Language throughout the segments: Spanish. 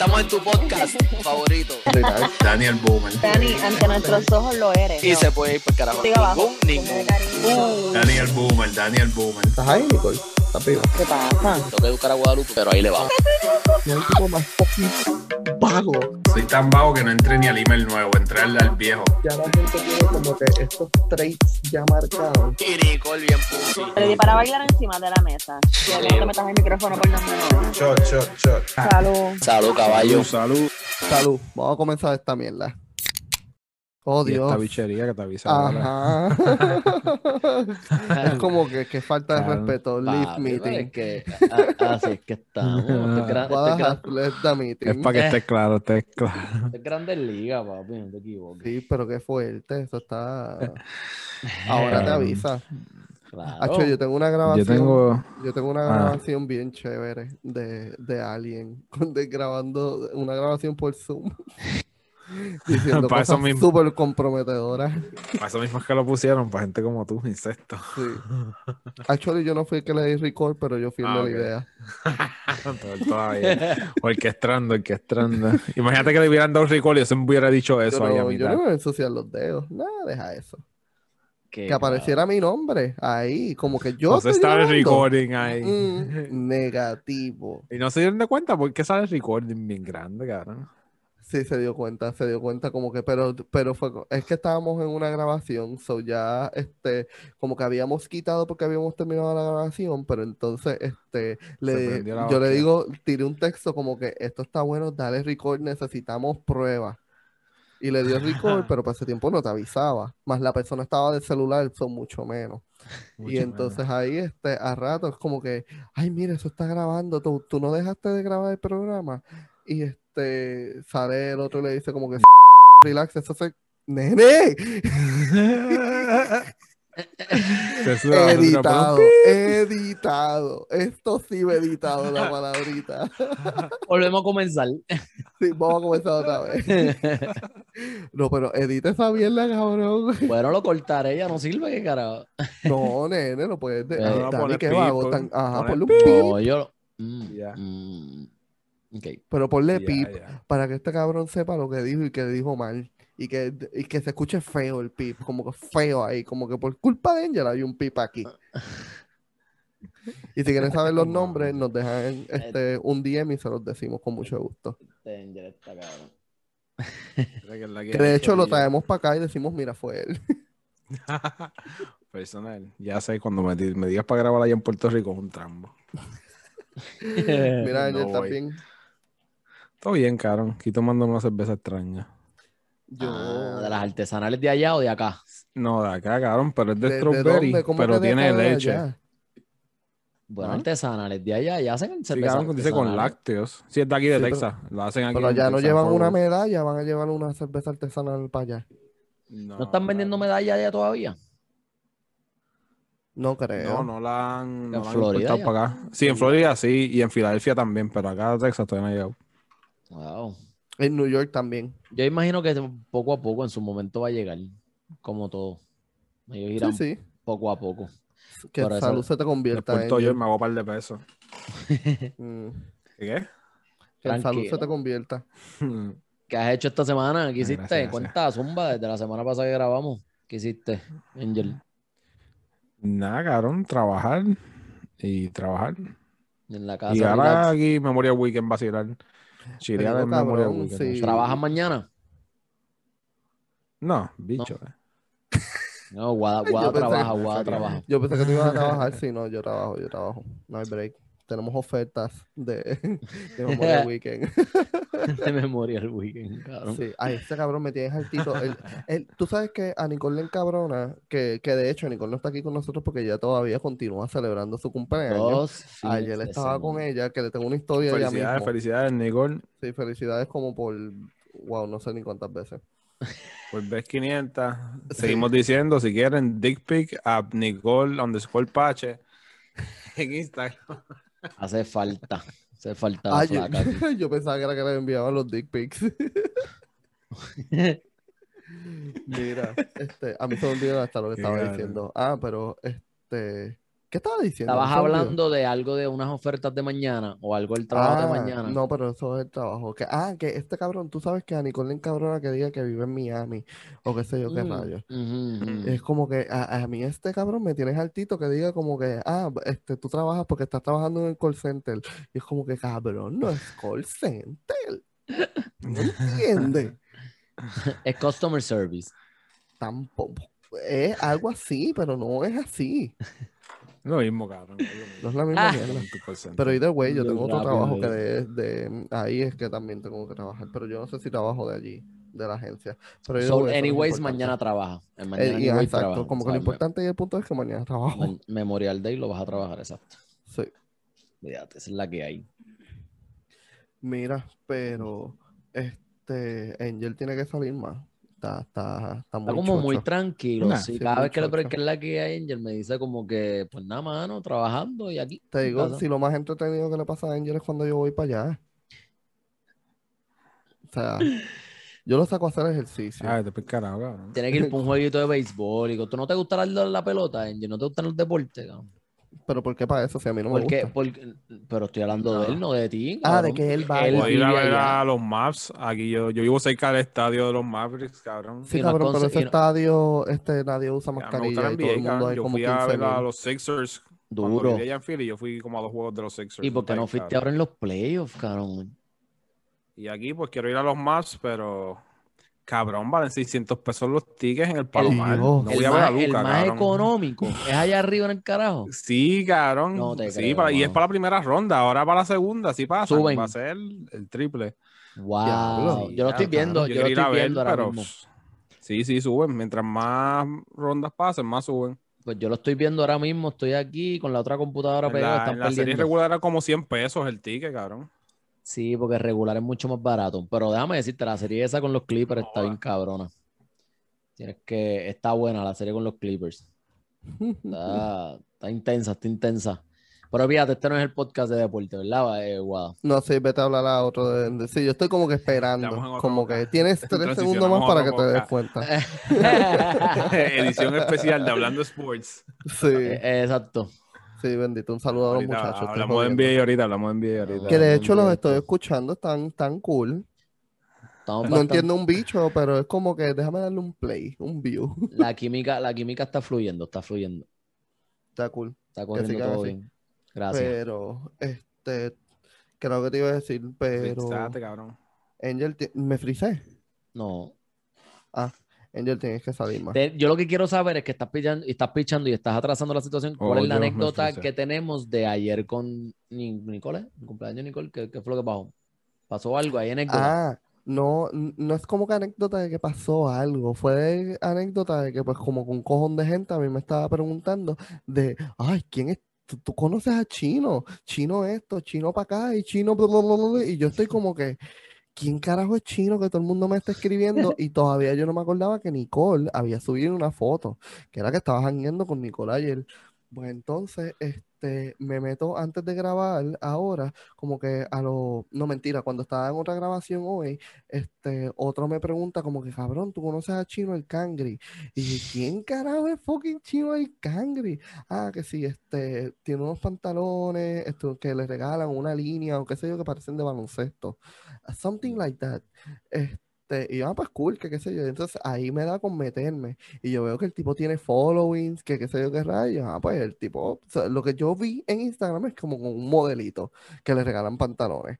Estamos en tu podcast favorito. Daniel Boomer. Dani, ante nuestros ojos lo eres. Y ¿no? se puede ir por carajo. Siga abajo. Ningún, Ponle ningún. cariño. Daniel Boomer, Daniel Boomer. ¿Estás ahí, Nicole? ¿Estás viva? ¿Qué pasa? Tengo que buscar a Guadalupe, pero ahí le vamos. No hay tipo más fucking vago. Soy tan vago que no entré ni al email nuevo, entré al, al viejo. Ya la gente tiene como que estos traits ya marcados. Nicole bien pussy. Le di para bailar encima de la mesa. Si no te metas el micrófono por no. Shot, shot, shot. Salud. Salud, caballo. salud. Salud. Vamos a comenzar esta mierda. Oh, Y esta Dios. bichería que te avisa. ahora. Ajá. es como que, que falta de respeto. Leave Papi, meeting. es que a- así es que estamos. Esto es, gran, esto es, gran- Guadalupe, let the meeting. Es para que estés claro, estés claro. esto es Grandes Ligas, papi, no te equivoques. Sí, pero qué fuerte. Eso está. Ahora te avisa. Claro. Hacho, yo tengo una grabación. Yo tengo. Yo tengo una Ah. grabación bien chévere de, de Alien, de grabando una grabación por Zoom. Diciendo Para eso cosas mismo. súper comprometedoras. Para eso mismo es que lo pusieron, para gente como tú, insecto. Sí. Actually, yo no fui el que le di record, pero yo fui Ah, la idea. Todavía. Orquestrando, orquestrando. Imagínate que le hubieran dado recall y se me hubiera dicho eso Yo ahí a no, yo mitad. no me voy a ensuciar los dedos. Nada, deja eso. Qué Que apareciera mi nombre ahí, como que yo. José estoy estaba recording ahí. Mm, negativo. Y no se dieron de cuenta porque sale el recording bien grande, cabrón. Sí, se dio cuenta, se dio cuenta como que, pero, pero fue, es que estábamos en una grabación, so ya, este, como que habíamos quitado porque habíamos terminado la grabación, pero entonces, este, le, yo le digo, tiré un texto como que esto está bueno, dale record, necesitamos pruebas. Y le dio record, pero para ese tiempo no te avisaba, más la persona estaba del celular, son mucho menos. Mucho Y entonces ahí, este, a rato es como que, ay, mira, eso está grabando, tú, tú no dejaste de grabar el programa. Y este, sale el otro y le dice como que, relax, eso se... ¡Nene! Editado, editado. Esto sí va editado la palabrita. Volvemos a comenzar. Sí, vamos a comenzar otra vez. No, pero edita esa mierda, cabrón. bueno, lo cortaré, ya no sirve, qué carajo. No, nene, no puedes... de- Pero no Dani, qué Ajá, ponle un pi. pip, No, yo. Mm, Ya. mm, pero ponle pip. para que este cabrón sepa lo que dijo y que dijo mal. Y que, y que se escuche feo el pip, como que feo ahí, como que por culpa de Angel hay un pip aquí. Y si quieren saber los nombres, nos dejan este, un DM y se los decimos con mucho gusto. Cabrón. Que de hecho lo traemos para acá y decimos, mira, fue él. Personal. Ya sé, cuando me, me digas para grabar allá en Puerto Rico es un trambo. Mira, Angel, no ¿estás voy. Todo bien, cabrón. Aquí tomando una cerveza extraña. Yo... Ah, ¿De las artesanales de allá o de acá? No, de acá, cabrón, pero es de, ¿De- de strawberry, pero de tiene de leche. allá? Bueno, ¿Ah? artesanales de allá, ya hacen Sí, cerveza cabrón, dice con lácteos. Sí, es de aquí de Sí, pero- Texas. Lo hacen aquí Pero allá no Texas, llevan una medalla, van a llevar una cerveza artesanal para allá. ¿No están vendiendo cabrón. medallas allá todavía? No creo. No, no la han, no En la han Florida ya. para acá. Sí, en Florida sí, y en Filadelfia también, pero acá a Texas todavía no ha llegado. Wow. En New York también. Yo imagino que poco a poco en su momento va a llegar, como todo. Ellos irán Sí, sí. poco a poco. Que Por eso- salud se te convierta en... yo me hago un par de pesos. Mm. ¿Qué? Que salud se te convierta. ¿Qué has hecho esta semana? ¿Qué hiciste? gracias, gracias. Cuenta, zumba, desde la semana pasada que grabamos. ¿Qué hiciste, Angel? Nada, cabrón, trabajar y trabajar. En la casa. Y ahora aquí Memorial Weekend vacilar. En sí. ¿Trabajas mañana? No, bicho. eh. No, Guada, Guada pensé trabaja, que- Guada trabaja. Yo pensé que tú ibas a trabajar. Sí, no, yo trabajo, yo trabajo. No hay break. Tenemos ofertas de, de Memorial Weekend. De memoria el weekend, cabrón. Sí. Ay, este cabrón me tienes altito. Él- él- tú sabes que a Nicole le encabrona, que, que de hecho Nicole no está aquí con nosotros porque ella todavía continúa celebrando su cumpleaños. Fines Ayer estaba con ella, que le tengo una historia ella Felicidades, mismo. felicidades, Nicole. Sí, felicidades como por, wow, no sé ni cuántas veces. Por vez 500. Seguimos diciendo, si quieren, dick pic a Nicole underscore Pache en Instagram. Hace falta. Hace falta la Ay, yo, yo pensaba que era que le enviaban los dick pics. Mira, este, a mí se me olvidó hasta lo que Qué estaba diciendo. Ah, pero este, ¿Qué estaba diciendo? Estabas hablando de algo de unas ofertas de mañana o algo del trabajo de Ah, mañana. No, pero eso es el trabajo. Que, ah, que este cabrón, tú sabes que a Nicole le encabrona que diga que vive en Miami o qué sé yo qué Mm, rayos. ujú. Es como que a, a mí este cabrón me tienes altito que diga como que, ah, este, tú trabajas porque estás trabajando en el call center. Y es como que, cabrón, no es call center. ¿No entiendes? Es customer service. Tampoco. Es algo así, pero no es así. Lo mismo, cabrón. es lo mismo. No es la misma Ah. mierda. 20%. Pero either way, yo tengo otro trabajo que de, de- ahí es que también tengo que trabajar, pero yo no sé si trabajo de allí, de la agencia. Pero So, way, es anyways, mañana trabaja. Eh, Mañana exacto, trabaja, como que lo importante y el punto es que mañana trabajo. Memorial Day lo vas a trabajar, exacto. Sí. Fíjate, esa es la que hay. Mira, pero este Angel tiene que salir más. Está, está, está muy Está como muy tranquilo. Nah, sí, cada vez que le chocho. pregunto qué es la que hay, Angel me dice como que, pues nada, mano, trabajando y aquí. Te digo, casa. si lo más entretenido que le pasa a Angel es cuando yo voy para allá. O sea, yo lo saco a hacer ejercicio. Ah, te carajo, cabrón. Tiene que ir por un jueguito de béisbol. Y ¿tú no te gusta la, la pelota, Angel? ¿No te gustan los deportes? cabrón? Pero ¿por qué para eso? Si a mí no me Porque, gusta. porque, pero estoy hablando de él, no de ti. Ah, de cabrón. que él va. Él Puedo ir a ver a los Maps. Aquí yo, yo vivo cerca del estadio de los Mavericks, cabrón. Sí, y no cabrón, pero ese no- estadio, este, nadie usa mascarilla la y todo el mundo cabrón. hay Yo como fui a 15 ver a los Sixers. Duro. en Philly, yo fui como a dos juegos de los Sixers. ¿Y por qué no fuiste cabrón. ahora en los playoffs, cabrón? Y aquí, pues quiero ir a los Maps, pero. Cabrón, valen 600 pesos los tickets en el Palomar. No el voy a ver a más, el Luca, más cabrón. económico es allá arriba en el carajo. Sí, cabrón. No te sí, creo, para- y es para la primera ronda. Ahora para la segunda, sí pasa. Suben. Va a ser el, triple. Wow. Diablo. yo lo estoy viendo, yo, lo estoy ver, viendo ahora pero, mismo. Sí, sí, suben. Mientras más rondas pasen, más suben. Pues yo lo estoy viendo ahora mismo, estoy aquí con la otra computadora pegada, la, están en la serie perdiendo. regular era como 100 pesos el ticket, cabrón. Sí, porque regular es mucho más barato. Pero déjame decirte, la serie esa con los Clippers está bien cabrona. Tienes que, está buena la serie con los Clippers. Está, está intensa, está intensa. Pero fíjate, este no es el podcast de deporte, ¿verdad? Eh, Guada? No sé, vete a hablar a otro de, de- Sí, yo estoy como que esperando. Como que tienes tres segundos más para que te des cuenta. Edición especial de Hablando Sports. Sí, Eh, Exacto. Sí, bendito. Un saludo a los muchachos. hablamos de. NBA ahorita, hablamos de NBA ahorita. Que de hecho los estoy esto. escuchando, están tan cool. Estamos No bastante- entiendo un bicho, pero es como que déjame darle un play, un view. La química, la química está fluyendo, está fluyendo. Está cool. Está corriendo todo así. bien. Gracias. Pero, este, creo que te iba a decir, pero Fíjate, cabrón. Angel, me frisé. No. Angel, tienes que salir más. Te- yo lo que quiero saber es que estás pichando, y estás pichando y estás atrasando la situación. ¿Cuál Oh, es la Dios, me anécdota que tenemos de ayer con Ni- Nicole? ¿Mi cumpleaños, Nicole? ¿Qué, qué fue lo que pasó? ¿Pasó algo? ¿Hay anécdota? Ah, no, no es como que anécdota de que pasó algo, fue anécdota de que pues como con un cojón de gente a mí me estaba preguntando de, ay, ¿quién es? ¿Tú, tú conoces a Chino? Chino esto, Chino para acá y Chino bla, bla, bla, bla, bla", y yo estoy como que, ¿quién carajo es Chino que todo el mundo me está escribiendo? Y todavía yo no me acordaba que Nicole había subido una foto, que era que estaba jangueando con Nicole ayer. Pues entonces, este, me meto antes de grabar ahora, como que a lo, no mentira, cuando estaba en otra grabación hoy, este, otro me pregunta como que, cabrón, ¿tú conoces a Chino el Cangri? Y ¿quién carajo es fucking Chino el Cangri? Ah, que sí, este, tiene unos pantalones, esto, que le regalan una línea o qué sé yo, que parecen de baloncesto. Something like that. Este, y yo, ah, pues cool, que qué sé yo. Entonces ahí me da con meterme. Y yo veo que el tipo tiene followings, que qué sé yo qué rayos. Ah, pues el tipo, o sea, lo que yo vi en Instagram es como un modelito que le regalan pantalones.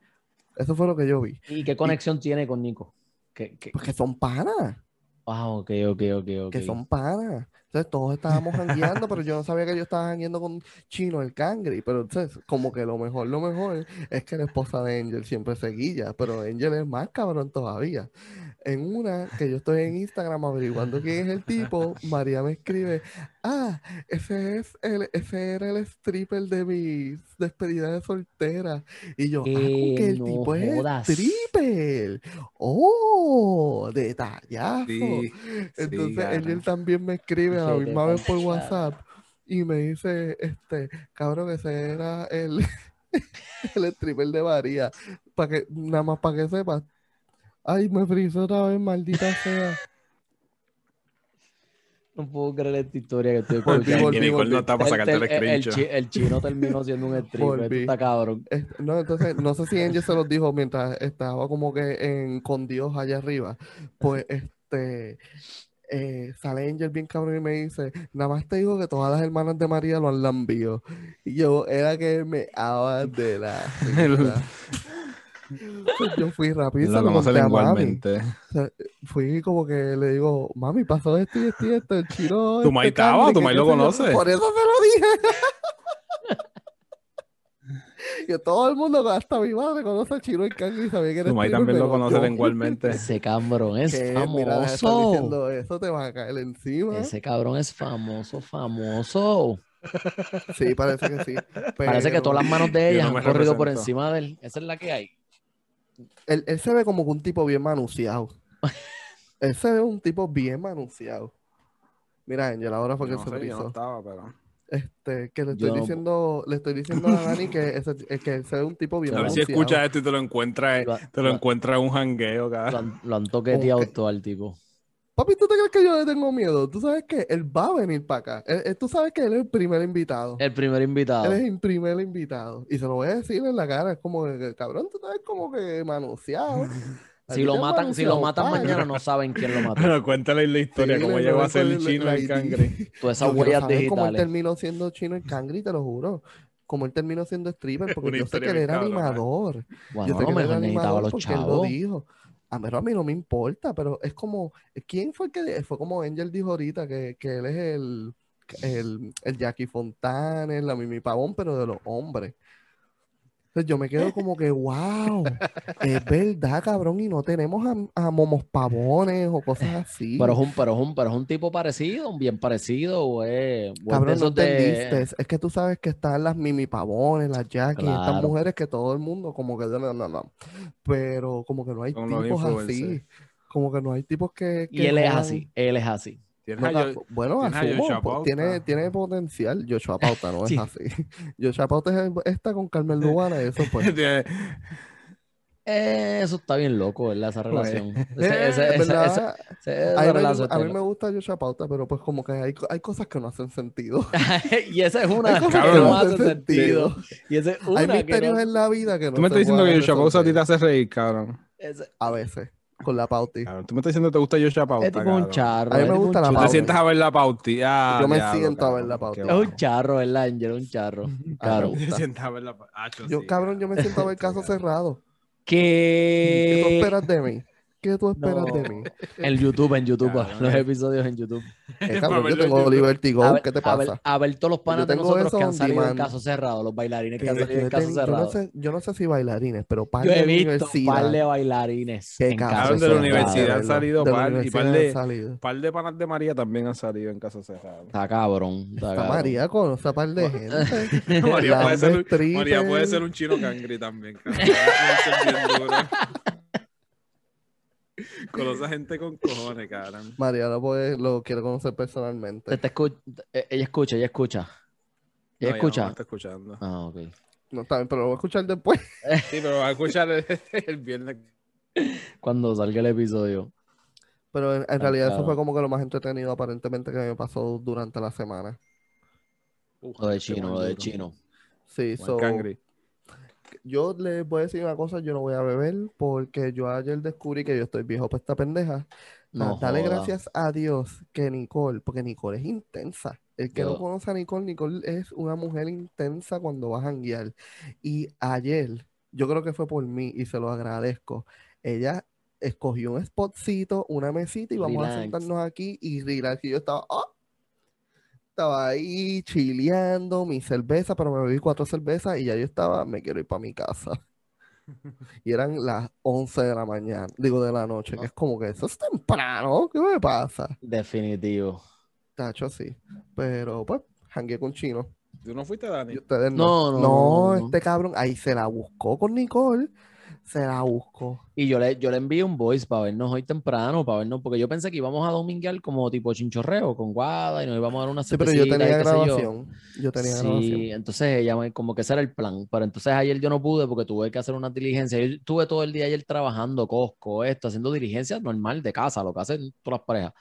Eso fue lo que yo vi. ¿Y qué conexión tiene con Nico? ¿Qué, qué- Pues que son panas, Ah, ok, ok, ok, ok. que son panas. Entonces todos estábamos jangueando, pero yo no sabía que yo estaba jangueando con Chino el Cangri. Pero entonces, como que lo mejor, lo mejor es que la esposa de Angel siempre se guilla, pero Angel es más cabrón todavía. En una que yo estoy en Instagram averiguando quién es el tipo, María me escribe, ah, ese es el, ese era el stripper de mi despedida de soltera. Y yo, ah, ¿con que el no tipo es jodas. stripper. Oh, detallazo. Sí, Entonces cabrón. Angel también me escribe a la misma vez por. WhatsApp y me dice, este, cabrón, ese era el, el stripper de María. Para que, nada más para que sepas. Ay, me frizó otra vez, maldita sea. No puedo creer esta historia que estoy Volví, escuchando. volví, Y Nicole volví. no está para El- sacarte el, el- el screenshot. chi- el chino terminó siendo un stripper. Está cabrón. Es- No, entonces, no sé si Angel se los dijo mientras estaba como que en, con Dios allá arriba. Pues, este, eh, sale Angel bien cabrón y me dice, nada más te digo que todas las hermanas de María lo han lambido. Y yo, era que me aba de la yo fui se Lo lo conoce conté a mami. igualmente. O sea, fui como que le digo, mami, pasó esto y esto y esto, el chino. ¿Tu este maíz estaba? ¿Tu maíz qué lo sé yo". conoce? Por eso se lo dije. Que todo el mundo, hasta mi madre, conoce al chino y Candy y sabía que era Tu maíz también lo conoce yo. igualmente. Ese cabrón es estar famoso. diciendo eso, te va a caer encima. Ese cabrón es famoso, famoso. Sí, parece que sí. Parece que todas las manos de Yo ellas no han corrido por encima de él. Esa es la que hay. Él, él se ve como que un tipo bien manunciado. él se ve un tipo bien manunciado. Mira, Angel, ahora fue que No se sé, yo no pisó. estaba, pero... Este, que le estoy Yo diciendo, le estoy diciendo a Dani que, ese, que él se ve un tipo bien A ver si escuchas esto y te lo encuentras, Lo, te lo lo- encuentras en un jangueo, lo cara. han, lo han toqueteado todo al tipo. Papi, ¿tú te crees que yo le tengo miedo? Tú sabes que él va a venir para acá. Él- él- tú sabes que él es el primer invitado. El primer invitado. Él es el primer invitado. Y se lo voy a decir en la cara. Es como que, cabrón, tú estás como que manoseado. Si lo matan, si lo matan padre. mañana, no saben quién lo mató. Pero cuéntale la historia, Sí, cómo le- llegó le- a ser el chino el cangre. Todas esas huellas saber cómo él digitales. terminó siendo chino en Cangri, te lo juro. Cómo él terminó siendo stripper, porque yo sé que él era animador. Yo Bueno, sé que él era animador los porque él lo chavos. dijo. A mí, a mí no me importa, pero es como, ¿quién fue el que fue como Angel dijo ahorita que, que él es el, el, el Jackie Fontanes, la Mimi Pavón, pero de los hombres? Entonces yo me quedo como que, wow, es verdad, cabrón, y no tenemos a, a momos pavones o cosas así. Pero es un, pero es un, pero es un tipo parecido, un bien parecido, de Cabrón, no de- entendiste. Es que tú sabes que están las Mimi Pavones, las Jackie, estas mujeres que todo el mundo como que no, no, no. Pero como que no hay Son tipos así. Como que no hay tipos que, Y que él es así, él es así. Tienes No, a ta- Yo- bueno, tienes a asumo, Joshua po- Pauta. tiene, tiene potencial. Joshua Pauta no Sí. es así. Joshua Pauta es- está con Carmen Lubana y eso pues. Eso está bien loco, ¿verdad? Esa relación. A mí, me, relación a mí me gusta Joshua Pauta, pero pues como que hay, hay cosas que no hacen sentido. y esa es una Hay cosas que Cabrón, no no hace sentido. Y esa es Hay que misterios no- en la vida que no Tú me estás diciendo que Joshua Pauta a ti te hace reír, cabrón. ese- A veces, con la Pauti. Cabrón, Tú me estás diciendo que te gusta Joshua Pauta, Es tipo un charro. A mí me gusta la Tú te sientas a ver la pauti. Ah, Yo me diablo, siento a ver la pauti. qué Es un charro, ¿verdad, Angel? Un charro. Claro. Te sientas a ver la pauti. Acho, Yo, sí, cabrón, yo me siento a ver caso cerrado. ¿Qué tú Que esperas de mí? ¿Qué tú esperas No. de mí? en YouTube, en YouTube, los eh. episodios en YouTube. Eh, cabrón, yo tengo YouTube. Liberty Go, a, ver, ¿qué te a ver- pasa? a ver todos los panas de tengo nosotros eso que han salido en caso cerrado, los bailarines que han Yo, salido en caso yo no cerrado. sé, yo no sé si bailarines, pero par Yo he de visto un par de bailarines Qué en cabrón, caso Cabrón, de la universidad han salido par, y par de- han salido. par de panas de María también han salido en caso cerrado. Está cabrón. Está. María conoce a par de gente. María La puede, ser, un- stripper. María puede ser un chino cangri también. cabrón. Puede ser bien duro. Conoce a gente con cojones, cabrón. María lo, puede, lo quiere conocer personalmente. Te- te escu- eh, ella escucha, ella escucha. Ella No, escucha. No, me está escuchando. Ah, ok. No está bien, pero lo voy a escuchar después. Sí, pero va a escuchar el, el viernes. Cuando salga el episodio. Pero en, en realidad eso fue como que lo más entretenido aparentemente que me pasó durante la semana. Lo de chino, lo de chino. Sí, Buen so. Yo les voy a decir una cosa, yo no voy a beber porque yo ayer descubrí que yo estoy viejo para esta pendeja. No Da- Dale joda. gracias a Dios que Nicole, porque Nicole es intensa. El que no conoce a Nicole, Nicole es una mujer intensa cuando va a janguear. Y ayer, yo creo que fue por mí y se lo agradezco. Ella escogió un spotcito, una mesita y vamos a sentarnos aquí y relax. Y yo estaba, ¡ah! Estaba ahí chileando mi cerveza, pero me bebí cuatro cervezas y ya yo estaba, me quiero ir para mi casa. Y eran las 11 de la mañana, digo de la noche, que es como que eso es temprano, ¿qué me pasa? Definitivo. Tacho, sí. Pero pues, jangué con chino. ¿Tú no fuiste, Dani? Ustedes No, no. no, no, no. este cabrón, ahí se la buscó con Nicole. Se la buscó. Y yo le, yo le envié un voice para vernos hoy temprano, para vernos, porque yo pensé que íbamos a dominguear como tipo chinchorreo con guada y nos íbamos a dar una Sí, pero yo tenía sé yo. grabación. Yo tenía Sí, grabación. entonces ella me- como que ese era el plan, pero entonces ayer yo no pude porque tuve que hacer una diligencia. Yo estuve todo el día ayer trabajando Costco, esto, haciendo diligencias normal de casa, lo que hacen todas las parejas.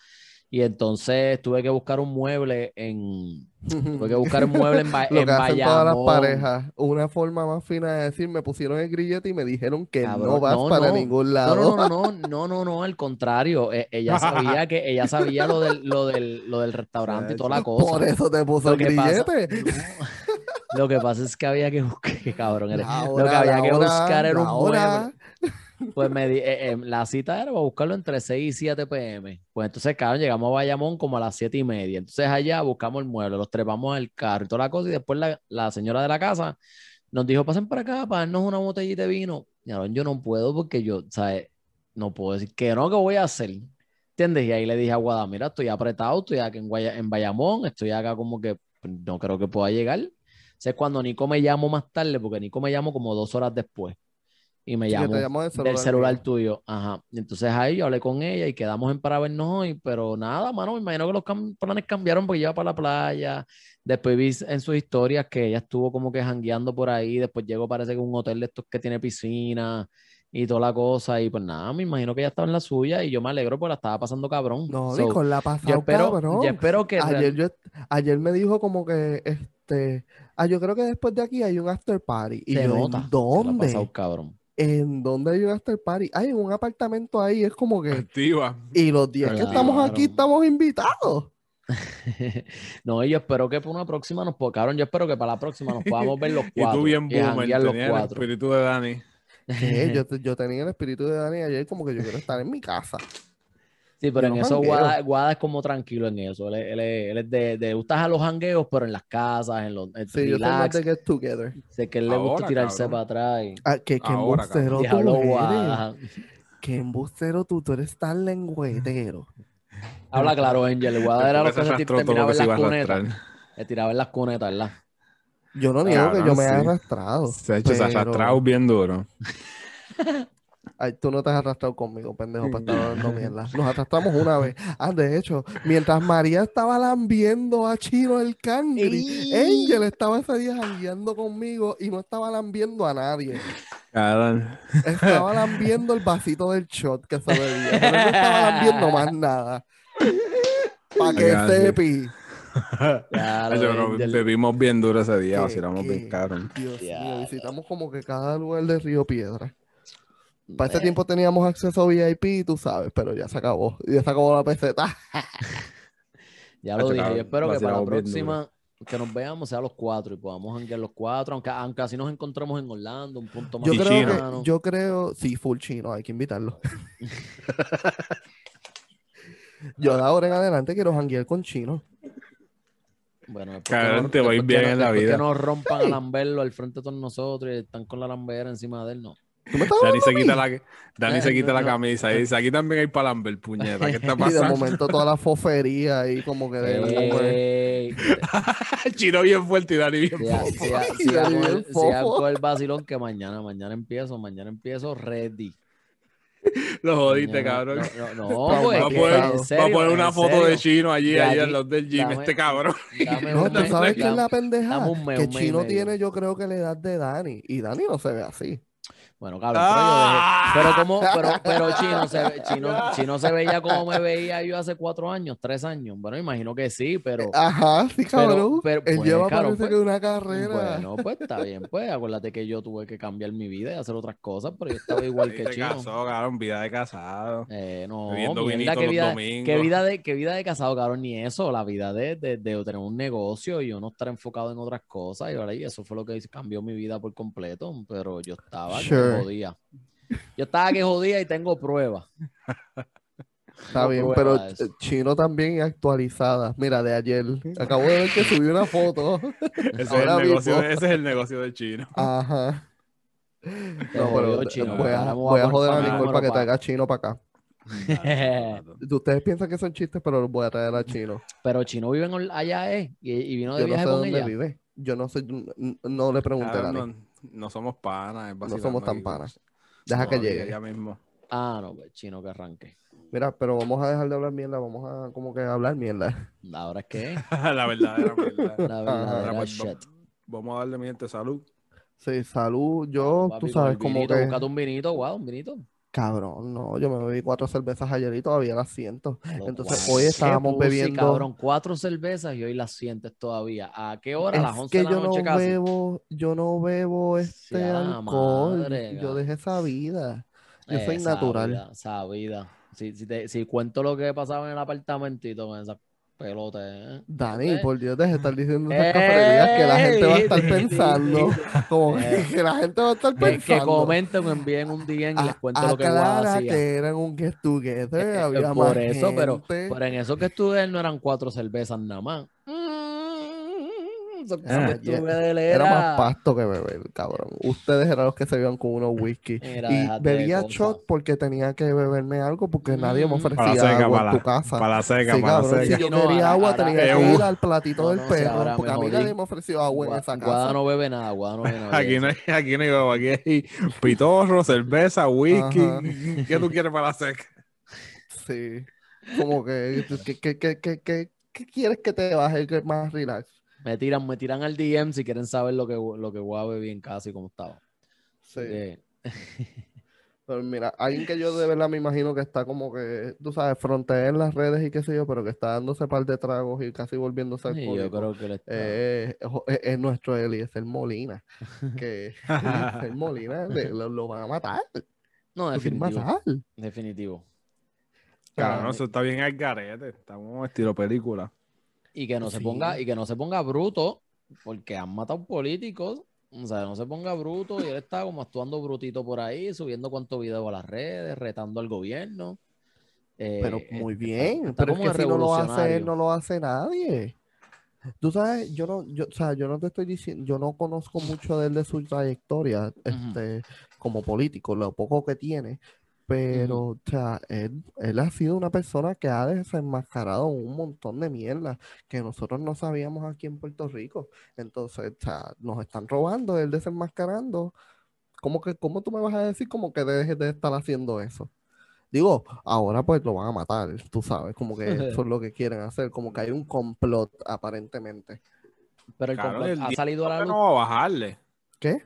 Y entonces tuve que buscar un mueble en. Tuve que buscar un mueble en, Ba- Lo en que hacen todas las parejas, una forma más fina de decir, me pusieron el grillete y me dijeron que no vas no, para no. ningún lado. no, no, no, no, no, no, al contrario. Eh, ella sabía que ella sabía lo del, lo del, lo del restaurante y toda la cosa. Por eso te puso Lo el pasa- grillete. Lo que pasa es que había que buscar, cabrón. La Lo hora, que había que hora, buscar era un hora. mueble. Pues me di- eh, eh, la cita era para buscarlo entre 6 y 7 pm. Pues entonces, cabrón, llegamos a Bayamón como a las 7 y media. Entonces allá buscamos el mueble, los trepamos al carro y toda la cosa. Y después la, la señora de la casa nos dijo, pasen para acá para una botellita de vino. Y ahora yo no puedo porque yo, ¿sabes? No puedo decir que no, que voy a hacer. ¿Entiendes? Y ahí le dije a Guada, mira, estoy apretado, estoy acá en, Guaya- en Bayamón, estoy acá como que no creo que pueda llegar. Sé cuando Nico me llamó más tarde, porque Nico me llamó como dos horas después. Y me Sí, llamó del del celular tuyo. Ajá. Y entonces ahí yo hablé con ella y quedamos en para vernos hoy, pero nada, mano, me imagino que los cam- planes cambiaron porque iba para la playa. Después vi en sus historias que ella estuvo como que jangueando por ahí. Después llegó, parece que un hotel de estos que tiene piscina y toda la cosa. Y pues nada, me imagino que ella estaba en la suya y yo me alegro porque la estaba pasando cabrón. No, So, Nicole la espero, cabrón. yo espero que Ayer, yo, ayer me dijo como que, este, ah, yo creo que después de aquí hay un after party. Y se yo, nota ¿en que la ha dónde? cabrón. ¿En dónde hay un after party? Hay un apartamento ahí, es como que, Activa. y los días que estamos aquí Claro. estamos invitados. No, y yo espero que para una próxima nos cabrón, yo espero que para la próxima nos podamos ver los Y cuatro tú bien boomer, janguear los tenías el cuatro. espíritu de Dani. Yo tenía el espíritu de Dani ayer como que yo quiero estar en mi casa. Sí, pero Yo en eso. Guada, Guada es como tranquilo en eso. Él, es- él es, él es de, de gustas a los jangueos, pero en las casas, en los en Sí, yo relax. de get together. Sé que él le gusta tirarse cabrón. para atrás. y- Ah, que, que Ahora, embustero tú Diablo eres. Guada. Que embustero tú, tú eres tan lengüetero. Habla claro, Angel. Guada era lo que se se terminaba en se las cunetas. Le tiraba en las cunetas, ¿verdad? Yo no niego que yo me he arrastrado. Se ha hecho, se ha arrastrado bien duro. Ay, tú no te has arrastrado conmigo, pendejo, para estar hablando mierda. Nos arrastramos una vez. Ah, de hecho, mientras María estaba lambiendo a Chino el cangri, ¡Ey! Angel estaba ese día jangueando conmigo y no estaba lambiendo a nadie. Cabrón. Estaba lambiendo el vasito del shot que se bebía, pero no estaba lambiendo más nada. Para que sepi. Angel. bebimos bien duro ese día, ¿Qué- vacilamos bien cabrón. Dios mío, visitamos como que cada lugar de Río Piedra. Para ese tiempo teníamos acceso a VIP, tú sabes, pero ya se acabó. Ya se acabó la peseta. Ya lo dije. Yo espero que para la próxima que nos veamos sea los cuatro y podamos janguear los cuatro, aunque, aunque así nos encontremos en Orlando, un punto más Yo Y creo chino. que, yo creo, sí, full chino, hay que invitarlo. yo de ahora en adelante quiero janguear con chino. Bueno, te va a ir después que bien en la vida. que nos rompan Sí. a lamberlo al frente de todos nosotros y están con la lambera encima de él, no. ¿Tú me estás Dani se quita la, Dani Eh, se quita no, la camisa y dice, aquí también hay palamber, puñeta. ¿Qué está Y de pasando? momento toda la fofería ahí como que de Chino bien fuerte y Dani bien Dani, con bien el- el vacilón que mañana, mañana empiezo, mañana empiezo ready. Lo jodiste, cabrón. No, no, pues, Va a poner, en va a serio, poner una foto serio. de Chino allí, De allí en los del gym, dame- este cabrón. No, tú sabes que es la pendeja. mes, que mes Chino tiene, yo creo que la edad de Dani. Y Dani no se ve así. Bueno, cabrón, Ah. pero yo dejé- pero como, pero, pero Chino se, ve- Chino, Chino se veía como me veía yo hace cuatro años, tres años. Bueno, imagino que sí, pero Ajá, sí, cabrón. pero, Él pues, lleva cabrón, parece pues, que una carrera. bueno, pues está bien, pues acuérdate que yo tuve que cambiar mi vida y hacer otras cosas, pero yo estaba igual que se Chino. casó, cabrón, vida de casado. Eh, no, mierda, los vida, domingos. qué vida de, qué vida de casado, cabrón, ni eso, la vida de, de, de tener un negocio y yo no estar enfocado en otras cosas, y ahora y eso fue lo que cambió mi vida por completo, pero yo estaba Sure. Que jodía. Yo estaba que jodía y tengo pruebas. Está No bien, pero eh, Chino también actualizada. Mira, de ayer. Acabo de ver que subió una foto. Ese es, Ahora el negocio, ese es el negocio de Chino. Ajá. No, pero Chino, voy a, voy joder a Nicole para que traiga a Chino para acá. Ustedes piensan que son chistes, pero los voy a traer a Chino. Pero Chino vive en allá, ¿eh? Y, y vino de Yo no sé con dónde ella. vive. Yo no sé, n- no le pregunté a Dani. No, somos panas. No somos tan panas. Deja que llegue. Ya mismo. Ah, no, pues Chino que arranque. Mira, pero vamos a dejar de hablar mierda. Vamos a como que hablar mierda. Ahora es que la verdadera verdad. la verdadera shit. Vamos a darle mi gente salud. Sí, salud. Yo, Papi, tú sabes, como vinito, que. Búscate un vinito, wow, un vinito. Cabrón, no, yo me bebí cuatro cervezas ayer y todavía las siento. Entonces, hoy estábamos bebiendo- cabrón, cuatro cervezas y hoy las sientes todavía. ¿A qué hora? A las Es 11 que de la yo no noche casi. bebo, yo no bebo este Sea alcohol. madre, yo dejé esa vida. Yo soy Esa natural. vida, esa vida. Si, si, te- si cuento lo que pasaba en el apartamentito con esas pelotas, ¿eh? Dani, ¿Eh? por Dios, deje de estar diciendo esas cafeterías que la gente va a estar pensando. Como que, Eh. que la gente va a estar Que, que pensando. comenten o envíen un DM y les A- cuento lo que hacía. que eran un get together, Eh, eh, había por más eso, pero, gente. pero en eso que estuve no eran cuatro cervezas nada más. Ah, Era más pasto que beber, cabrón. Ustedes eran los que se iban con unos whisky. Mira, y bebía shot porque tenía que beberme algo porque nadie me Mm. ofrecía Para la seca, agua para en tu casa. para la seca, Sí, para la cabrón, seca. si yo no, quería ahora- agua ahora- tenía Eh, que ir al platito No, del no, perro ahora porque a mí nadie me ofreció agua en esa Guada casa. no bebe nada, Guada no bebe nada. Aquí no hay, aquí no hay huevo, aquí hay pitorro, cerveza, whisky. Ajá. ¿Qué tú quieres para la seca? Sí. Como que, ¿qué, qué, qué, qué, qué- qué quieres que te baje que más relax? Me tiran, me tiran al DM si quieren saber lo que, lo que Guada bebía en casa y cómo estaba. Sí. Eh, Pero mira, alguien que yo de verdad me imagino que está como que, tú sabes, frontea en las redes y qué sé yo, pero que está dándose par de tragos y casi volviéndose sí, yo creo que está. Eh, es, es nuestro Eliezer Molina. Que Eliezer Molina le- lo, lo van a matar. no, definitivo. matar. Definitivo. Claro, no, Ah, eso está bien al garete. Estamos estilo película. Y que no se ponga, y que no se ponga bruto, porque han matado políticos. O sea, no se ponga bruto y él está como actuando brutito por ahí, subiendo cuantos videos a las redes, retando al gobierno. Eh, Pero muy está- bien, está pero es que si no lo hace él, no lo hace nadie. Tú sabes, yo no, yo, o sea, yo no te estoy diciendo, yo no conozco mucho de él de su trayectoria, este, como político, lo poco que tiene, pero, o sea, él, él ha sido una persona que ha desenmascarado un montón de mierda que nosotros no sabíamos aquí en Puerto Rico. Entonces, o sea, nos están robando, él desenmascarando. ¿Cómo que, cómo tú me vas a decir como que dejes de estar haciendo eso? Digo, ahora pues lo van a matar, tú sabes, como que eso es lo que quieren hacer, como que hay un complot aparentemente. Pero el Claro, complot ha salido a la luz. no va a bajarle. ¿Qué?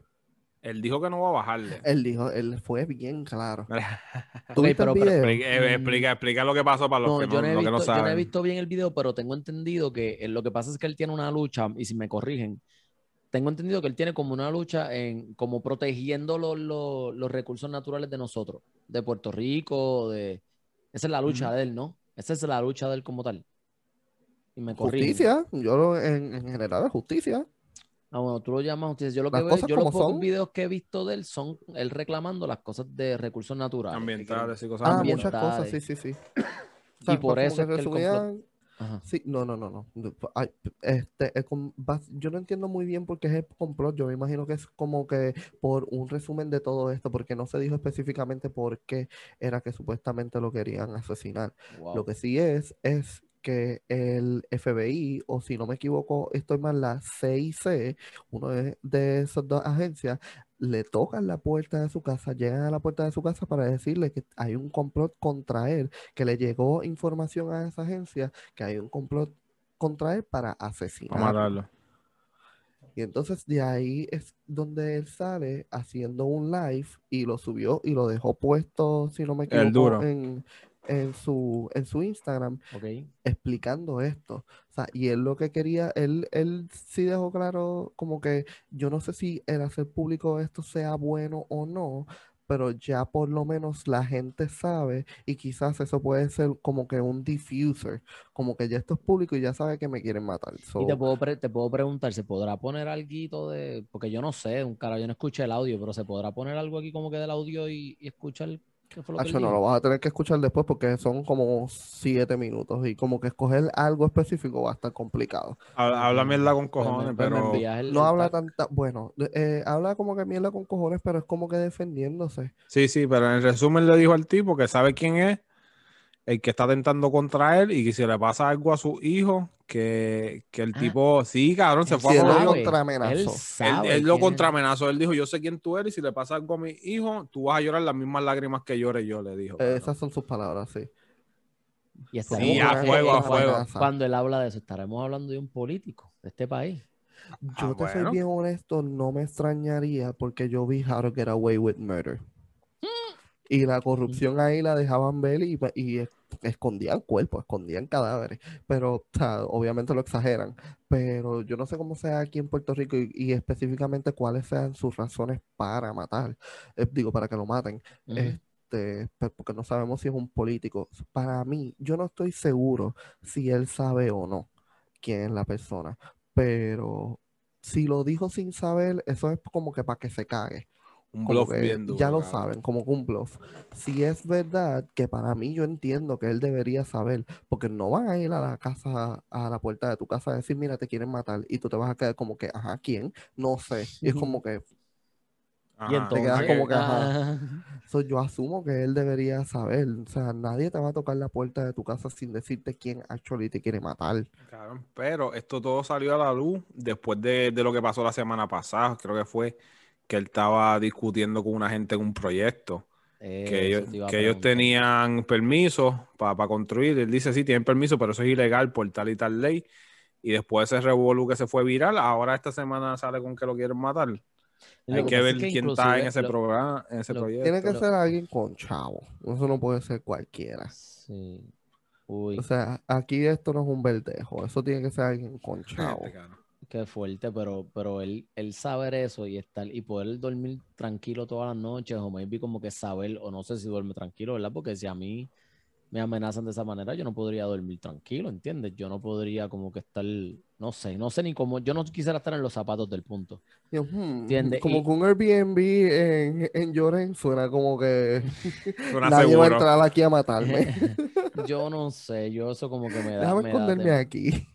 Él dijo que no va a bajarle. Él dijo, él fue bien claro. Ok, ¿Tú viste pero- el pero- video? Explica, eh, explica, explica lo que pasó para los No, que yo no, no, he los que no visto, yo no he saben. visto bien el video, pero tengo entendido que eh, lo que pasa es que él tiene una lucha, y si me corrigen, tengo entendido que él tiene como una lucha en como protegiendo los, los, los recursos naturales de nosotros, de Puerto Rico, de... Esa es la lucha de él, ¿no? Esa es la lucha de él como tal. Y me corrigen. Justicia, yo lo- en, en general justicia. Ah, bueno, tú lo llamas justicia. Yo lo que Las veo, cosas yo los pocos son. videos que he visto de él son él reclamando las cosas de recursos naturales. Ambientales y cosas Ah, así. muchas cosas, sí, ambientales. sí, sí. O Y por eso que es que el Ajá. Sí, no, no, no, no. Ay, este, yo no entiendo muy bien por qué es el complot. Yo me imagino que es como que por un resumen de todo esto, porque no se dijo específicamente por qué era que supuestamente lo querían asesinar. Wow. Lo que sí es, es que el FBI, o si no me equivoco, estoy mal, la CIC, uno de, de esas dos agencias, le tocan la puerta de su casa, llegan a la puerta de su casa para decirle que hay un complot contra él, que le llegó información a esa agencia, que hay un complot contra él para asesinarlo. matarlo. Y entonces de ahí es donde él sale haciendo un live y lo subió y lo dejó puesto, si no me El equivoco, duro. en, en su, en su Instagram Ok. explicando esto. O sea, y él lo que quería, él, él sí dejó claro como que yo no sé si el hacer público esto sea bueno o no, pero ya por lo menos la gente sabe y quizás eso puede ser como que un diffuser, como que ya esto es público y ya sabe que me quieren matar. Y So, te puedo, te puedo preguntar, ¿se podrá poner algo de...? Porque yo no sé, un cara, yo no escuché el audio, pero ¿se podrá poner algo aquí como que del audio y, y escuchar no lo vas a tener que escuchar después porque son como siete minutos y como que escoger algo específico va a estar complicado. Habla, mierda con Pues cojones, pues pero. No habla tanta, bueno, eh, habla como que mierda con cojones, pero es como que defendiéndose. Sí, sí, pero en resumen le dijo al tipo que sabe quién es, el que está tentando contra él y que si le pasa algo a su hijo, que, que el Ah. tipo, sí, cabrón, se fue Sí, a él lo joder. Él Él- Él, lo contraamenazó, él dijo, yo sé quién tú eres y si le pasa algo a mi hijo, tú vas a llorar las mismas lágrimas que llore yo, le dijo. Eh, cabrón. esas son sus palabras, sí. Y Sí, a fuego, a fuego. amenaza. Cuando él habla de eso, estaremos hablando de un político de este país. Yo Ah, te soy bien honesto, no me extrañaría porque yo vi How to Get Away with Murder. Y la corrupción ahí la dejaban ver y, y es- escondían cuerpos, escondían cadáveres. Pero, o sea, obviamente lo exageran. Pero yo no sé cómo sea aquí en Puerto Rico y, y específicamente cuáles sean sus razones para matar. Eh, digo, para que lo maten. Este, pe- porque no sabemos si es un político. Para mí, yo no estoy seguro si él sabe o no quién es la persona. Pero si lo dijo sin saber, eso es como que para que se cague. Un bluff que bien duro. ya lo saben, como que un bluff. Si es verdad, que para mí yo entiendo que él debería saber, porque no van a ir a la casa, a la puerta de tu casa a decir, mira, te quieren matar, y tú te vas a quedar como que, ajá, ¿quién? No sé. Y es como que, Y Ajá, te quedas entonces, como que, ajá. So, yo asumo que él debería saber. O sea, nadie te va a tocar la puerta de tu casa sin decirte quién actually te quiere matar. Cabrón, Pero esto todo salió a la luz después de, de lo que pasó la semana pasada. Creo que fue que él estaba discutiendo con una gente en un proyecto. Que eso ellos, que ellos tenían permiso para construir. Él dice, sí, tienen permiso, pero eso es ilegal por tal y tal ley. Y después ese revolú que se fue viral, ahora esta semana sale con que lo quieren matar. Lo Hay que ver es que quién está en ese lo- programa, en ese lo- proyecto. Tiene que lo- ser alguien con chavo. Eso no puede ser cualquiera. Sí. Uy, O sea, aquí esto no es un verdejo. Eso tiene que ser alguien con chavo. Qué fuerte, pero, pero él, él saber eso y estar y poder dormir tranquilo todas las noches, o maybe como que saber, o no sé si duerme tranquilo, ¿verdad? Porque si a mí me amenazan de esa manera, yo no podría dormir tranquilo, ¿entiendes? Yo no podría como que estar, no sé, no sé ni cómo, yo no quisiera estar en los zapatos del punto. Hmm, Entiende, Como y- que un Airbnb en, en Lloren suena como que Suena nadie va a entrar aquí a matarme. yo no sé, yo eso como que me da. Déjame me da esconderme temor. aquí.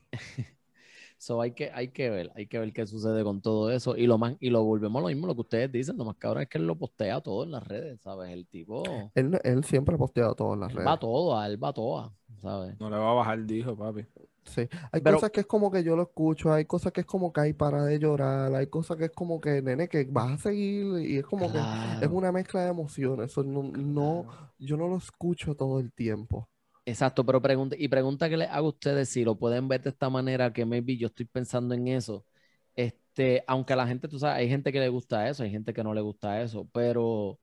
So hay que, hay que ver, hay que ver qué sucede con todo eso. Y lo más, y lo volvemos a lo mismo, lo que ustedes dicen, lo más cabrón es que él lo postea todo en las redes, ¿sabes? El tipo Él, él siempre ha posteado todo en las él redes. va todo, a él va toda, ¿sabes? No le va a bajar, dijo papi. Sí, hay Pero- cosas que es como que yo lo escucho, hay cosas que es como que hay para de llorar, hay cosas que es como que, nene, que vas a seguir y es como que es una mezcla de emociones. eso no, no, yo no lo escucho todo el tiempo. Exacto, pero pregunta, y pregunta que les hago a ustedes si lo pueden ver de esta manera, que maybe yo estoy pensando en eso. Este, aunque la gente, tú sabes, hay gente que le gusta eso, hay gente que no le gusta eso, pero,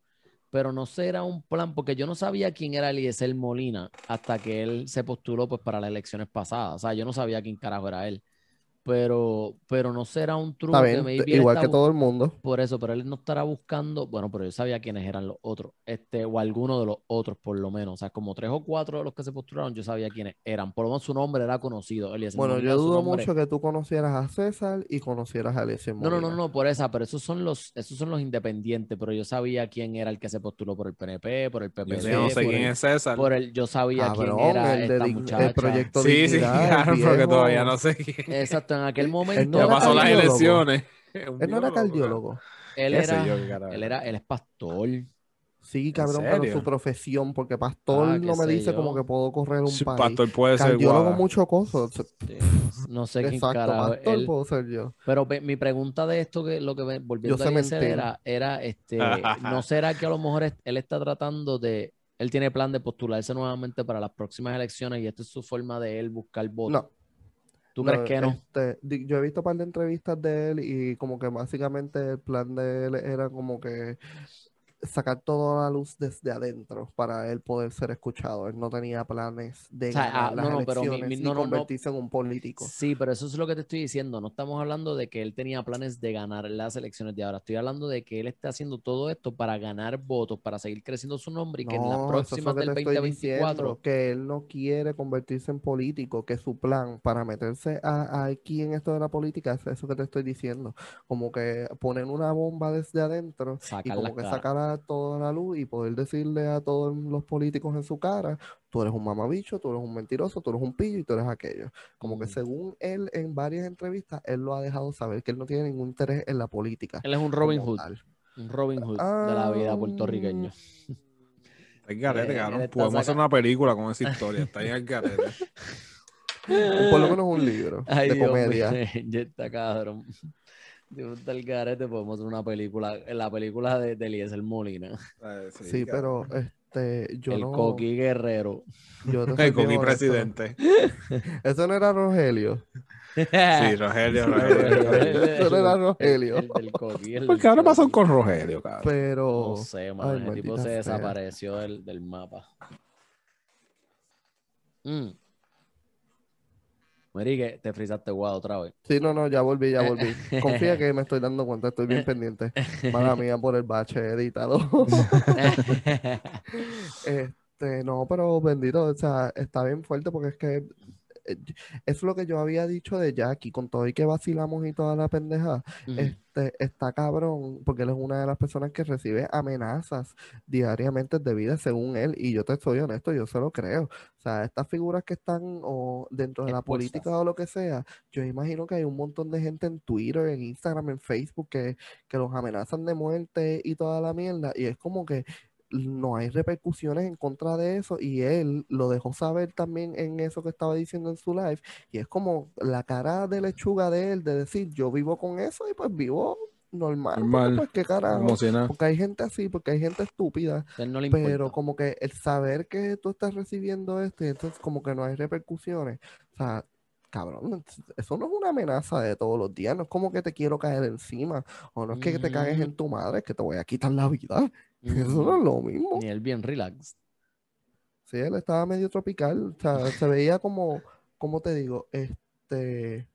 pero no será un plan, porque yo no sabía quién era Eliezer Molina hasta que él se postuló pues para las elecciones pasadas. O sea, yo no sabía quién carajo era él. Pero, pero no será un truco Está que bien, él igual que todo el mundo. por eso, pero él no estará buscando, bueno, pero yo sabía quiénes eran los otros, este, o alguno de los otros, por lo menos. O sea, como tres o cuatro de los que se postularon, yo sabía quiénes eran. Por lo menos su nombre era conocido. Eliezer Bueno, Molina, yo dudo mucho que tú conocieras a César y conocieras a Alicia No, no, no, no, por esa, pero esos son los, esos son los independientes, pero yo sabía quién era el que se postuló por el PNP, por el Yo PPD, no sé por, quién el, es César. por el- yo sabía quién era el, de esta el muchacha. proyecto Sí, sí, Dignidad, el claro, porque todavía no sé quién. Exacto, en aquel momento Él no Ya era pasó las cardiólogo. elecciones. Él no era cardiólogo. él era, yo, él era, él es pastor. Sí, cabrón, pero su profesión, porque pastor Ah, no me dice yo. como que puedo correr un Sí, país. pastor puede ser Cardiólogo mucho coso. Sí, no sé quién Exacto, carajo. pastor él- puedo ser yo. Pero mi pregunta de esto, que lo que volviendo sé a mentir. era, era este, ¿no será que a lo mejor es- él está tratando de, él tiene plan de postularse nuevamente para las próximas elecciones y esta es su forma de él buscar votos? No. ¿Tú crees que no? este, yo he visto un par de entrevistas de él y como que básicamente el plan de él era como que sacar toda la luz desde adentro para él poder ser escuchado. Él no tenía planes de O sea, ganar ah, las no, no, pero mi- elecciones mi- y no, no, no. convertirse en un político. Sí, pero eso es lo que te estoy diciendo. No estamos hablando de que él tenía planes de ganar las elecciones de ahora. Estoy hablando de que él está haciendo todo esto para ganar votos, para seguir creciendo su nombre y que en las próximas del te estoy 2024 diciendo, que él no quiere convertirse en político, que su plan para meterse a, a aquí en esto de la política es eso que te estoy diciendo, como que poner una bomba desde adentro y como que sacar a toda la luz y poder decirle a todos los políticos en su cara, tú eres un mamabicho, tú eres un mentiroso, tú eres un pillo y tú eres aquello. Como que según él en varias entrevistas, él lo ha dejado saber que él no tiene ningún interés en la política. Él es un Robin Hood, tal. un Robin Hood de la vida puertorriqueña. Está en garete, Eh, cabrón. Podemos hacer una película con esa historia. Está en el garete. Por lo menos un libro Ay, de Dios comedia. mío, ya está cabrón. Dios del garete, podemos hacer una película, la película de, de Eliezer Molina. Eh, Sí, pero este, yo el no. Coqui Guerrero. Yo El Coqui presidente. Eso no era Rogelio. Sí, Rogelio, Rogelio. Eso no era Rogelio. El Coqui, el ¿Por qué ahora pasó con Rogelio, cabrón? Pero. No sé, mano. Ay, el tipo se sea. desapareció del, del mapa. Mm. Marique, te frizaste guado otra vez. Sí, no, no, ya volví, ya volví. Confía que me estoy dando cuenta, estoy bien pendiente. Mala mía por el bache, editado. Este, no, pero bendito, o sea, está bien fuerte porque es que es lo que yo había dicho de Jackie, con todo y que vacilamos y toda la pendeja, este, está cabrón, porque él es una de las personas que recibe amenazas diariamente de vida según él, y yo te soy honesto, yo se lo creo. O sea, estas figuras que están o dentro de la Expuestas. política o lo que sea, yo imagino que hay un montón de gente en Twitter, en Instagram, en Facebook que, que los amenazan de muerte y toda la mierda, y es como que no hay repercusiones en contra de eso y él lo dejó saber también en eso que estaba diciendo en su live y es como la cara de lechuga de él de decir yo vivo con eso y pues vivo normal, pues qué carajo, nada. porque hay gente así, porque hay gente estúpida, no le pero importa. como que el saber que tú estás recibiendo esto y entonces como que no hay repercusiones, o sea, cabrón, eso no es una amenaza de todos los días, no es como que te quiero caer encima, o no es que te cagues en tu madre, es que te voy a quitar la vida, eso no es lo mismo. Ni él bien relax. Sí, él estaba medio tropical, o sea, se veía como, ¿cómo te digo? Este,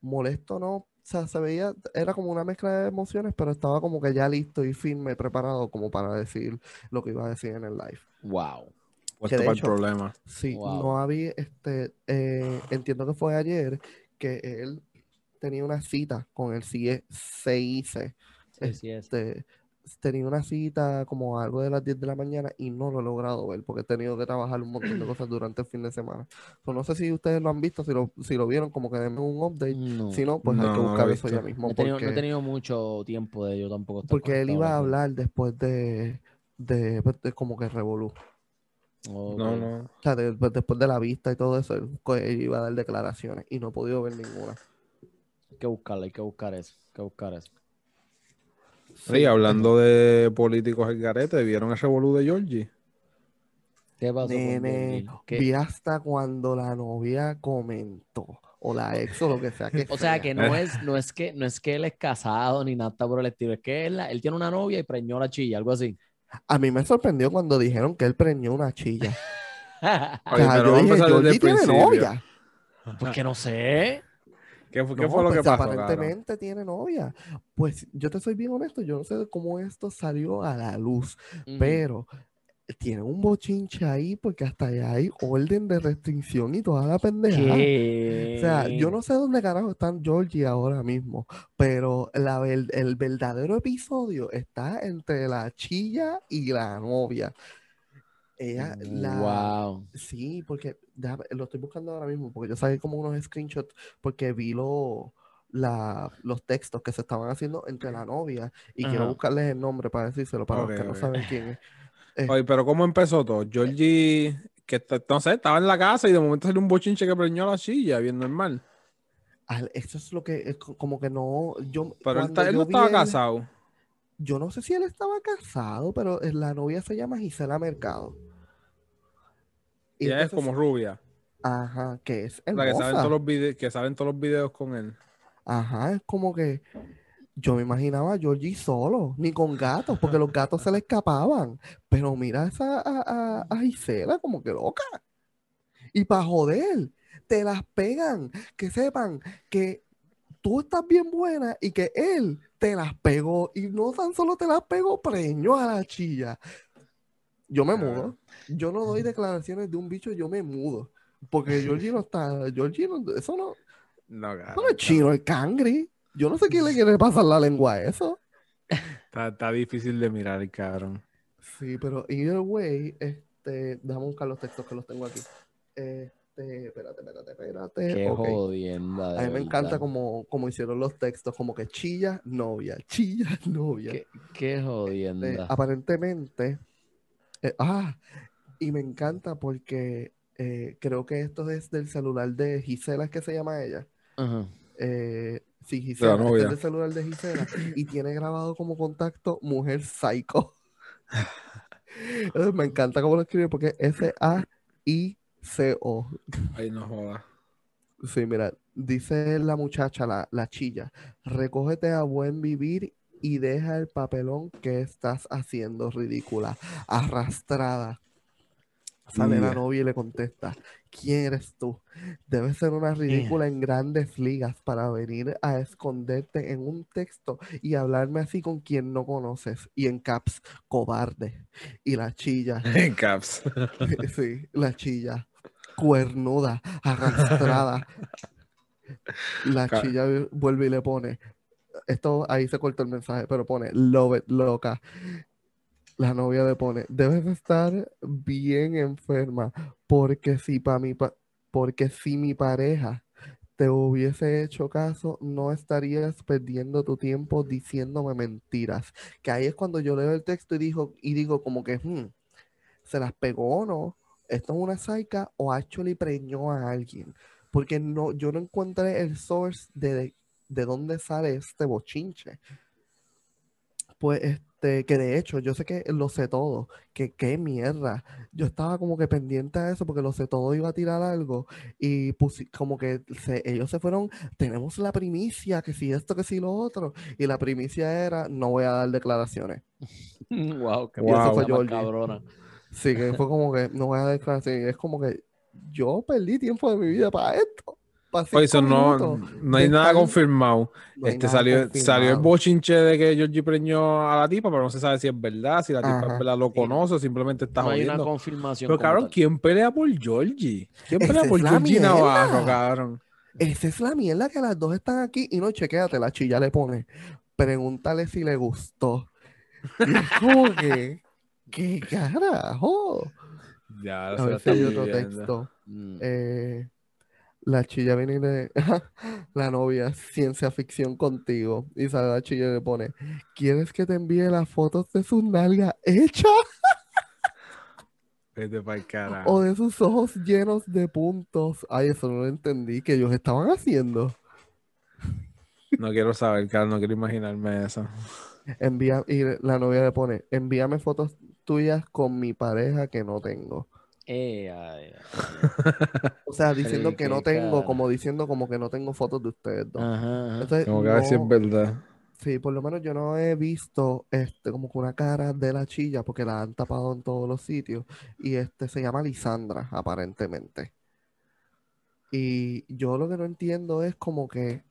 molesto, ¿no? O sea, se veía, era como una mezcla de emociones, pero estaba como que ya listo y firme, preparado como para decir lo que iba a decir en el live. Wow. Puesto para el problema. Sí, Wow. no había, este, eh, entiendo que fue ayer que él tenía una cita con el CIE CIC, Sí, sí es. este, tenía una cita como a algo de las 10 de la mañana y no lo he logrado ver porque he tenido que trabajar un montón de cosas durante el fin de semana. So, no sé si ustedes lo han visto, si lo, si lo vieron, como que denme un update. No. Si no, pues hay que no buscar eso ya mismo No he, tenido, no he porque, tenido mucho tiempo de yo tampoco. porque él iba a hablar después de, de, pues, de como que Revolú. Ok. No, no. O sea, de- pues, después de la vista y todo eso, él, pues, él iba a dar declaraciones y no he podido ver ninguna. Hay que buscarla, hay que buscar eso. Hay que buscar eso. Sí, hablando de políticos el garete, ¿vieron el revolú de Georgie? ¿Qué pasó Nene, vi hasta cuando la novia comentó, o la ex o lo que sea que O sea sea. que no es, no es que no es que él es casado ni nada por el estilo, es que él, él tiene una novia y preñó la chilla, algo así. A mí me sorprendió cuando dijeron que él preñó una chilla. O sea, yo dije, Georgie tiene novia. Porque no sé. ¿Qué, fue- qué No, fue lo pues que pasó, aparentemente tiene novia. Pues yo te soy bien honesto, yo no sé cómo esto salió a la luz, pero tiene un bochinche ahí porque hasta allá hay orden de restricción y toda la pendeja. ¿Qué? O sea, yo no sé dónde carajo están Georgie ahora mismo, pero la ver- el verdadero episodio está entre la chilla y la novia. Ella, la, Wow. Sí, porque lo estoy buscando ahora mismo, porque yo saqué como unos screenshots, porque vi lo, la, los textos que se estaban haciendo entre la novia y quiero buscarles el nombre para decírselo para los que no saben quién es. Eh, Oye, pero ¿cómo empezó todo? Georgie, que no sé, estaba en la casa y de momento salió un bochinche que preñó la silla, bien normal. al- eso es lo que, es co- como que no, yo, Pero él, yo no estaba casado. yo no sé si él estaba casado, pero eh, la novia se llama Gisela Mercado. Y es como rubia. Ajá, que es La que saben hermosa. todos los videos, que saben todos los videos con él. Ajá, es como que yo me imaginaba a Georgie solo, ni con gatos, porque los gatos se le escapaban. Pero mira esa a, a, a Gisela como que loca. Y para joder, te las pegan. Que sepan que tú estás bien buena y que él te las pegó. Y no tan solo te las pegó, preñó a la chilla. Yo me mudo. Yo no doy declaraciones de un bicho, yo me mudo. Porque Georgie no está. Georgie no, eso no. No, Eso no es chino, el cangri. Yo no sé quién le quiere pasar la lengua a eso. Está, está difícil de mirar, cabrón. Sí, pero either way, este, déjame buscar los textos que los tengo aquí. Este, espérate, espérate, espérate. Qué jodienda. A mí me encanta como, como hicieron los textos, como que chilla, novia, chilla, novia. Qué, qué Este, jodienda. aparentemente, eh, ah, y me encanta porque eh, creo que esto es del celular de Gisela, ¿es que se llama ella? Ajá. Eh, sí, Gisela, este es del celular de Gisela y tiene grabado como contacto mujer psycho. Me encanta cómo lo escribe porque es S-A-I-C-O. Ay, no jodas. Sí, mira, dice la muchacha, la, la chilla, recógete a buen vivir y deja el papelón que estás haciendo, ridícula, arrastrada. Sale la novia y le contesta, ¿quién eres tú? Debes ser una ridícula en grandes ligas para venir a esconderte en un texto y hablarme así con quien no conoces. Y en caps, cobarde. Y la chilla, En caps. Sí, la chilla. Cuernuda, arrastrada. La chilla vuelve y le pone. Esto ahí se cortó el mensaje, pero pone love it, loca. La novia le pone, debes estar bien enferma, porque si pa mi pa- porque si mi pareja te hubiese hecho caso, no estarías perdiendo tu tiempo diciéndome mentiras. Que ahí es cuando yo leo el texto y digo, y digo como que, "Hmm, ¿se las pegó o no? ¿Esto es una saica o actually preñó a alguien? Porque no, yo no encontré el source de, de dónde sale este bochinche. Pues este, que de hecho, yo sé que lo sé todo, que qué mierda. Yo estaba como que pendiente a eso porque lo sé todo iba a tirar algo y pusi- como que se- ellos se fueron, tenemos la primicia, que si esto, que si lo otro, y la primicia era, no voy a dar declaraciones. wow, qué fue Georgie. cabrona. Sí, que fue como que no voy a dar declaraciones. Es como que yo perdí tiempo de mi vida para esto. Para Oye, no, no hay nada confirmado. no hay este nada salió, salió el confirmado. bochinche de que Georgie preñó a la tipa, pero no se sabe si es verdad, si la tipa verdad lo conoce o simplemente está No hay una confirmación. Pero cabrón, tal. ¿quién pelea por Georgie? ¿Quién pelea es por Georgie. Navarro, cabrón? Esa es la mierda que las dos están aquí y no, chequéate, la chilla le pone. Pregúntale si le gustó. Es que, ¿qué carajo? Ya, A ver si hay otro texto. Mm. Eh, la chilla viene y le... La novia, ciencia ficción contigo. Y sale la chilla y le pone, ¿quieres que te envíe las fotos de sus nalgas hechas Vete o carajo. de sus ojos llenos de puntos? Ay, eso no lo entendí, que ellos estaban haciendo. No quiero saber, cabrón, no quiero imaginarme eso. Envía, y la novia le pone, envíame fotos tuyas con mi pareja que no tengo. Eh, ay, ay. O sea, diciendo que no tengo, como diciendo como que no tengo fotos de ustedes dos. Ajá, ajá. Entonces, Como que a ver si es no- verdad. Sí, por lo menos yo no he visto este como que una cara de la chilla porque la han tapado en todos los sitios y este se llama Lisandra aparentemente. Y yo lo que no entiendo es como que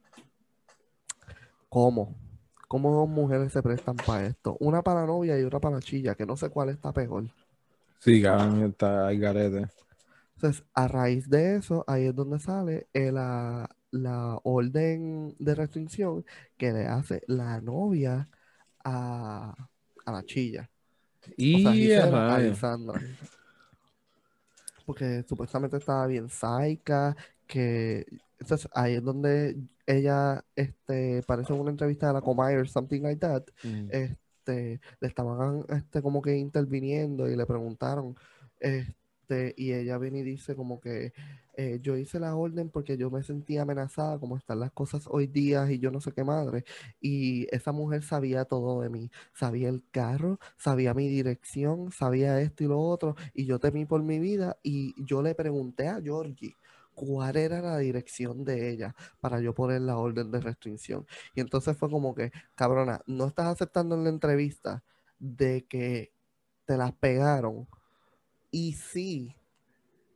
cómo cómo dos mujeres se prestan para esto, una para la novia y otra para la chilla, que no sé cuál está peor. Sí, cabrón, está al garete. Entonces, a raíz de eso, ahí es donde sale la, la orden de restricción que le hace la novia a, a la chilla. O Y sea, a Gisela a rayos. Lisandra. Porque supuestamente estaba bien saica, que entonces ahí es donde ella este parece en una entrevista de la Comire, something like that, Mm. este, le estaban este, como que interviniendo y le preguntaron, este, y ella viene y dice como que eh, yo hice la orden porque yo me sentía amenazada como están las cosas hoy día y yo no sé qué madre. Y esa mujer sabía todo de mí, sabía el carro, sabía mi dirección, sabía esto y lo otro, y yo temí por mi vida y yo le pregunté a Georgie cuál era la dirección de ella para yo poner la orden de restricción. Y entonces fue como que, cabrona, no estás aceptando en la entrevista de que te las pegaron y sí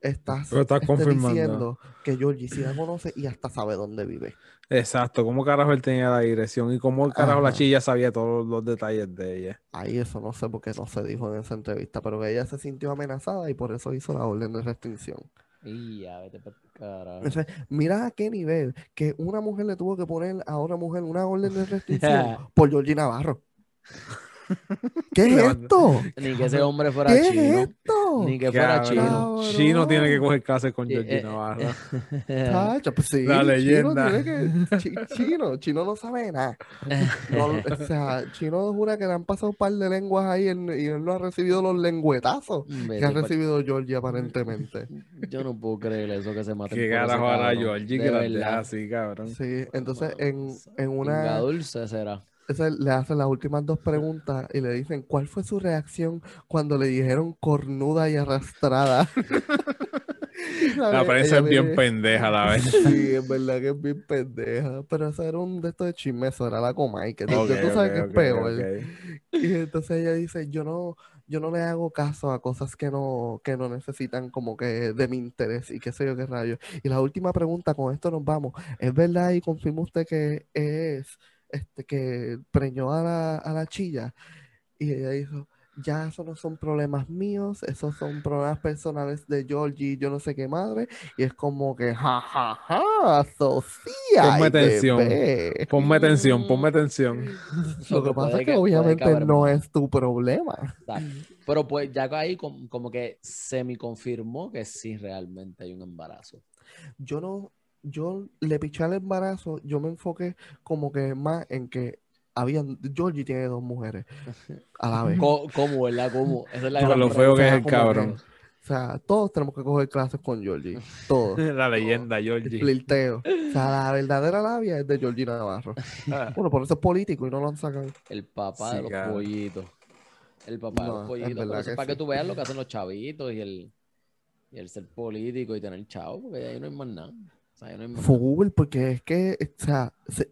estás, Pero estás este, confirmando. diciendo que Georgie sí la conoce y hasta sabe dónde vive. Exacto, ¿cómo carajo él tenía la dirección? ¿Y cómo carajo la Ajá. chilla sabía todos los detalles de ella? Ahí eso no sé por qué no se dijo en esa entrevista, pero que ella se sintió amenazada y por eso hizo la orden de restricción. Y ya, vete para carajo. Entonces, mira a qué nivel que una mujer le tuvo que poner a otra mujer una orden de restricción por Georgie Navarro. ¿Qué es esto? Ni que ese hombre fuera ¿Qué es chino. esto? Ni que fuera Cabrón, chino. Chino tiene que coger clases con Georgie eh, Navarro. Chacho, pues sí, La Chino leyenda. tiene que- chi- Chino, Chino no sabe nada. No, o sea, Chino jura que le han pasado un par de lenguas ahí en- y él no ha recibido los lengüetazos que ha recibido Georgie aparentemente. Yo no puedo creer eso que se maten ¿Qué carajo hará cabrón, Georgie que verdad. así, cabrón? Sí, entonces en, en una dulce será. Entonces le hacen las últimas dos preguntas y le dicen, ¿cuál fue su reacción cuando le dijeron cornuda y arrastrada? La prensa es bien pendeja la vez. Sí, es verdad que es bien pendeja. Pero eso era un de estos de chisme, eso era la Comay, que tú, Ok, tú sabes ok, que es peor. Y entonces ella dice, yo no, yo no le hago caso a cosas que no, que no necesitan como que de mi interés y qué sé yo qué rayos. Y la última pregunta, con esto nos vamos. ¿Es verdad y confirma usted que es este que preñó a la, a la chilla? Y ella dijo, ya eso no son problemas míos, esos son problemas personales de Georgie, yo no sé qué madre. Y es como que, ja, ja, ja, Sofía. Ponme atención. bebé". Ponme atención, ponme atención. Lo que pasa es que puede obviamente no es tu problema. Pero pues ya ahí com- como que semi confirmó que sí realmente hay un embarazo. Yo no, yo le piché al embarazo, yo me enfoqué como que más en que habían, Georgie tiene dos mujeres a la vez. Co- ¿Cómo, verdad? ¿Cómo? Esa es la Por lo feo que es el que- cabrón. O sea, todos tenemos que coger clases con Georgie, todos. La leyenda, Georgie. Flirteo. O sea, la verdadera labia es de Georgie Navarro. Bueno, por eso es político y no lo han sacado. El papá Sí, de los pollitos. El papá de los pollitos. Eso que para que tú veas lo que hacen los chavitos y el, y el ser político y tener chavo, porque ahí no hay más nada. Sea, no. Full, porque es que, o sea, se,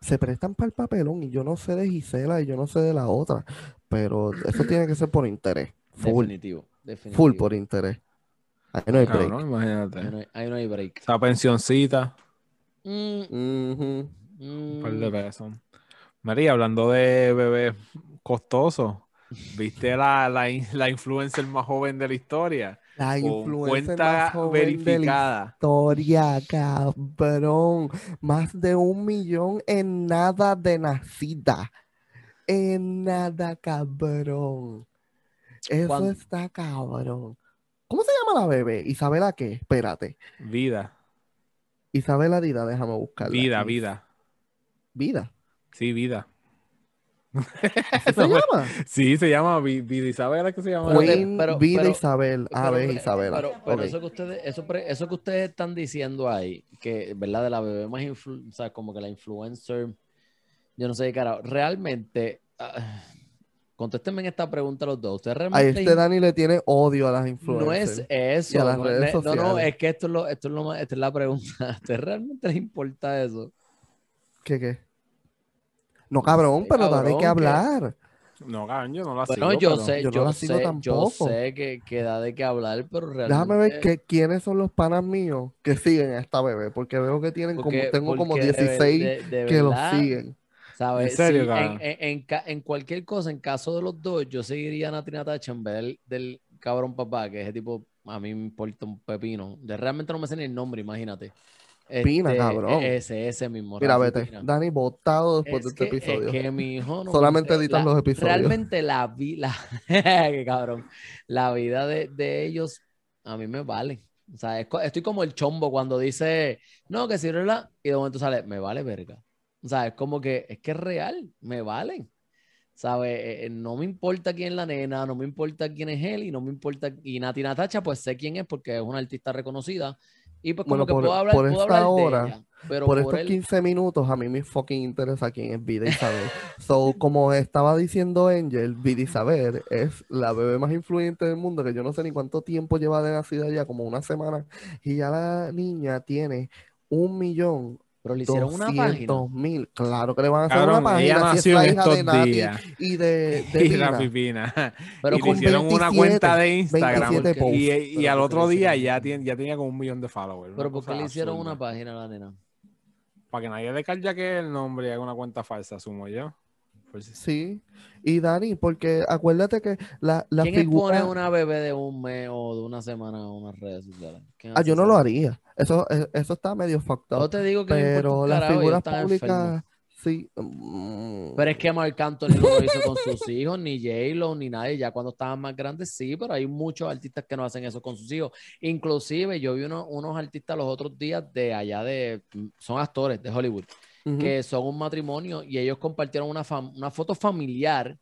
se prestan para el papelón y yo no sé de Gisela y yo no sé de la otra, pero eso tiene que ser por interés. Full, Definitivo, definitivo. full por interés. Ahí no hay break. Cabrón, Ahí imagínate. no hay, ahí no hay break. Esa pensioncita, Mm, Ujú. un par mm. de pesos. María, hablando de bebés costosos, ¿viste la, la, la influencer más joven de la historia? La influencer cuenta más joven de la historia, cabrón. Más de un millón en nada de nacida. En nada, cabrón. Eso ¿Cuán- está cabrón. ¿Cómo se llama la bebé? ¿Isabela qué? Espérate. Vida, Isabela Dida, déjame buscarla. vida, vida. Vida. Sí, vida. ¿Así se llama? Sí, se llama Vi- Vida Isabel, ¿es que se llama? Pero- Queen pero- Vida pero- Isabel. A Pero- ver, pero- Isabela. Eso que ustedes, eso, eso que ustedes están diciendo ahí, que, ¿verdad? De la bebé más influ- o sea, como que la influencer, yo no sé qué carajo, realmente, ah, contéstenme en esta pregunta los dos. ¿Ustedes A realmente este Dani le tiene odio a las no influencers. es eso? y a las no, redes no, no, no, es que esto es lo, esto es lo más, esta es la pregunta. ¿A ustedes realmente les importa eso? ¿Qué qué? No, cabrón, pero cabrón, que que- hablar. No, cabrón, yo no la Bueno, sigo, yo sé, yo yo, no sé, yo tampoco. sé que, que da de qué hablar, pero realmente... Déjame ver que, quiénes son los panas míos que siguen a esta bebé, porque veo que tienen como, tengo como porque de ver- 16 de- de que los verdad, siguen. ¿Sabes? ¿En serio, Sí, en, cabrón? en- en ca- en cualquier cosa, en caso de los dos, yo seguiría a Nati Natacha en vez del, del cabrón papá, que ese tipo a mí me importa un pepino. De realmente no me sé ni el nombre, imagínate. Pina, Este, cabrón. Ese, ese mismo. Mira, Rafi vete. Pina. Dani votado después Es de este que, episodio. es que mi hijo no Solamente me- editas la- los episodios. Realmente la vida, cabrón, la vida de, de ellos a mí me vale. O sea, es estoy como el chombo cuando dice, no, que si la y de momento sale, me vale verga. O sea, es como que, es que es real, me valen. ¿Sabes? Eh, eh, no me importa quién es la nena, no me importa quién es él y no me importa. Y Nati Natacha, pues sé quién es porque es una artista reconocida. Y pues como Bueno, que por- puedo hablar, por puedo esta hablar de hora, ella. Pero Por por, estos él, 15 minutos, a mí me fucking interesa quién es Vida Isabel. so, como estaba diciendo Angel, Vida Isabel es la bebé más influyente del mundo, que yo no sé ni cuánto tiempo lleva de nacida ya, como una semana, y ya la niña tiene un millón pero le hicieron una página. mil. Claro que le van a hacer Cabrón, una ella página si es nació la hija estos de Nati días. y de, de y Pina. Rafi Pina. Pero y le hicieron una 27, cuenta de Instagram. 27 posts. Y, y al ¿por qué otro día ya, ya tenía como un millón de followers. Pero ¿por qué le hicieron una página a la nena? Para que nadie le cargue que el nombre y haga una cuenta falsa, asumo yo. Sí. Y Dani, porque acuérdate que la, la ¿Quién figura... expone una bebé de un mes o de una semana a unas redes sociales? ¿Quién Ah, yo no eso? lo haría. Eso, eh, eso está medio fucked Yo te digo que Pero las figuras públicas, sí. mm, Pero es que Marc Anthony no lo hizo con sus hijos, ni J-Lo, ni nadie. Ya cuando estaban más grandes, sí, pero hay muchos artistas que no hacen eso con sus hijos. Inclusive, yo vi uno- unos artistas los otros días de allá de... Son actores de Hollywood. Que son un matrimonio y ellos compartieron una, una foto familiar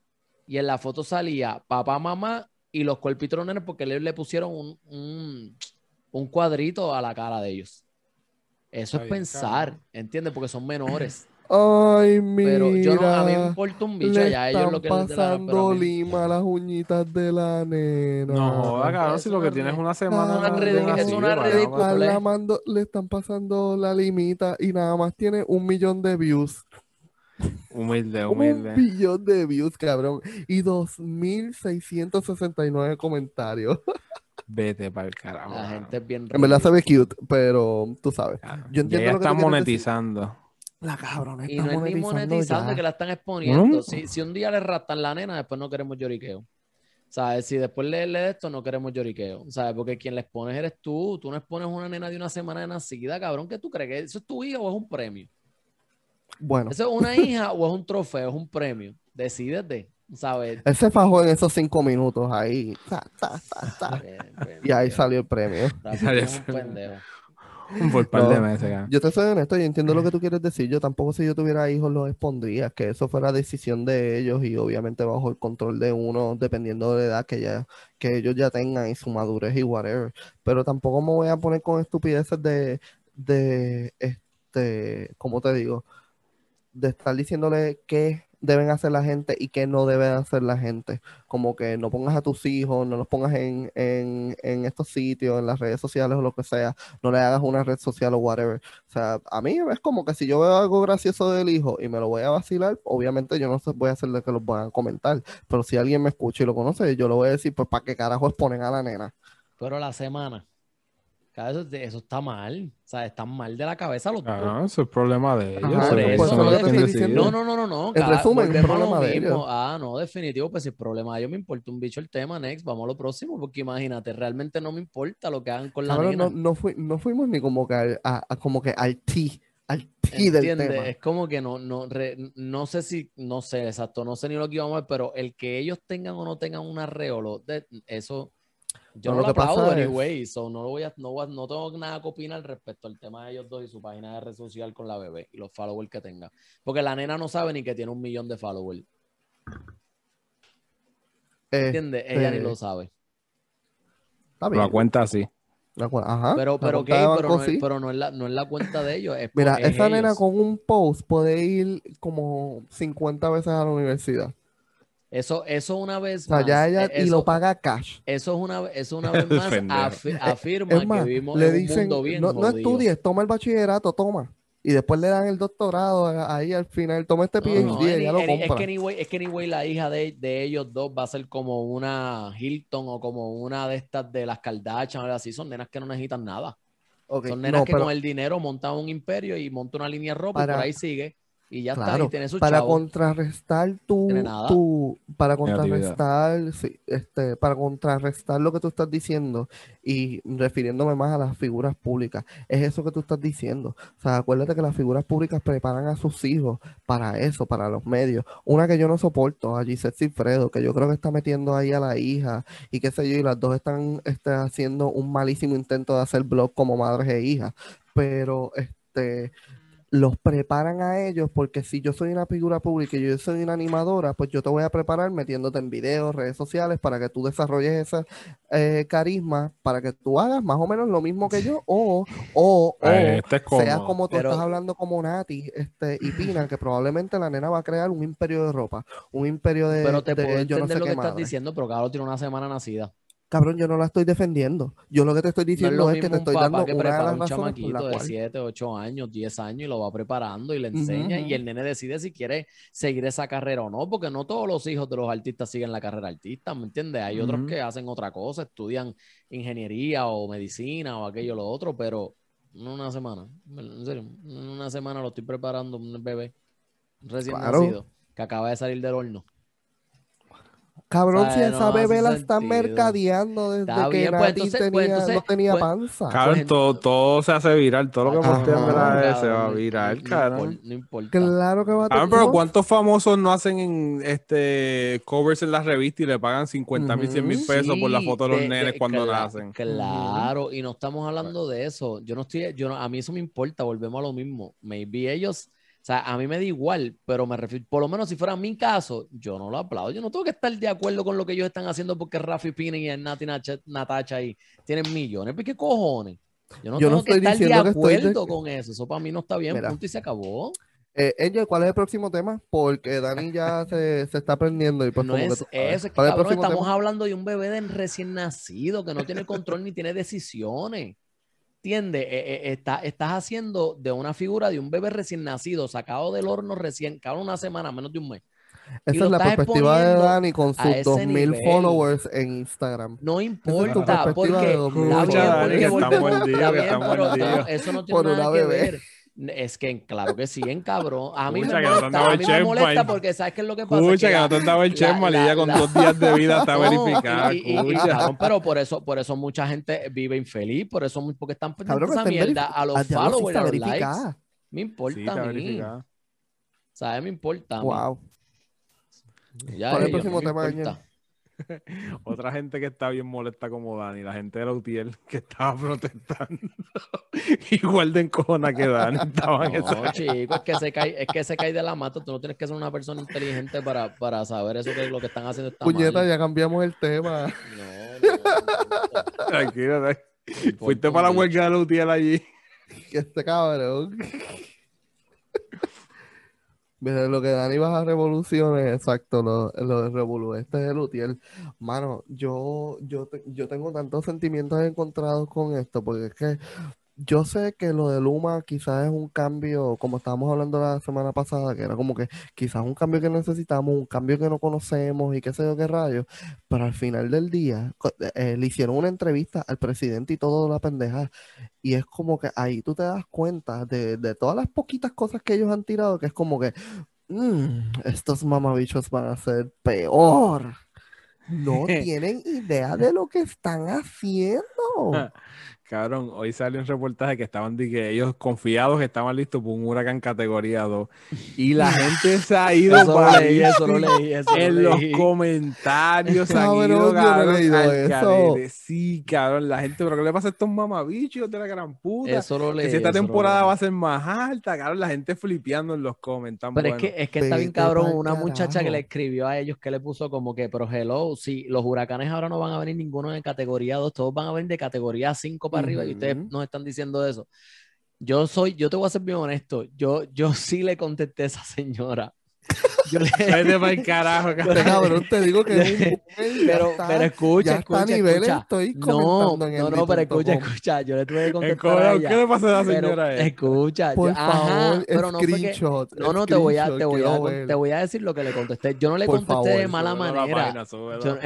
y en la foto salía papá, mamá y los cuerpitos nenes porque le, le pusieron un, un, un cuadrito a la cara de ellos. Eso Está es bien, pensar. ¿entiendes? Porque son menores. Ay, mira. Pero yo no, a mí me importa un bicho le allá, ellos están lo que les dé la gana, pero pasando lima a las uñitas de la nena. No, joda, cabrón, es si lo que tienes ri- una semana. una ridícula- es una ridícula. Le- están pasando la limita y nada más tiene un millón de views. Humilde, Un humilde. millón de views, cabrón. Y 2.669 comentarios. Vete para el carajo. La gente es bien En verdad se ve cute, pero tú sabes. Claro. Yo entiendo Ya lo que está monetizando. La cabrona Y está no es ni monetizando, ya. que la están exponiendo. Mm. Si, si un día le raptan la nena, después no queremos lloriqueo. ¿Sabes? Si después le, le de esto, no queremos lloriqueo. ¿Sabes? Porque quien le expones eres tú. Tú no expones una nena de una semana de nacida, cabrón. ¿Qué tú crees? ¿Que eso es tu hija o es un premio? Bueno, ¿Eso es una hija o es un trofeo? Es un premio. Decídete. ¿Sabes? él se fajó en esos cinco minutos ahí. Ta, ta, ta, ta. Ven, ven, Y ahí salió el premio. Salió el premio. Por par No. de meses. Yo te soy honesto, yo entiendo lo que tú quieres decir. Yo tampoco si yo tuviera hijos los expondría, que eso fuera decisión de ellos y obviamente bajo el control de uno, dependiendo de la edad que ya, que ellos ya tengan y su madurez y whatever. Pero tampoco me voy a poner con estupideces de, de este, ¿cómo te digo? De estar diciéndole qué deben hacer la gente y qué no debe hacer la gente. Como que no pongas a tus hijos, no los pongas en, en, en estos sitios, en las redes sociales o lo que sea no le hagas una red social o whatever. O sea, a mí es como que si yo veo algo gracioso del hijo y me lo voy a vacilar, obviamente yo no voy a hacer de que los van a comentar. Pero si alguien me escucha y lo conoce, yo lo voy a decir, pues ¿para qué carajo exponen a la nena? Pero la semana. Eso, eso está mal. O sea, están mal de la cabeza los dos. Cabrón, eso es problema de ellos. Ajá, eso por es eso eso lo no que. No, no, no, no, no. En cada- resumen, es problema de mismo. ellos. Ah, no, definitivo, pues si el problema de ellos me importa un bicho el tema, next, vamos a lo próximo, porque imagínate, realmente no me importa lo que hagan con la Cabrón, nena. no, no, fui- no fuimos ni como que al, a- a- como que al ti, al ti del tema. Es como que no, no, re- no sé si, no sé, exacto, no sé ni lo que íbamos a ver, pero el que ellos tengan o no tengan un arreo, lo- de- eso, yo No, no, lo lo que pasa aplaudo es- anyway, so no, lo voy a, no, no tengo nada que opinar respecto al tema de ellos dos y su página de red social con la bebé y los followers que tenga. Porque la nena no sabe ni que tiene un millón de followers, ¿entiendes? Ella ni Este, lo sabe. Está La cuenta sí. La cu- Ajá, Pero, pero, banco no, sí. pero no, es la, no es la cuenta de ellos. Es Mira, es esa nena con un post puede ir como 50 veces a la universidad. Eso, eso una vez O sea, más. ya ella eh, y lo paga cash. Eso es una, eso una vez más afi- afirma Es más, que vivimos le en un dicen, mundo bien no, no estudies, toma el bachillerato, toma. Y después le dan el doctorado ahí al final, toma este PhD no, y ella lo any- es compra. que anyway, es que anyway la hija de, de ellos dos va a ser como una Hilton o como una de estas de las Kardashian o algo así. Son nenas que no necesitan nada. Son nenas no, que pero con el dinero montan un imperio y montan una línea de ropa y por ahí sigue. Y ya está, y tiene su para chavo. contrarrestar tu, tu- para contrarrestar, sí, este, para contrarrestar lo que tú estás diciendo y refiriéndome más a las figuras públicas, es eso que tú estás diciendo. O sea, acuérdate que las figuras públicas preparan a sus hijos para eso, para los medios. Una que yo no soporto, a Gisette Cifredo, que yo creo que está metiendo ahí a la hija y qué sé yo, y las dos están este, haciendo un malísimo intento de hacer blog como madres e hijas. Pero este los preparan a ellos porque si yo soy una figura pública y yo soy una animadora, pues yo te voy a preparar metiéndote en videos, redes sociales, para que tú desarrolles ese eh, carisma, para que tú hagas más o menos lo mismo que yo, o, o, o Eh, Este es seas como tú Pero- estás hablando como Nati este, y Pina, que probablemente la nena va a crear un imperio de ropa, un imperio de, Pero te de puedo yo no sé lo qué que estás madre. diciendo, pero claro, tiene una semana nacida. Cabrón, yo no la estoy defendiendo. Yo lo que te estoy No es diciendo es, que te estoy dando que una de las un chamaquito la de cual- 7, 8 años, 10 años y lo va preparando y le enseña y el nene decide si quiere seguir esa carrera o no, porque no todos los hijos de los artistas siguen la carrera artista, ¿me entiendes? Hay otros que hacen otra cosa, estudian ingeniería o medicina o aquello o lo otro, pero no una semana, en serio, en una semana lo estoy preparando un bebé recién Claro. nacido que acaba de salir del horno. Cabrón, si esa No bebé la están mercadeando desde Está que bien, pues, Nati entonces- pues, tenía, entonces, no tenía pues, panza. Cabrón, Pues, todo, todo se hace viral. Todo lo que Ajá. postea en verdad se va a viral, cabrón. No importa. Claro que va a Cabrón, tener. pero ¿cuántos famosos no hacen en este covers en las revistas y le pagan 50 mil, 100 mil pesos por la Sí, foto de los de- nenes de- cuando cla- nacen? Claro, y no estamos hablando de eso. Yo no estoy, yo no- a mí eso me importa, volvemos a lo mismo. Maybe ellos, sea, a mí me da igual, pero me refiero, por lo menos si fuera mi caso, yo no lo aplaudo. Yo no tengo que estar de acuerdo con lo que ellos están haciendo porque Rafi Pina y el Nati Natacha ahí tienen millones. ¿Por qué cojones? Yo no Yo no tengo que estoy estar de diciendo que estoy de- acuerdo con eso. Eso para mí no está bien, Mira. punto y se acabó. Eh, Angel, ¿cuál es el próximo tema? Porque Dani ya se, se está aprendiendo y pues No que es sabes. eso, es que ¿Cuál es el cabrón, estamos tema? hablando de un bebé de recién nacido que no tiene control ni tiene decisiones. ¿Entiendes? Eh, eh, está- estás haciendo de una figura de un bebé recién nacido, sacado del horno recién, cabrón, una semana, menos de un mes. y Esa es la estás perspectiva de Dani con a sus ese 2000 nivel. followers en Instagram. No importa, porque. Es que claro que sí, en cabrón. A mí me molesta, a mí me molesta porque sabes qué es lo que pasa. Escucha, Que que no te han dado el la- checkmate y la- ya con la- dos días de vida está No, verificada. y- y- y- escucha. cabrón, pero por eso, por eso mucha gente vive infeliz, por eso porque están de esa mierda a los Ah, followers, a los likes. verificada. Me importa Sí, a mí. verificada. ¿Sabes? Me importa. Wow. Ya ¿Cuál es el próximo tema. Otra gente que está bien molesta como Dani, la gente de la UTIEL que estaba protestando. Igual de encojona que Dani. Estaban esa- No, chico, es que se cae, es que se cae de la mata. Tú no tienes que ser una persona inteligente para, para saber eso que lo que están haciendo está Puñeta, mal. ya cambiamos el tema. No, no. Tranquilo, Dani. No Fuiste para la huelga de la UTIEL allí. Este cabrón. Mira, lo que Dani baja a revoluciones, exacto, lo, lo de Revolu. Este es el Utiel. Mano, yo, yo, yo tengo tantos sentimientos encontrados con esto, porque es que yo sé que lo de Luma quizás es un cambio, como estábamos hablando la semana pasada, que era como que quizás un cambio que necesitamos, un cambio que no conocemos y qué sé yo qué rayos, pero al final del día eh, le hicieron una entrevista al presidente y todo la pendeja, y es como que ahí tú te das cuenta de, de todas las poquitas cosas que ellos han tirado, que es como que "Mm, estos mamabichos van a ser peor. No tienen idea de lo que están haciendo. Cabrón, hoy salió un reportaje que estaban de que ellos confiados que estaban listos para un huracán categoría 2. Y la gente se ha ido Eso lo para leí, eso lo leí, eso lo en los leí. comentarios se han Cabrón, ido, no cabrón, leído al eso. carete. Sí, cabrón, la gente, pero ¿qué le pasa a estos mamabichos de la gran puta? Eso lo Que si esta lo temporada va a ser más alta, cabrón, la gente flipeando en los comentarios. Pero es que, es que está bien cabrón. Una muchacha que le escribió a ellos que le puso como que, pero hello, si los huracanes ahora no van a venir ninguno de categoría 2, todos van a venir de categoría 5 para arriba y ustedes nos están diciendo eso. Yo soy, yo te voy a ser bien honesto. Yo, yo sí le contesté a esa señora. Yo le, Vete pa'l carajo, Este cabrón. te digo que pero, está- pero escucha, escucha, niveles, escucha. estoy No, en no, no, pero escucha, escucha. Yo le tuve que El contestar a ella. ¿Qué le pasa a la Pero señora? esa? escucha, Por yo- ajá, favor, pero no screenshot, no, no, te voy a, te voy a, te voy a decir lo que le contesté. Yo no le Por contesté favor, de mala manera. página. Yo,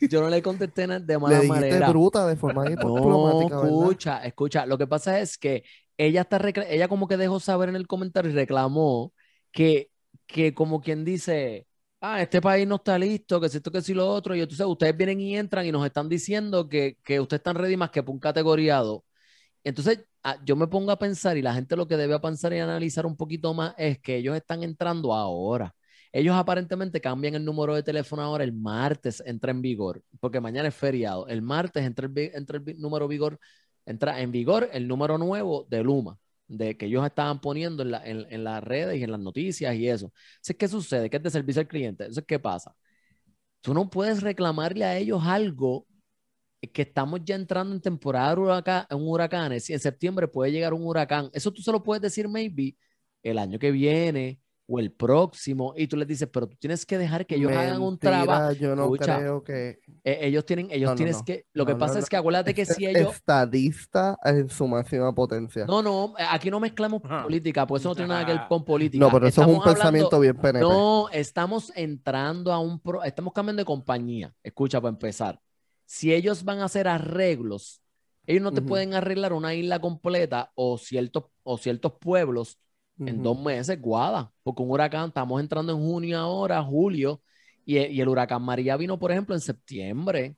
yo no le contesté de Le mala dijiste manera. bruta de forma No, escucha, escucha. Lo que pasa es que ella está ella como que dejó saber en el comentario y reclamó que, que como quien dice, ah, este país no está listo, que si esto, que si lo otro, y entonces ustedes vienen y entran y nos están diciendo que, que ustedes están ready más que un categoriado. Entonces, ah, yo me pongo a pensar y la gente lo que debe pensar y analizar un poquito más es que ellos están entrando ahora. Ellos aparentemente cambian el número de teléfono ahora, el martes entra en vigor, porque mañana es feriado. El martes entra el, entra el número vigor, entra en vigor el número nuevo de Luma, de que ellos estaban poniendo en, la- en- en las redes y en las noticias y eso. Entonces, ¿qué sucede? ¿Qué es de servicio al cliente? Entonces, ¿qué pasa? Tú no puedes reclamarle a ellos algo que estamos ya entrando en temporada de huraca- en huracanes y en septiembre puede llegar un huracán. Eso tú se lo puedes decir maybe el año que viene o el próximo y tú les dices, pero tú tienes que dejar que ellos hagan un trabajo. Yo no Escucha, creo que Eh, ellos tienen, ellos No, no, tienes no. que, lo que pasa no. es que acuérdate que Este si ellos, estadista en su máxima potencia. no, no, aquí no mezclamos política, pues eso no tiene nada que ver con política. No, pero eso es un hablando- pensamiento bien PNP. No, estamos entrando a un, pro- estamos cambiando de compañía. Escucha, para empezar, si ellos van a hacer arreglos, ellos no te pueden arreglar una isla completa o ciertos, o ciertos pueblos en Ujú. dos meses, guada, porque un huracán, estamos entrando en junio ahora, julio, y, e- y el huracán María vino, por ejemplo, en septiembre.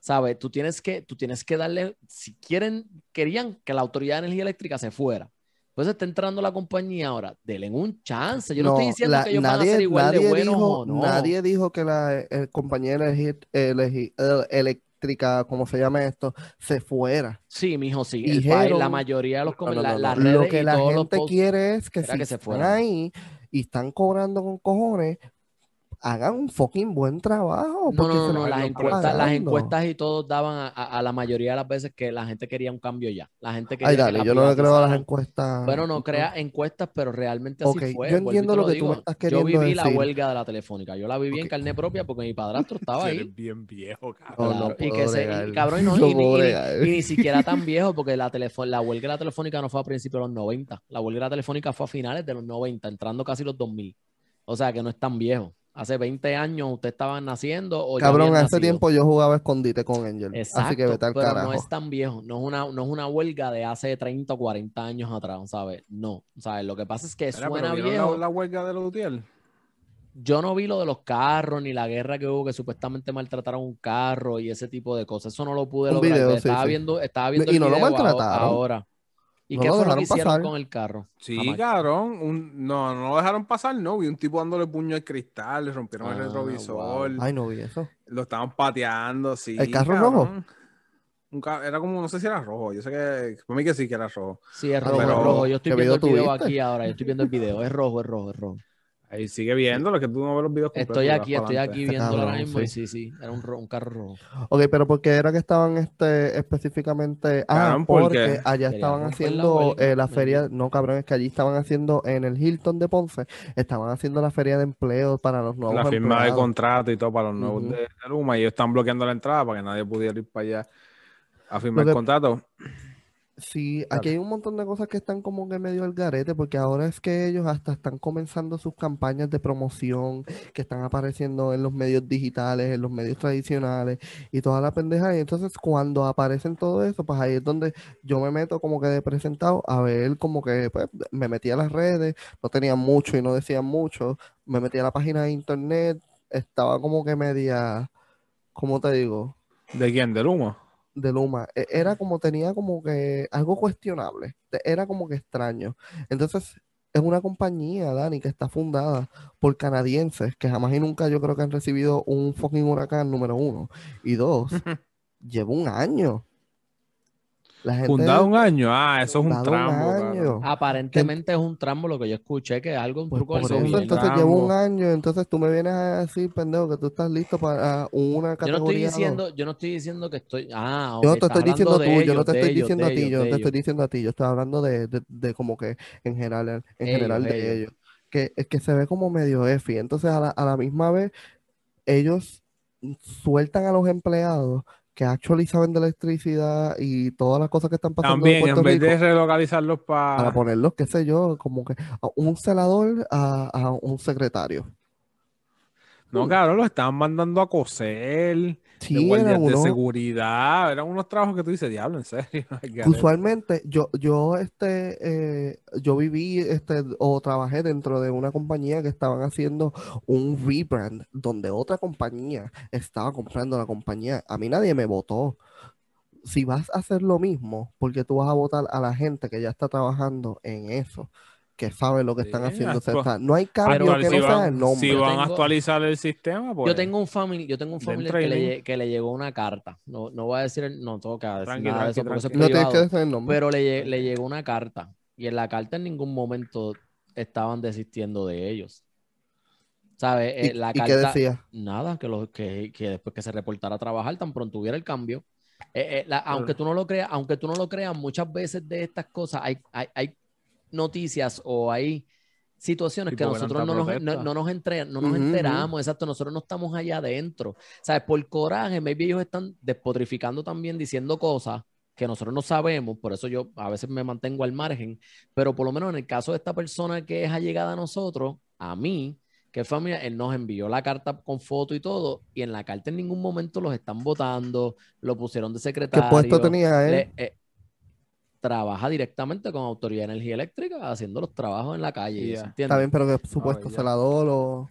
¿Sabes? Tú tienes que, tú tienes que darle, si quieren, querían que la Autoridad de Energía Eléctrica se fuera. Pues está entrando la compañía ahora, denle un chance. Yo no, estoy diciendo la- que ellos van a ser igual de nadie buenos dijo, o no. nadie dijo que la eh, compañía energi- elegi- eh, eléctrica, como se llama esto, se fuera. Sí, mijo, sí. El Dijeron- país, la mayoría de los No, no, la- las redes Lo que la gente quiere es que si que se fueran. ahí y están cobrando con cojones, hagan un fucking buen trabajo. No, porque no, no, no, las encuestas, las pagando. encuestas y todos daban a, a- a la mayoría de las veces que la gente quería un cambio ya. La gente quería Ay, que dale, la yo no le creo a las encuestas. Bueno, no crea encuestas, pero realmente así fue. yo entiendo lo que tú me estás Yo viví la huelga de la telefónica. Yo la viví en carne propia porque mi padrastro estaba ahí. eres bien viejo, cabrón. No, no y que se, y, bregar. cabrón, no, No y y y ni siquiera tan viejo, porque la, la huelga de la telefónica no fue a principios de los 90. La huelga de la telefónica fue a finales de los 90, entrando casi los 2000. O sea que no es tan viejo. Hace 20 años ustedes estaban naciendo o Cabrón, hace nacido. tiempo yo jugaba escondite con Angel. Exacto, así que vete al pero carajo. no es tan viejo, no es una, no es una huelga de hace 30 o 40 años atrás, ¿sabes? No, ¿sabes? Lo que pasa es que suena ¿vieron viejo. La, la huelga de los Utiel. Yo no vi lo de los carros ni la guerra que hubo que supuestamente maltrataron un carro y ese tipo de cosas. Eso no lo pude Un lograr. video, ver. sí, estaba sí. viendo, estaba viendo Y el no lo maltrataron. ahora. ¿Y No qué lo fue lo que dejaron hicieron pasar. con el carro? Sí, cabrón. Un, no, no lo dejaron pasar, no. Vi un tipo dándole puño al cristal, le rompieron el Ah, retrovisor, wow. Ay, no vi eso. lo estaban pateando, sí. ¿El carro cabrón. rojo? Un ca- era como, no sé si era rojo. Yo sé que, para mí que sí que era rojo. Sí, es Ah, rojo, pero- es rojo. Yo estoy ¿qué viendo el video video tuviste? aquí ahora. Yo estoy viendo el video. Es rojo, es rojo, es rojo. Ahí sigue viendo, lo que tú no ves los videos completos. Estoy aquí, estoy aquí viéndolo ahora mismo. Sí. sí, sí, era un, ro- un carro rojo. Ok, pero ¿por qué era que estaban este, específicamente? Ah, Cabrón, porque porque allá estaban la haciendo eh, la feria, no cabrón, es que allí estaban haciendo en el Hilton de Ponce, estaban haciendo la feria de empleo para los nuevos La firma de empleados. contrato y todo para los nuevos de, de Luma. Y ellos están bloqueando la entrada para que nadie pudiera ir para allá a firmar el contrato. Sí, aquí hay un montón de cosas que están como que medio al garete, porque ahora es que ellos hasta están comenzando sus campañas de promoción, que están apareciendo en los medios digitales, en los medios tradicionales y toda la pendeja. Y entonces cuando aparecen todo eso, pues ahí es donde yo me meto como que de presentado a ver como que pues, me metí a las redes, no tenían mucho y no decían mucho, me metí a la página de internet, estaba como que media, ¿cómo te digo? ¿De quién? ¿De Luma? De Luma e- era como tenía como que algo cuestionable, te- era como que extraño. Entonces, es una compañía, Dani, que está fundada por canadienses que jamás y nunca yo creo que han recibido un fucking huracán, número uno. Y dos, lleva un año. La gente Fundado un año. Ah, eso es un cabrón. Aparentemente es un tramo lo que yo escuché, que es algo, un Pues truco por eso, gobierno. entonces llevo un año, entonces tú me vienes a decir, pendejo, que tú estás listo para una Yo no estoy categoría dos. diciendo, yo no estoy diciendo que estoy. Ah, Yo no ok, te estoy diciendo tú, yo no te estoy ellos, diciendo a ti, ellos, yo no te estoy diciendo a ti, yo estoy hablando de, de, de como que en general, en Ellos, general de ellos. ellos, que que se ve como medio efi, entonces a la, a la misma vez ellos sueltan a los empleados que actually saben de electricidad y todas las cosas que están pasando en También, en Puerto vez Rico de relocalizarlos para para. ponerlos, qué sé yo, como que a un celador a, a un secretario. No, cabrón, los estaban mandando a coser, de Sí, guardias de unos, seguridad. Eran unos trabajos que tú dices, diablo, en serio. Usualmente yo, yo, este, eh, yo viví este, o trabajé dentro de una compañía que estaban haciendo un rebrand donde otra compañía estaba comprando la compañía. A mí nadie me votó. Si vas a hacer lo mismo, porque tú vas a votar a la gente que ya está trabajando en eso, que sabe lo que están Sí, haciendo. O sea, actua- está- no hay cambio que si no sea van, el nombre. si Yo van a tengo- actualizar el sistema, pues. Yo tengo un familiar, yo tengo un familiar que le, que llegó una carta. No, no voy a decir, el- no tengo que decir Tranqui, nada de eso porque eso es tranqui. No tienes que el nombre. Pero le, lle- le llegó una carta y en la carta en ningún momento estaban desistiendo de ellos. ¿Sabes? Eh, ¿Y, la y qué decía? nada, que, lo, que, que después que se reportara a trabajar, tan pronto hubiera el cambio. Eh, eh, la- aunque tú no lo creas, aunque tú no lo creas, muchas veces de estas cosas hay, hay, hay noticias o hay situaciones que Tipo nosotros no nos, no, nos, entre- no nos Ujú, ujú. enteramos, exacto, nosotros no estamos allá adentro. ¿Sabes? Por coraje, maybe ellos están despotrificando también, diciendo cosas que nosotros no sabemos, por eso yo a veces me mantengo al margen, pero por lo menos en el caso de esta persona que es allegada a nosotros, a mí, que es familia, él nos envió la carta con foto y todo, y en la carta en ningún momento los están votando, lo pusieron de ¿Qué secretario. puesto tenía él? le- eh, trabaja directamente con Autoridad de Energía Eléctrica haciendo los trabajos en la calle. Está bien, pero que supuesto ya. celador o...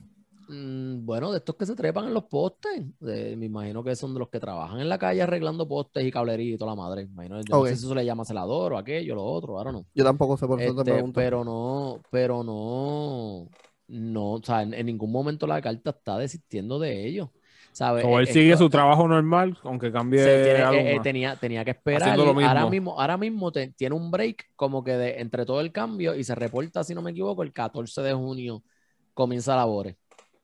Mm, bueno, de estos que se trepan en los postes. de- me imagino que son de los que trabajan en la calle arreglando postes y cablería y toda la madre. Imagino, yo no sé si eso le llama celador o aquello, lo otro, ahora no. Yo tampoco sé, por eso te Este, pregunto. pero no, pero no, no, o sea, en, en ningún momento la carta está desistiendo de ellos. ¿Sabes? O él Eh, sigue esto- su trabajo normal, aunque cambie se tiene- algo eh, tenía, tenía que esperar. Lo Ahora mismo. ahora mismo te- tiene un break como que de, entre todo el cambio y se reporta, si no me equivoco, el 14 de junio comienza labores.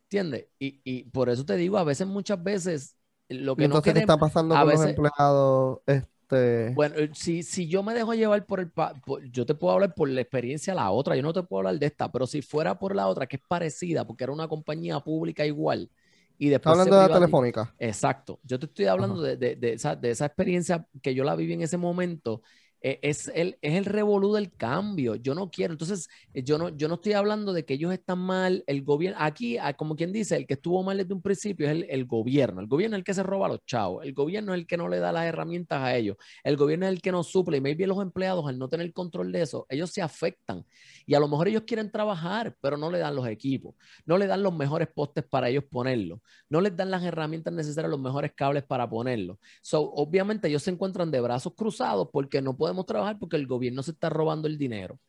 ¿Entiendes? Y, y por eso te digo, a veces, muchas veces, lo que no entonces, ¿qué queremos... está pasando a con los veces- empleados? Este, Bueno, eh, si, si yo me dejo llevar por el... pa- por- yo te puedo hablar por la experiencia de la otra, yo no te puedo hablar de esta, pero si fuera por la otra, que es parecida, porque era una compañía pública igual, y ¿Está después hablando de la telefónica? Exacto. Yo te estoy hablando de, de- de esa, de esa experiencia que yo la viví en ese momento. Eh, es el, es el revolú del cambio. Yo no quiero. Entonces, eh, yo no, yo no estoy hablando de que ellos están mal. El gobierno, aquí, ah, como quien dice, el que estuvo mal desde un principio es el, el gobierno. El gobierno es el que se roba a los chavos. El gobierno es el que no le da las herramientas a ellos. El gobierno es el que nos suple. Y maybe los empleados, al no tener control de eso, ellos se afectan. Y a lo mejor ellos quieren trabajar, pero no le dan los equipos. No le dan los mejores postes para ellos ponerlos no les dan las herramientas necesarias, los mejores cables para ponerlo. So, obviamente ellos se encuentran de brazos cruzados porque no trabajar porque el gobierno se está robando el dinero.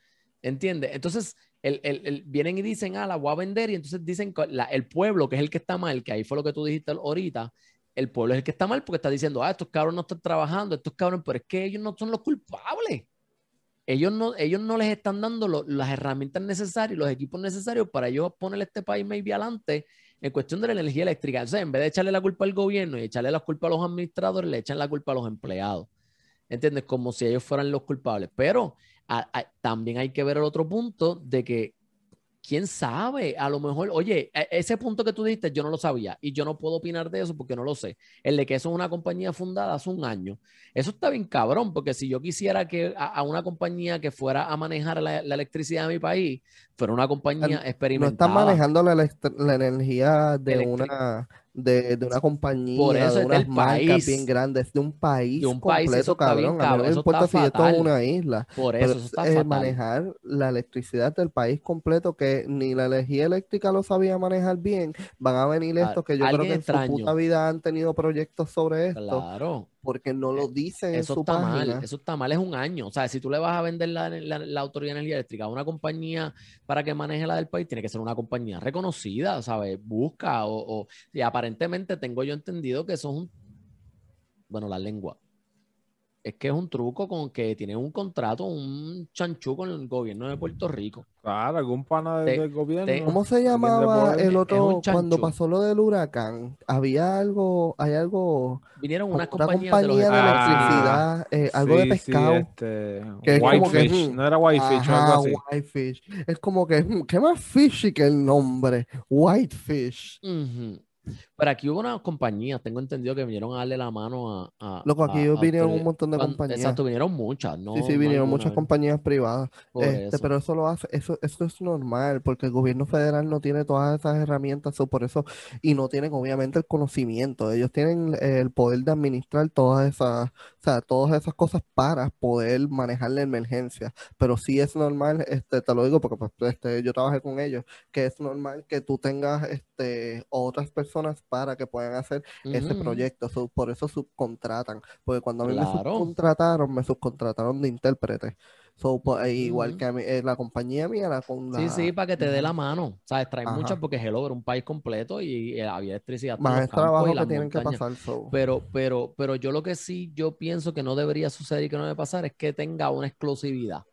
¿Entiendes? Entonces, el, el- vienen y dicen, ah, la voy a vender y entonces dicen la- el pueblo, que es el que está mal, que ahí fue lo que tú dijiste ahorita, el pueblo es el que está mal porque está diciendo, ah, estos cabros no están trabajando, estos cabros, pero es que ellos no son los culpables. Ellos no, ellos no les están dando las herramientas necesarias, los equipos necesarios para ellos poner este país maybe adelante en cuestión de la energía eléctrica. O sea, en vez de echarle la culpa al gobierno y echarle la culpa a los administradores, le echan la culpa a los empleados. ¿Entiendes? Como si ellos fueran los culpables. Pero a- a- también hay que ver el otro punto de que, quién sabe, a lo mejor, oye, e- ese punto que tú dijiste yo no lo sabía y yo no puedo opinar de eso porque no lo sé. El de que eso es una compañía fundada hace un año. Eso está bien cabrón, porque si yo quisiera que a, a una compañía que fuera a manejar la, la electricidad de mi país, fuera una compañía No experimentada. están manejando la, energía de una de, de una compañía, Por eso de unas marcas país. bien grandes, de un país De un país, completo, eso está bien cabrón. A mí no cabrón, me importa si esto es una isla. Por eso, eso es, está fatal. manejar la electricidad del país completo, que ni la energía eléctrica lo sabía manejar bien, van a venir Ah, estos que yo creo que en extraño. su puta vida han tenido proyectos sobre esto, Claro. Porque no lo dicen en Eso su está página. mal, eso está mal, es un año. O sea, si tú le vas a vender la, la- la Autoridad de Energía Eléctrica a una compañía para que maneje la del país, tiene que ser una compañía reconocida, ¿sabes? Busca o, o- y aparentemente tengo yo entendido que eso es un, bueno, la lengua. Es que es un truco con que tiene un contrato, un chanchú con el gobierno de Puerto Rico. Claro, algún pana de- Te- del gobierno. te- ¿Cómo se llamaba el otro cuando pasó lo del huracán? Había algo, hay algo, Vinieron unas una compañías de los compañía de electricidad, eh, algo de Sí, sí, pescado. este, que es como que, Whitefish, no era Whitefish algo así. Whitefish. Es como que, ¿qué más fishy que el nombre? Whitefish. Ujú. Pero aquí hubo una compañía, tengo entendido que vinieron a darle la mano a. a- Loco, aquí a- a vinieron un montón de compañías. Exacto, vinieron muchas, ¿no? Sí, sí, vinieron muchas compañías privadas. Este, eso. pero eso lo hace, eso, eso es normal, porque el gobierno federal no tiene todas esas herramientas, so, por eso, y no tienen obviamente el conocimiento. Ellos tienen eh, el poder de administrar todas esas, o sea, todas esas cosas para poder manejar la emergencia. Pero sí es normal, este, te lo digo porque pues, este, yo trabajé con ellos, que es normal que tú tengas este, otras personas para que puedan hacer ese Ujú. proyecto. so, por eso subcontratan. Porque cuando a mí me subcontrataron, me subcontrataron de intérprete. So, pues, eh, igual Ujú. que a mí, eh, la compañía mía, la con Sí, la sí, para que te dé la mano. ¿Sabes? Traen Ajá. muchas porque Hello era un país completo y, eh, había electricidad más es trabajo que tienen que pasar. so. Pero, pero, pero yo lo que sí yo pienso que no debería suceder y que no debe pasar es que tenga una exclusividad.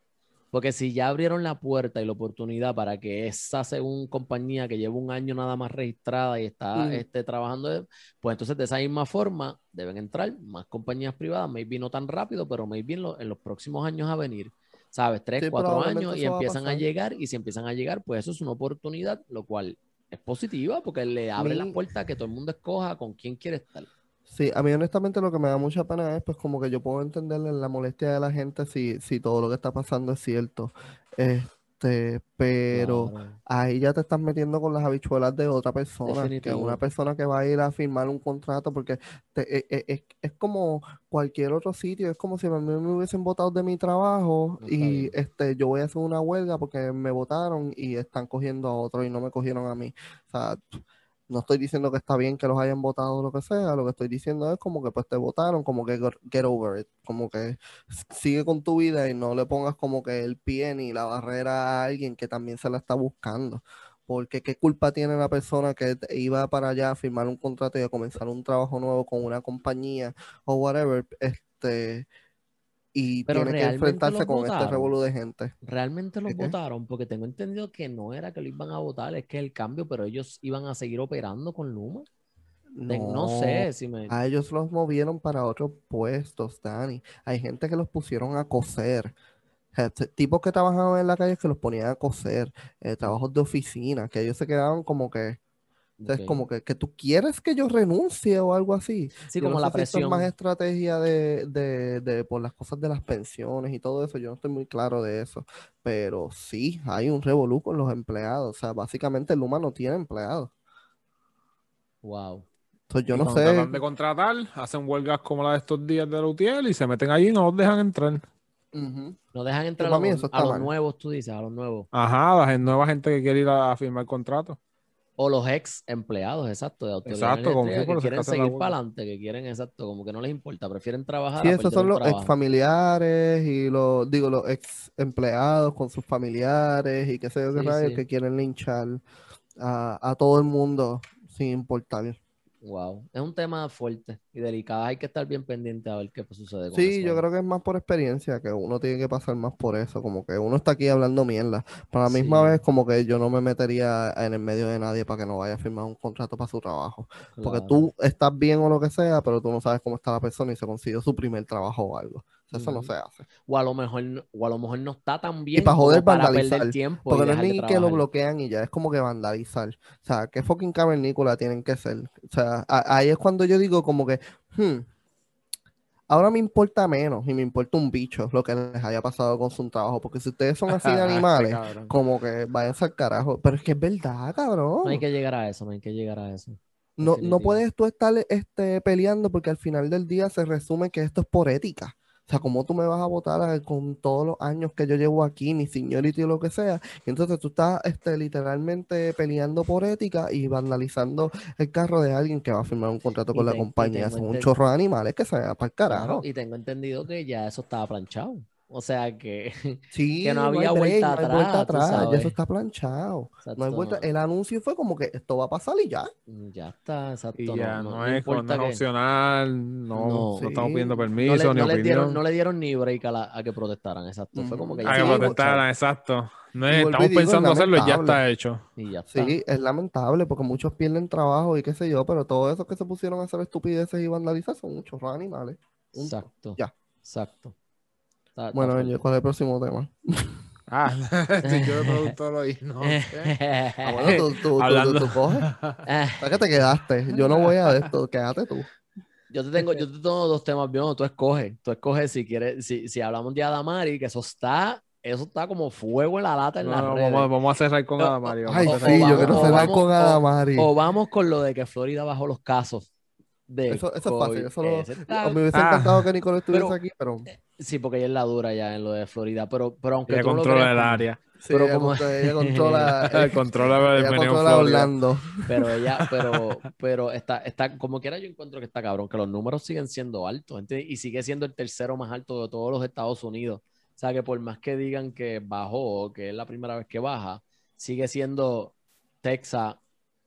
Porque si ya abrieron la puerta y la oportunidad para que esa según compañía que lleva un año nada más registrada y está Mm. este, trabajando, pues entonces de esa misma forma deben entrar más compañías privadas, maybe no tan rápido, pero maybe en, lo- en los próximos años a venir. ¿Sabes? Tres, Sí, cuatro años y a empiezan a llegar y si empiezan a llegar, pues eso es una oportunidad, lo cual es positiva porque le abre la puerta a que todo el mundo escoja con quién quiere estar. Sí, a mí honestamente lo que me da mucha pena es pues como que yo puedo entenderle la molestia de la gente si, si todo lo que está pasando es cierto. Este, pero ahí ya te estás metiendo con las habichuelas de otra persona, que es una persona que va a ir a firmar un contrato, porque te- e- e- es, es como cualquier otro sitio, es como si a mí me hubiesen votado de mi trabajo No y este, yo voy a hacer una huelga porque me votaron y están cogiendo a otro y no me cogieron a mí. O sea, no estoy diciendo que está bien que los hayan votado o lo que sea, lo que estoy diciendo es como que pues te votaron, como que get- over it, como que sigue con tu vida y no le pongas como que el pie ni la barrera a alguien que también se la está buscando. Porque qué culpa tiene la persona que iba para allá a firmar un contrato y a comenzar un trabajo nuevo con una compañía o whatever, este, y Pero tiene que enfrentarse con este revolú de gente. Realmente los votaron porque tengo entendido que no era que lo iban a votar, es que el cambio, pero ellos iban a seguir operando con Luma. No, sé si me... A ellos los movieron para otros puestos, Dani. Hay gente que los pusieron a coser. Tipos que trabajaban en la calle que los ponían a coser. eh, trabajos de oficina, que ellos se quedaban como que, entonces, como que, que tú quieres que yo renuncie o algo así. Sí, Yo como no la sé si esto es presión. más estrategia de, de, de por las cosas de las pensiones y todo eso. Yo no estoy muy claro de eso. Pero sí, hay un revolú con los empleados. O sea, básicamente Luma no tiene empleados. Wow. Entonces, yo Y no sé. Tratan de contratar, hacen huelgas como la de estos días de la UTIEL y se meten allí y no los dejan entrar. Ujú. No dejan entrar a los, a nuevos, tú dices, a los nuevos. Ajá, la nueva gente que quiere ir a, a firmar contrato. O los ex empleados, exacto, de autoridad Exacto, como que quieren seguir para adelante, que quieren, exacto, como que no les importa, prefieren trabajar Sí, esos son los trabajo. ex familiares y los, digo, los ex empleados con sus familiares y qué sé yo qué Sí, rayos sí. que quieren linchar a, a todo el mundo sin importar. Wow, es un tema fuerte y delicado. Hay que estar bien pendiente a ver qué sucede con Sí, eso. yo creo que es más por experiencia, que uno tiene que pasar más por eso, como que uno está aquí hablando mierda. Pero a la misma vez, como que yo no me metería en el medio de nadie para que no vaya a firmar un contrato para su trabajo. Porque tú estás bien o lo que sea, pero tú no sabes cómo está la persona y se consiguió su primer trabajo o algo. Sea, eso no se hace. O a lo mejor, o a lo mejor no está tan bien para como joder, para vandalizar, perder tiempo. y Porque no es ni que lo bloquean y ya, es como que vandalizar. O sea, qué fucking cavernícola tienen que ser. O sea, a- ahí es cuando yo digo como que, hmm, ahora me importa menos y me importa un bicho lo que les haya pasado con su trabajo. Porque si ustedes son así de animales, como que váyanse al carajo. Pero es que es verdad, cabrón. No hay que llegar a eso, no hay que llegar a eso. No, no puedes tú estar este, peleando porque al final del día se resume que esto es por ética. O sea, ¿cómo tú me vas a votar a- con todos los años que yo llevo aquí, mi seniority o lo que sea? Y entonces tú estás este, literalmente peleando por ética y vandalizando el carro de alguien que va a firmar un contrato Y con la te- compañía. Son un chorro de animales que se van para el carajo. Y tengo entendido que ya eso estaba planchado. O sea que Sí, que no había vuelta no hay atrás, vuelta tú atrás, ya eso está planchado. No hay vuelta. no. El anuncio fue como que esto va a pasar y ya. ya está, exacto. Y no- ya no, no, no es, no importa es que- opcional, no, No. no estamos Sí. pidiendo no permiso le, ni no les dieron, opinión. no le dieron ni break a, la- a que protestaran, exacto. Fue como que ya A que Sí, protestaran, exacto. No es- estamos digo, es pensando hacerlo y ya está hecho. y ya está. Sí, es lamentable porque muchos pierden trabajo y qué sé yo, pero todos esos que se pusieron a hacer estupideces y vandalizar son muchos animales. Punto. Exacto. Ya. Exacto. Está- está Bueno. Benji, ¿cuál es el próximo tema? Ah, si yo de productor y no sé. Ah, bueno, tú, tú, tú- Hablando- tú- tú coges. ¿Para qué te quedaste? Yo no voy a de esto, quédate tú. Yo te tengo, yo te tengo dos temas bien, tú escoges, tú escoges si quieres, si, si hablamos de Adamari, que eso está, eso está como fuego en la lata en No, las no, redes. vamos, vamos a cerrar con Adamari. Ay, sí, yo quiero cerrar con Adamari. O vamos con lo de que Florida bajó los casos de Eso, eso es fácil. Eso lo- está- me hubiese Ah. encantado que Nicole estuviese Pero- aquí, pero Sí, porque ella es la dura ya en lo de Florida, pero, pero aunque Ella tú no lo controla creas, el área. sí, Pero ella, como- controla, ella controla, el ella controla. Orlando. pero ella, pero, pero está, está, como quiera yo encuentro que está cabrón, que los números siguen siendo altos, ¿entiendes? Y sigue siendo el tercero más alto de todos los Estados Unidos. O sea que por más que digan que bajó, que es la primera vez que baja, sigue siendo Texas,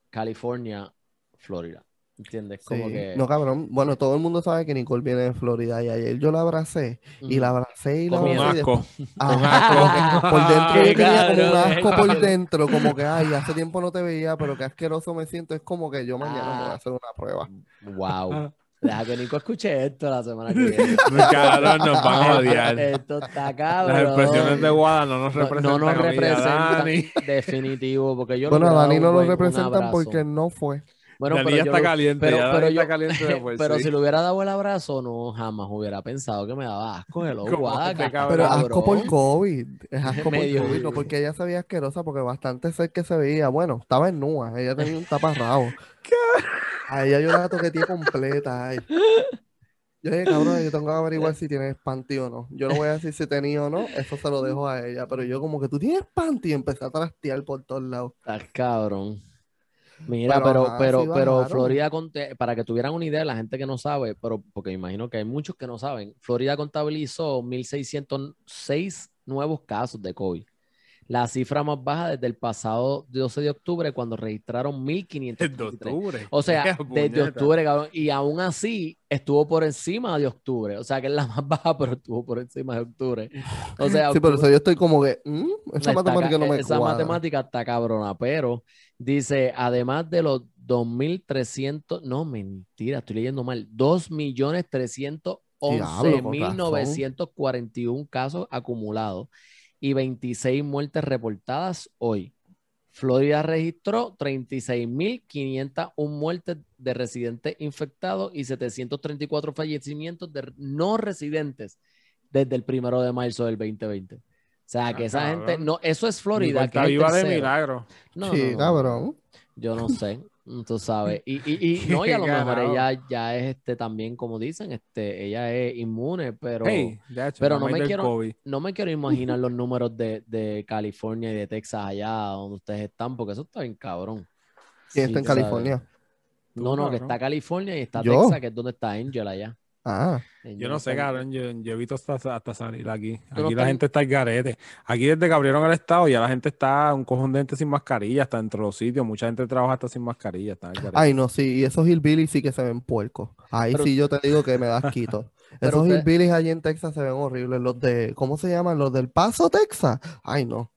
California, Florida. ¿Entiendes? Como Sí. que. No, cabrón. Bueno, todo el mundo sabe que Nicole viene de Florida y ayer yo la abracé y la abracé y la Con abracé asco. después- Ajá, asco. como que por dentro yo tenía como un cabrón, asco por dentro, como que, ay, hace tiempo no te veía, pero qué asqueroso me siento. Es como que yo mañana me voy a Ah. hacer una prueba. Wow. Deja que Nico escuche esto la semana que viene. Cabrón, nos van a odiar. Esto está cabrón. Las expresiones de Guada no nos No- representan. no nos representan definitivo porque yo Bueno, a Dani no lo representan porque no fue. Bueno, pero yo está lo- caliente. pero- pero yo- está caliente de por pero sí. si le hubiera dado el abrazo no jamás hubiera pensado que me daba asco hello, ¿Cómo guada, este que está Pero asco por. COVID. Es asco por Medio- COVID, no porque ella se veía asquerosa, porque bastante ser que se veía. Bueno, estaba en nua, ella tenía un taparrabo. A ella yo la toqueteé completa. ay. Yo dije, cabrón, yo tengo que averiguar si tienes panty o no. Yo no voy a decir si tenía o no, eso se lo dejo a ella. Pero yo como que tú tienes panty y empecé a trastear por todos lados. Estás cabrón. Mira, Pero, pero, pero, pero. Florida, para que tuvieran una idea, la gente que no sabe, pero porque me imagino que hay muchos que no saben, Florida contabilizó 1.606 nuevos casos de COVID. La cifra más baja desde el pasado 12 de octubre, cuando registraron De 1.533. octubre. O sea, desde octubre, cabrón, y aún así estuvo por encima de octubre. O sea, que es la más baja, pero estuvo por encima de octubre. O sea, Sí, eso yo estoy como que, mm, esa matemática ca- no me Esa cuadra. matemática está cabrona, pero dice, además de los 2.300, no, mentira, estoy leyendo mal, 2.311.941 casos acumulados y 26 muertes reportadas hoy. Florida registró 36.501 muertes de residentes infectados y 734 fallecimientos de no residentes desde el primero de marzo del 2020. O sea, que Ah, esa gente, no, eso es Florida, que es viva de milagro. No, sí, no, no, cabrón. yo no sé, tú sabes. Y, y, y no, y a lo mejor ella ya es este también, como dicen, este, ella es inmune, pero Hey, pero no me quiero- COVID. no me quiero imaginar los números de, de California y de Texas allá donde ustedes están, porque eso está bien cabrón. ¿Quién está en sabes. California? No, no, que está California y está ¿Yo? Texas, que es donde está Angel allá. Ah, Yo no sé, cabrón, yo, yo he visto hasta, hasta salir aquí. Aquí la gente está en garete. Aquí desde que abrieron el estado ya la gente está un cojón de gente sin mascarilla, hasta dentro de los sitios. Mucha gente trabaja hasta sin mascarilla. Está en garete. ay no, sí, y esos hillbillies sí que se ven puercos. Ahí Pero- sí yo te digo que me das quito. Esos usted- hillbillies allí en Texas se ven horribles. Los de, ¿cómo se llaman? Los del Paso, Texas. Ay no.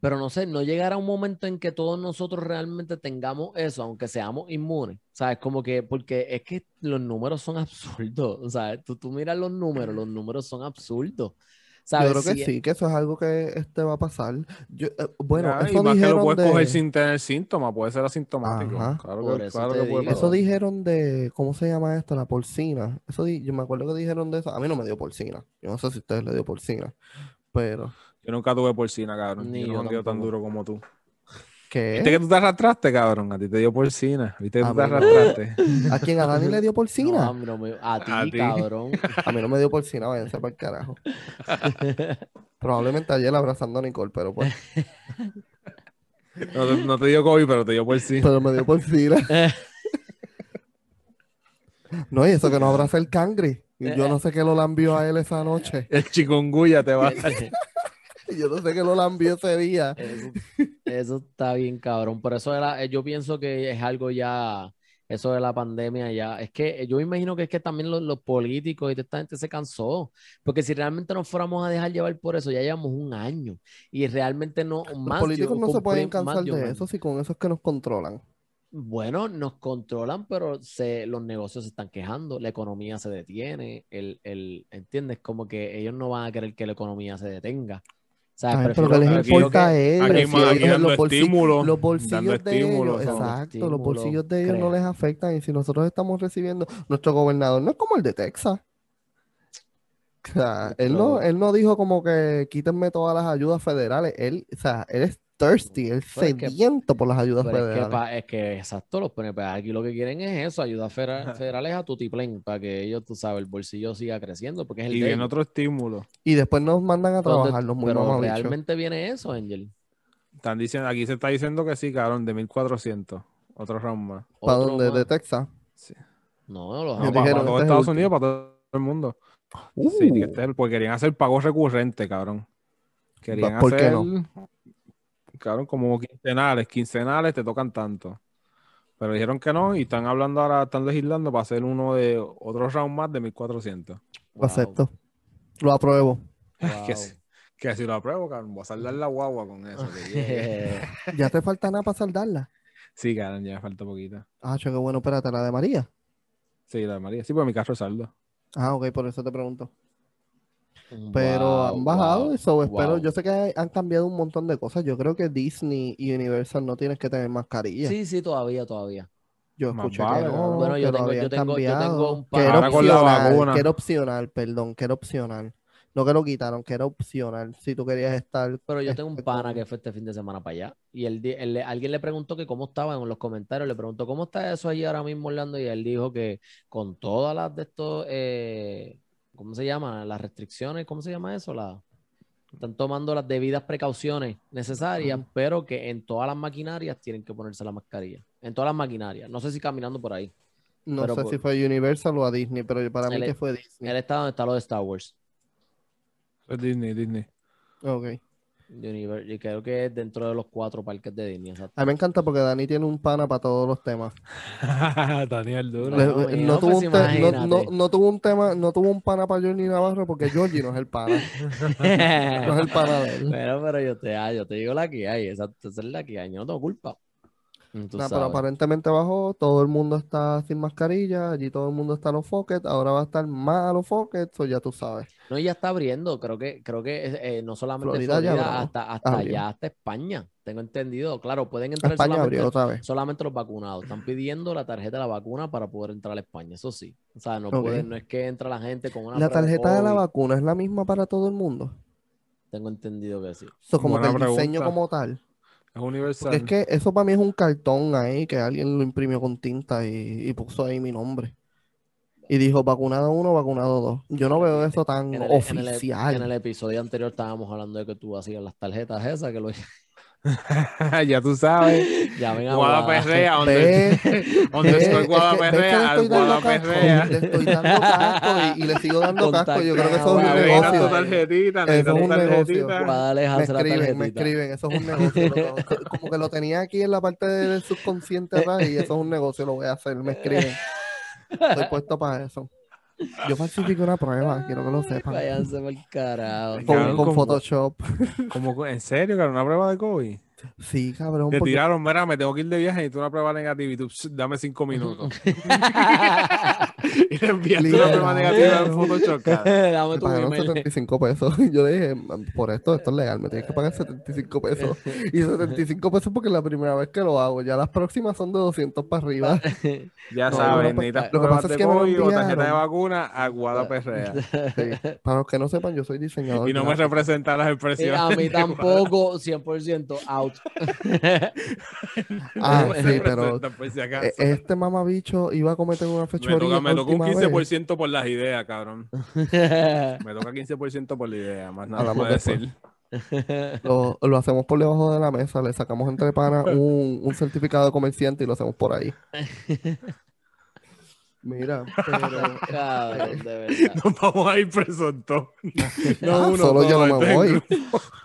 Pero no sé, no llegará un momento en que todos nosotros realmente tengamos eso, aunque seamos inmunes. ¿Sabes? Como que, porque es que los números son absurdos. O sea, tú, tú miras los números, los números son absurdos. ¿Sabes? Yo creo que Si- sí, que eso es algo que este va a pasar. Yo, eh, bueno, y eso más que lo dijeron puedes de... coger sin tener síntomas, puede ser asintomático. Ajá. Claro Por que, eso claro que puede. Eso dijeron de, ¿cómo se llama esto? La porcina. Eso di- yo me acuerdo que dijeron de eso. A mí no me dio porcina. Yo no sé si a ustedes le dio porcina. Pero, Yo nunca tuve porcina, cabrón. Ni yo yo no jangueo tan duro como tú. ¿qué? ¿Viste que tú te arrastraste, cabrón? A ti te dio porcina. ¿Viste que A tú te mí no. arrastraste? ¿A quién? ¿A Dani le dio No, porcina? a mí no me- a ti, A cabrón. A mí no me dio porcina, váyanse para el carajo. Probablemente ayer abrazando a Nicole, pero pues, No, te- no te dio COVID, pero te dio porcina. pero me dio porcina. No, y eso que no abraza el cangri. Y Yo no sé qué lo lambió a él esa noche. El chikungunya te va a Yo no sé qué lo lambió ese día. Eso, eso está bien, cabrón. Por eso era, eh, yo pienso que es algo ya, eso de la pandemia ya. Es que eh, yo imagino que es que también los, los políticos y toda esta gente se cansó. Porque si realmente nos fuéramos a dejar llevar por eso, ya llevamos un año. Y realmente no, Los más políticos de- no se pueden cansar de eso, si con eso es que nos controlan. Bueno, nos controlan, pero se, los negocios se están quejando, la economía se detiene, el, el, ¿entiendes? Como que ellos no van a querer que la economía se detenga. ¿Sabes? Pero que les importa a ellos. aquí prefiero- aquí dando los, bolsi- estímulo, los dando bolsillos de estímulo, ellos, exacto, los bolsillos de ellos no les afectan. Y si nosotros estamos recibiendo, nuestro gobernador no es como el de Texas. O sea, él no, él no dijo como que quítenme todas las ayudas federales. Él, o sea, él es thirsty, que- sediento por las ayudas Pero es que, federales. pa- es que, exacto, los PNP aquí lo que quieren es eso, ayudas federa- federales a tutiplén, para que ellos, tú sabes, el bolsillo siga creciendo, porque es el Y viene otro estímulo. Y después nos mandan a ¿Dónde- trabajar los muy pero realmente viene eso, Angel. Están diciendo, aquí se está diciendo que sí, cabrón, de 1400. Otro round más. ¿Para Otro dónde? más. ¿De Texas? No, los No, para, dijeron, todo este es el Estados. Unidos, para todo el mundo. Uh, Sí, este es el- porque querían hacer pagos recurrentes, cabrón. Querían ¿Por qué hacer, no? Cabrón, como quincenales. Quincenales te tocan tanto. Pero dijeron que no y están hablando ahora, están legislando para hacer uno de otro round más de 1400. Lo acepto. Lo apruebo. Wow. Que, si, que si lo apruebo, cabrón, voy a saldar la guagua con eso. que. ¿Ya te falta nada para saldarla? sí, cabrón, ya me falta poquita. Ah, che, qué bueno, espérate, la de María. Sí, la de María. Sí, porque mi carro es saldo. Ah, ok, por eso te pregunto. Pero Wow, han bajado wow, eso, espero. wow. Yo sé que han cambiado un montón de cosas. Yo creo que Disney y Universal no tienes que tener mascarilla. Sí, sí, todavía, todavía. Yo escuché vale, que no. Bueno, yo que lo tengo- yo tengo- yo tengo cambiado, un que par- era con la opcional, vacuna. que era opcional, perdón, que era opcional. No que lo quitaron, que era opcional. Si tú querías estar. Pero yo tengo un este, pana que fue este fin de semana para allá y él, él alguien le preguntó que cómo estaba en los comentarios, le preguntó cómo está eso allí ahora mismo Orlando y él dijo que con todas las de estos, eh, ¿cómo se llama? Las restricciones, ¿cómo se llama eso? La, están tomando las debidas precauciones necesarias, pero que en todas las maquinarias tienen que ponerse la mascarilla. En todas las maquinarias. No sé si caminando por ahí. No pero sé por- si fue Universal o a Disney, pero para mí que fue Disney. Él está donde está lo de Star Wars. Es Disney, Disney. Ok. Y creo que es dentro de los cuatro parques de Disney. exacto. A mí me encanta porque Dani tiene un pana para todos los temas. Daniel Duro. Le- no, tuvo pues un te- no- imagínate. no- no tuvo un tema, no tuvo un pana para Johnny Navarro porque Georgie no es el pana. No es el pana de él. Bueno, pero yo te, ah, yo te digo la que hay, esa, esa es la que hay, yo no tengo culpa. Tú Nah, pero aparentemente bajó, todo el mundo está sin mascarilla, allí todo el mundo está a los fockets, ahora va a estar más a los fockets, o ya tú sabes. No, ya está abriendo, creo que, creo que eh, no solamente Florida ya Florida, abrió. hasta, hasta allá, hasta España, tengo entendido. Claro, pueden entrar España solamente, abrió otra vez. solamente los vacunados. Están pidiendo la tarjeta de la vacuna para poder entrar a España, eso sí. O sea, no pueden, no es que entra la gente con una La tarjeta de la vacuna es la misma para todo el mundo. Tengo entendido que sí. Eso como que el diseño como tal. Es universal. Porque es que eso para mí es un cartón ahí que alguien lo imprimió con tinta y, y puso ahí mi nombre. Y dijo vacunado uno, vacunado dos. Yo no veo eso tan En el, en el- oficial. en el episodio anterior estábamos hablando de que tú hacías las tarjetas esas, que lo ya tú sabes. llamen a Guada Guada. Perrea, donde, donde estoy es Guada que- ves que le Perrea, al estoy dando Guada casco, Perrea. Le estoy dando casco y, y le sigo dando casco. Yo creo que eso es un Guada, tu negocio. tarjetita, Eso es un negocio. Me escriben, me escriben, eso es un negocio. lo- como que lo tenía aquí en la parte del subconsciente atrás y eso es un negocio, lo voy a hacer, me escriben. Estoy puesto para eso. Yo falsifico una prueba, quiero que lo sepan. Váyanse por carajo. Con, Photoshop. ¿En serio, cara? ¿Una prueba de COVID? Sí, cabrón. Te porque- tiraron, mira, me tengo que ir de viaje y tú una prueba negativa y tú, "Pss, dame cinco minutos. y le enviaste una prueba negativa en Photoshop, Me pagaron email. 75 pesos. Yo dije, por esto, esto es legal, me tienes que pagar 75 pesos. Y 75 pesos porque es la primera vez que lo hago. Ya las próximas son de 200 para arriba. Ya No, sabes, lo que- necesitas lo que pasa es de que COVID o tarjeta de vacuna a Guada Perrea. Sí. Para los que no sepan, yo soy diseñador. Y no me representa las Sí, expresiones. a mí tampoco, 100% out. Ah, sí, pero eh, este mamabicho iba a cometer una fechoría. me toca un última vez. 15% por las ideas, cabrón. Me toca 15% por la idea, más nada después. decir. Lo, lo hacemos por debajo de la mesa, le sacamos entre panas un, un certificado de comerciante y lo hacemos por ahí. Mira, pero Cabrón, de verdad. Nos vamos a ir presos todos. Ah, uno, solo yo no me voy.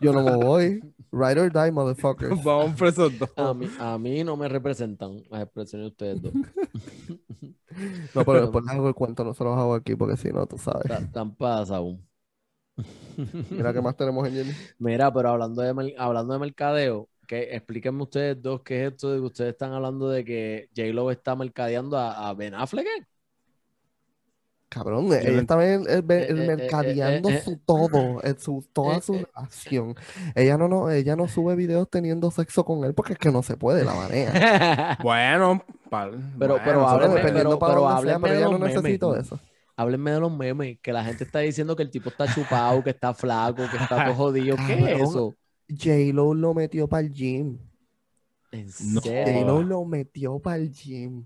Yo no me voy. Ride or die, motherfuckers. Vamos presos todos. A mí, a mí no me representan las expresiones de ustedes dos. No, pero después les hago el cuento, no se los hago aquí porque si no, tú sabes. Ta- Tan pasa aún. Mira qué más tenemos en Jenny. Mira, pero hablando de, hablando de mercadeo, que explíquenme ustedes dos qué es esto de que ustedes están hablando de que J-Lo está mercadeando a, a Ben Affleck. Cabrón, no ella está el- el- el- Eh, eh, eh, mercadeando eh, su todo, su, toda su eh. relación. Ella no, no, ella no sube videos teniendo sexo con él porque es que no se puede, la manera. Bueno, pal- Pero- bueno, pero dependiendo pero- para pero sea, de los no memes. necesito eso. Háblenme de los memes, que la gente está diciendo que el tipo está chupado, que está flaco, que está todo jodido. ¿Qué es eso? J-Lo lo metió para el gym. ¿En No. serio? J-Lo lo metió para el gym.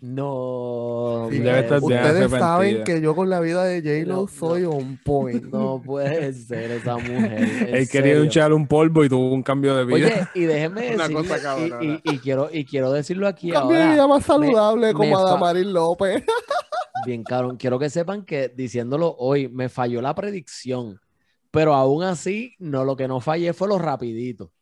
No, Sí. Ustedes saben que yo con la vida de J-Lo No, soy on point. no puede ser esa mujer. Él quería serio. echar un polvo y tuvo un cambio de vida. Oye, y déjenme cosa y- cabrona. y, y quiero, y quiero decirlo aquí Cambio de ahora, vida más saludable me como Adamaris López. bien cabrón, quiero que sepan que diciéndolo hoy, me falló la predicción, pero aún así, no, lo que no fallé fue lo rapidito.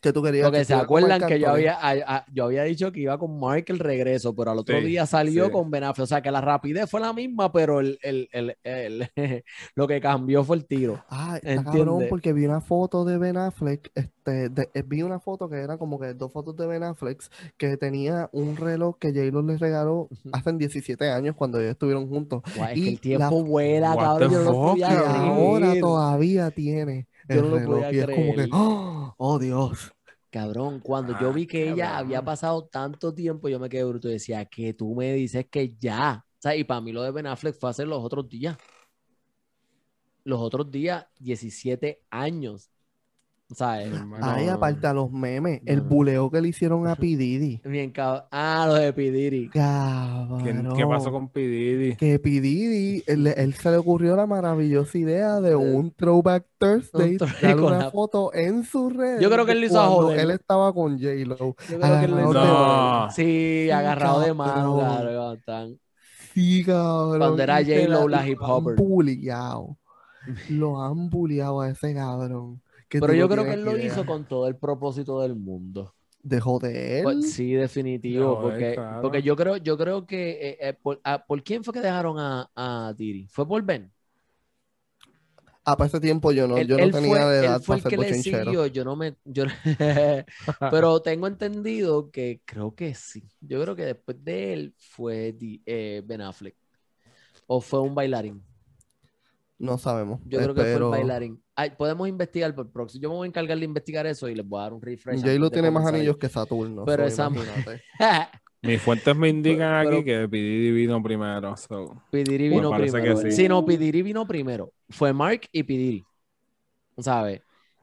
Que tú querías Porque que se acuerdan que yo había, a- a- yo había dicho que iba con Mark el regreso, pero al otro Sí, día salió sí. con Ben Affleck. O sea que la rapidez fue la misma, pero el, el- el- el- lo que cambió fue el tiro. Ah, cabrón porque vi una foto de Ben Affleck, este, de- eh, vi una foto que era como que dos fotos de Ben Affleck que tenía un reloj que J-Lo les regaló hace 17 años cuando ellos estuvieron juntos. Guau, es Y que el tiempo la- vuela, cabrón. Yo no ahora todavía tiene Yo no lo podía y es como que, creer. oh, oh, Dios. Cabrón, cuando Ah, yo vi que ella había pasado tanto tiempo, yo me quedé bruto y decía que tú me dices que ya. O sea, y para mí lo de Ben Affleck fue hace los otros días. Los otros días, 17 años. O sea, eh, Ay, no, aparte a los memes, el buleo que le hicieron a P. Diddy. Bien cabrón. Ah, lo de Pidiri. ¿Qué, Cabrón. qué pasó con P. Diddy? Que P. Diddy, él, él se le ocurrió la maravillosa idea de un throwback Thursday, Un dar una la- foto en su red. Yo creo que él lo hizo a joder. él estaba con J-Lo. Yo creo que él lo hizo. No. Sí, Sí, agarrado de mano, Sí, cabrón. Cuando era J-Lo, la- la hip lo han hopper. bulleado. Lo han bulleado a ese cabrón. Que Pero yo creo que él lo hizo con todo el propósito del mundo. De joder. Pues, sí, definitivo, porque, claro. porque yo creo, yo creo que eh, eh, por, ah, ¿por quién fue que dejaron a, a Diri? ¿Fue por Ben? Ah, para ese tiempo yo no, él, yo no él tenía fue, de él edad fue para el ser que le siguió, yo no me, yo pero tengo entendido que creo que sí. Yo creo que después de él fue eh, Ben Affleck. O fue un bailarín. No sabemos. Yo creo que fue un bailarín. Ay, podemos investigar por próximo. Yo me voy a encargar de investigar eso y les voy a dar un refresh. Antes de tiene más anillos que Saturno. Pero so, esa-. Mis fuentes me indican Pero- aquí que Pididi vino primero. so. Pidiri Me vino primero. sí. sí. no, Pidiri vino primero. Fue Mark y Pidiri. ¿Sabes?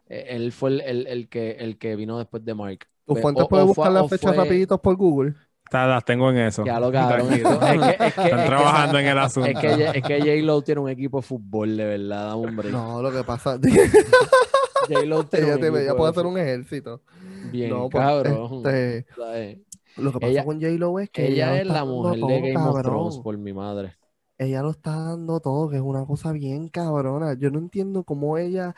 Eh, Él fue el, el- el que, el que vino después de Mark. Tus fuentes fue- buscar las fechas fue- rapiditos por Google. Está- las tengo en eso. Ya lo cabrón. Tranquilo. esto- Es que, es que, Están es que- trabajando en el asunto. es que, es que J-Lo tiene un equipo de fútbol, de verdad. Break. No, lo que pasa J-Lo tiene ella, te- puede de hacer un ejército. Bien, no, pues, cabrón. este, lo que pasa Ella- con J-Lo es que Ella es la mujer de Game of. Thrones, por mi madre. Ella lo está dando todo, que es una cosa bien cabrona. Yo no entiendo cómo ella,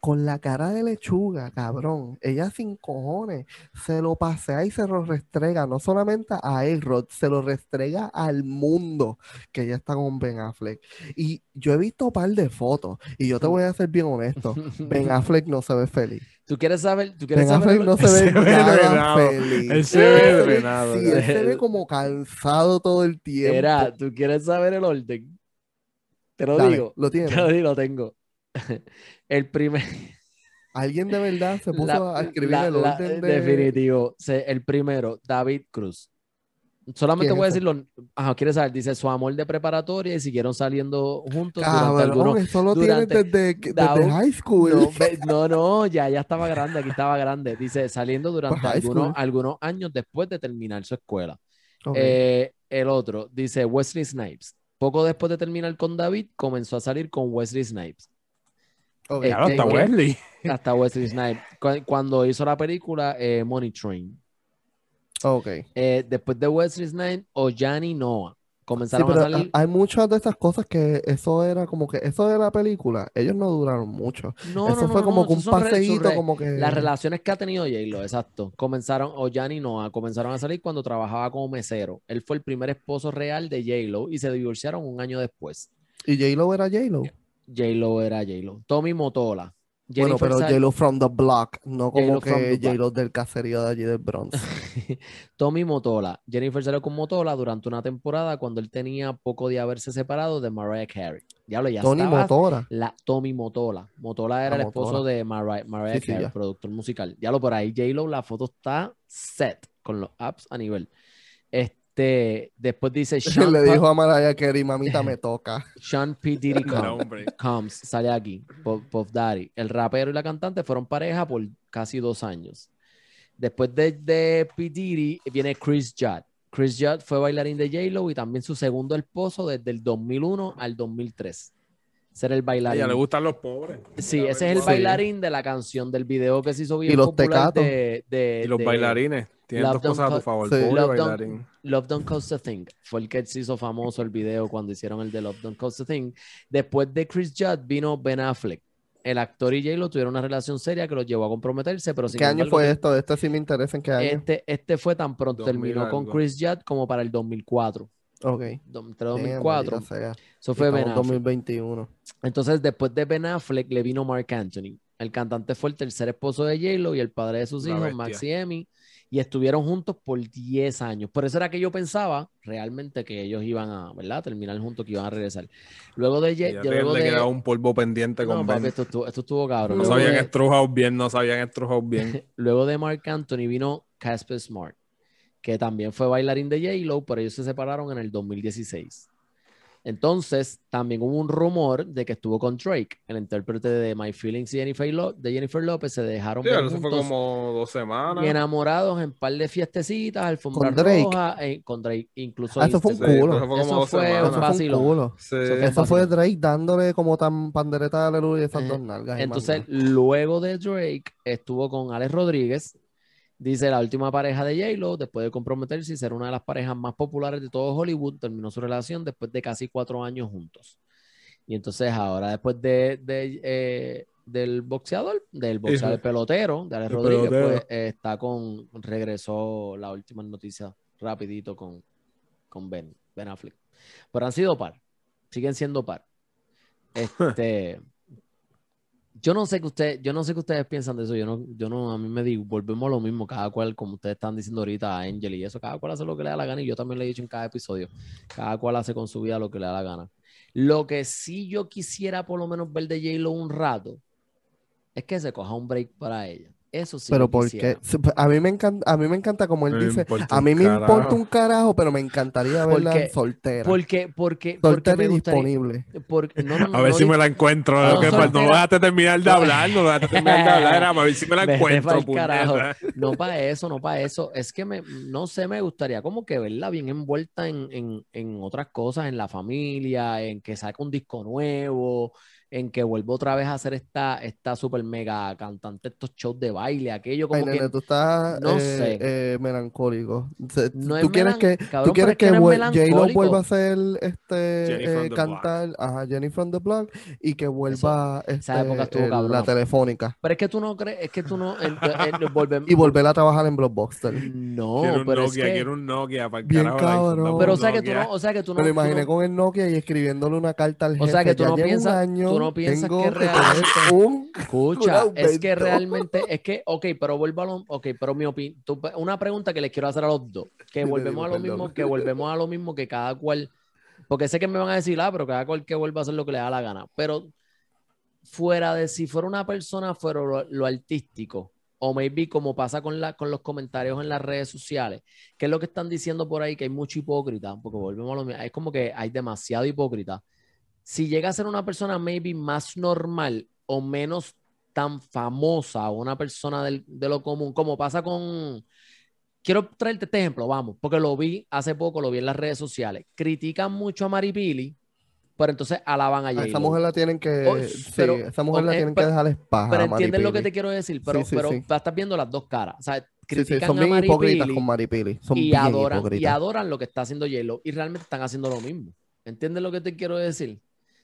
con la cara de lechuga, cabrón, ella sin cojones, se lo pasea y se lo restrega, no solamente a A-Rod, se lo restrega al mundo, que ella está con Ben Affleck. Y yo he visto un par de fotos, y yo te voy a ser bien honesto, Ben Affleck no se ve feliz. ¿Tú quieres saber? ¿Tú quieres Ben saber? Affleck no se Se ve nada drenado. feliz. Él se ve drenado, sí, él se ve como cansado todo el tiempo. Era, ¿tú quieres saber el orden? Te lo Dale, digo. lo Te lo digo, lo tengo. El primer. Alguien de verdad se puso la- a escribir la- el la- orden de... Definitivo. El primero, David Cruz. Solamente ¿Quién voy a decirlo. Ajá, ¿quieres saber? Dice su amor de preparatoria y siguieron saliendo juntos durante Cabrón, algunos. eso lo durante- desde, high school. No, no, no, ya, ya estaba grande, aquí estaba grande. Dice, saliendo durante Pues algunos, algunos años después de terminar su escuela. Eh, el otro, dice Wesley Snipes. Poco después de terminar con David, comenzó a salir con Wesley Snipes. Claro, está que- Wesley. Hasta Wesley Snipes. Cu- Cuando hizo la película eh, Money Train. Ok. Eh, después de Wesley Snipes, Ojani Noah. Sí, Comenzaron pero a salir. hay muchas de estas cosas que eso era como que eso de la película, ellos no duraron mucho. No, eso no, fue no, como que un paseíto, como que Las relaciones que ha tenido J-Lo, exacto. Comenzaron, Ojani y Noah, comenzaron a salir cuando trabajaba como mesero. Él fue el primer esposo real de J-Lo y se divorciaron un año después. y J-Lo era J-Lo. J-Lo era J-Lo. Tommy Motola. Bueno, pero J-Lo from the block, no como que. J-Lo del caserío de allí del Bronx. Tommy Motola. Jennifer salió con Motola durante una temporada cuando él tenía poco de haberse separado de Mariah Carey. Diablo, ya Tony estaba Motora. la Tommy Motola. Motola era el esposo Motola. de Mariah, Mariah Sí, sí, Carey, ya. productor musical. Ya lo por ahí, J-Lo, la foto está set con los apps a nivel. Este, después dice Sean, Le dijo a Mariah Carey, mamita me toca. Sean P. Diddy No, Combs, sale aquí, Puff, Daddy. El rapero y la cantante fueron pareja por casi dos años. Después de, de P. Diddy viene Chris Judd. Chris Judd fue bailarín de J-Lo y también su segundo esposo desde el 2001 al 2003. Ser el A bailarín. ella le gustan los pobres. Sí, ese es el bailarín de la canción del video que se hizo bien los popular tecatos. de, de- Y los de bailarines. Tienen Love dos Don't cosas a tu favor. Sí. Pobre Love Don't-. Love Don't Cost a Thing. Fue el que se hizo famoso el video cuando hicieron el de Love Don't Cost a Thing. Después de Chris Judd vino Ben Affleck. El actor y J-Lo tuvieron una relación seria que los llevó a comprometerse, pero sin ¿Qué año fue esto? Este sí me interesa en qué año. Este, este fue tan pronto 2000 terminó con. Chris Judd como para el 2004. Ok. Entre Damn, 2004. maldita sea. Eso fue Ben Affleck. 2021. Entonces, después de Ben Affleck, le vino Mark Anthony. El cantante fue el tercer esposo de J-Lo y el padre de sus La hijos, bestia. Max y Emmy, y estuvieron juntos por 10 años. Por eso era que yo pensaba realmente que ellos iban a, ¿verdad? Terminar juntos, que iban a regresar. Luego de... Ye- Y a luego le de quedaba un polvo pendiente no, con papi, esto estuvo, esto estuvo cabrón. No habían de, estrujado bien, no se habían estrujado bien. luego de Mark Anthony vino Casper Smart, que también fue bailarín de J-Lo, pero ellos se separaron en el 2016. Entonces, también hubo un rumor de que estuvo con Drake, el intérprete de My Feelings y Jennifer Lo- de Jennifer López, se dejaron Sí, ver pero eso fue como dos semanas. y enamorados en par de fiestecitas, alfombra Con Drake. roja, eh, con Drake, incluso Ah, eso fue un culo. eso fue Eso un Eso fue un vacilón. culo. Sí. Eso fue Eso fue fácil. Drake dándole como tan pandereta de aleluya y esas Eh, dos nalgas. Entonces, luego de Drake, estuvo con Alex Rodríguez, dice la última pareja de J-Lo, después de comprometerse y ser una de las parejas más populares de todo Hollywood, terminó su relación después de casi cuatro años juntos. Y entonces ahora, después de, de, eh, del boxeador, del boxeador sí. pelotero, de Alex El Rodríguez, pelotero. pues eh, está con, regresó la última noticia rapidito con, con Ben, Ben Affleck. Pero han sido par, siguen siendo par. Este, yo no sé que usted, yo no sé qué ustedes piensan de eso. Yo no, yo no, a mí me digo, volvemos a lo mismo, cada cual, como ustedes están diciendo ahorita, a Angel y eso, cada cual hace lo que le da la gana, y yo también le he dicho en cada episodio, cada cual hace con su vida lo que le da la gana. Lo que sí yo quisiera por lo menos ver de J-Lo un rato es que se coja un break para ella. Eso sí. Pero lo porque a mí me encanta, a mí me encanta como él Me dice, a mí me carajo. importa un carajo, pero me encantaría verla Porque- soltera. Porque, porque, porque soltera me y disponible. porque- no, no, A ver no si me la encuentro. No, lo que falta. no soltera. dejaste terminar de hablar, no dejaste terminar de hablar. Para ver si me la Vete encuentro. No para eso, no para eso. Es que me, no sé, me gustaría como que verla bien envuelta en, en, en otras cosas, en la familia, en que saque un disco nuevo, en que vuelva otra vez a hacer esta, esta super mega cantante, estos shows de baile, aquello como Ay, que nene, tú estás no eh, sé. eh, melancólico. No tú es quieres melan- que, cabrón, tú quieres pero es que no J-Lo vuelva a ser este eh, cantar ajá, Jenny from the Block y que vuelva esa época este, estuvo el- la telefónica Pero es que tú no crees, es que tú no, el- y volver a trabajar en Blockbuster. No, quiero un pero Nokia, es que, quiero un Nokia para el Bien cabrón. pero o sea que tú no, o sea que tú no, Me lo tú imaginé no- con el Nokia y escribiéndole una carta al jefe. O sea que tú ya no piensas- un año, tú no piensas tengo que realmente- un Escucha, un es que realmente, es que, ok, pero vuelvo a lo, ok, pero mi opinión, una pregunta que les quiero hacer a los dos, que volvemos a lo mismo, que volvemos a lo mismo que cada cual, porque sé que me van a decir, ah, pero cada cual que vuelva a hacer lo que le da la gana, pero fuera de si fuera una persona, fuera lo, lo artístico, o maybe como pasa con, la, con los comentarios en las redes sociales, que es lo que están diciendo por ahí, que hay mucho hipócrita, porque volvemos a lo mismo, es como que hay demasiado hipócrita. Si llega a ser una persona maybe más normal o menos tan famosa o una persona del- de lo común, como pasa con... Quiero traerte este ejemplo, vamos, porque lo vi hace poco, lo vi en las redes sociales. Critican mucho a Maripili, pero entonces alaban a J-Lo. esa mujer la tienen que. Oh, sí, pero- esa mujer la tienen pero- que dejar espaja. Pero entiendes lo que te quiero decir, pero, Sí, sí, pero estás viendo las dos caras. O sea, Sí, sí, critican son a bien hipócritas con Maripili. Son y bien adoran, y adoran lo que está haciendo J-Lo y realmente están haciendo lo mismo. ¿Entiendes lo que te quiero decir?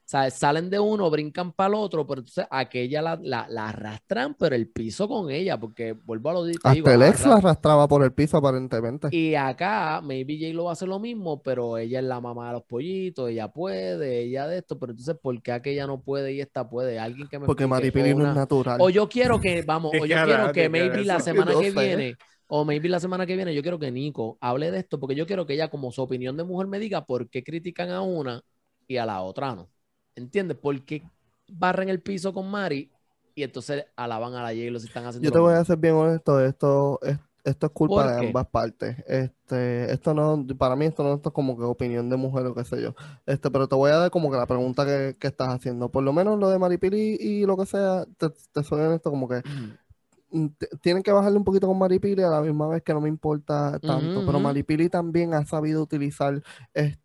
Sea, salen de uno, brincan para el otro, pero entonces aquella la, la, la arrastran, pero el piso con ella, porque vuelvo a lo digo, Hasta el ex la arrastraba por el piso, aparentemente. Y acá, maybe J-Lo va a hacer lo mismo, pero ella es la mamá de los pollitos, ella puede, ella de esto, pero entonces, ¿por qué aquella no puede y esta puede? Alguien que me Porque explique, Maripili o no una- es natural. o yo quiero que, vamos, o ¿Qué yo quiero que maybe la semana No que sé. viene, o maybe la semana que viene, yo quiero que Nico hable de esto, porque yo quiero que ella, como su opinión de mujer, me diga por qué critican a una y a la otra no. ¿Entiendes? ¿Por qué barren el piso con Mari y entonces alaban a la J-Lo si están haciendo Yo te voy a ser bien honesto, esto es, esto es culpa ¿Por de ambas partes. Este, esto no, para mí esto no esto es como que opinión de mujer o qué sé yo. Este, pero te voy a dar como que la pregunta que, que estás haciendo. Por lo menos lo de Maripili y lo que sea, te, te soy honesto, como que mm, tienen que bajarle un poquito con Maripili a la misma vez que no me importa tanto. Ujú, Pero ujú. Maripili también ha sabido utilizar este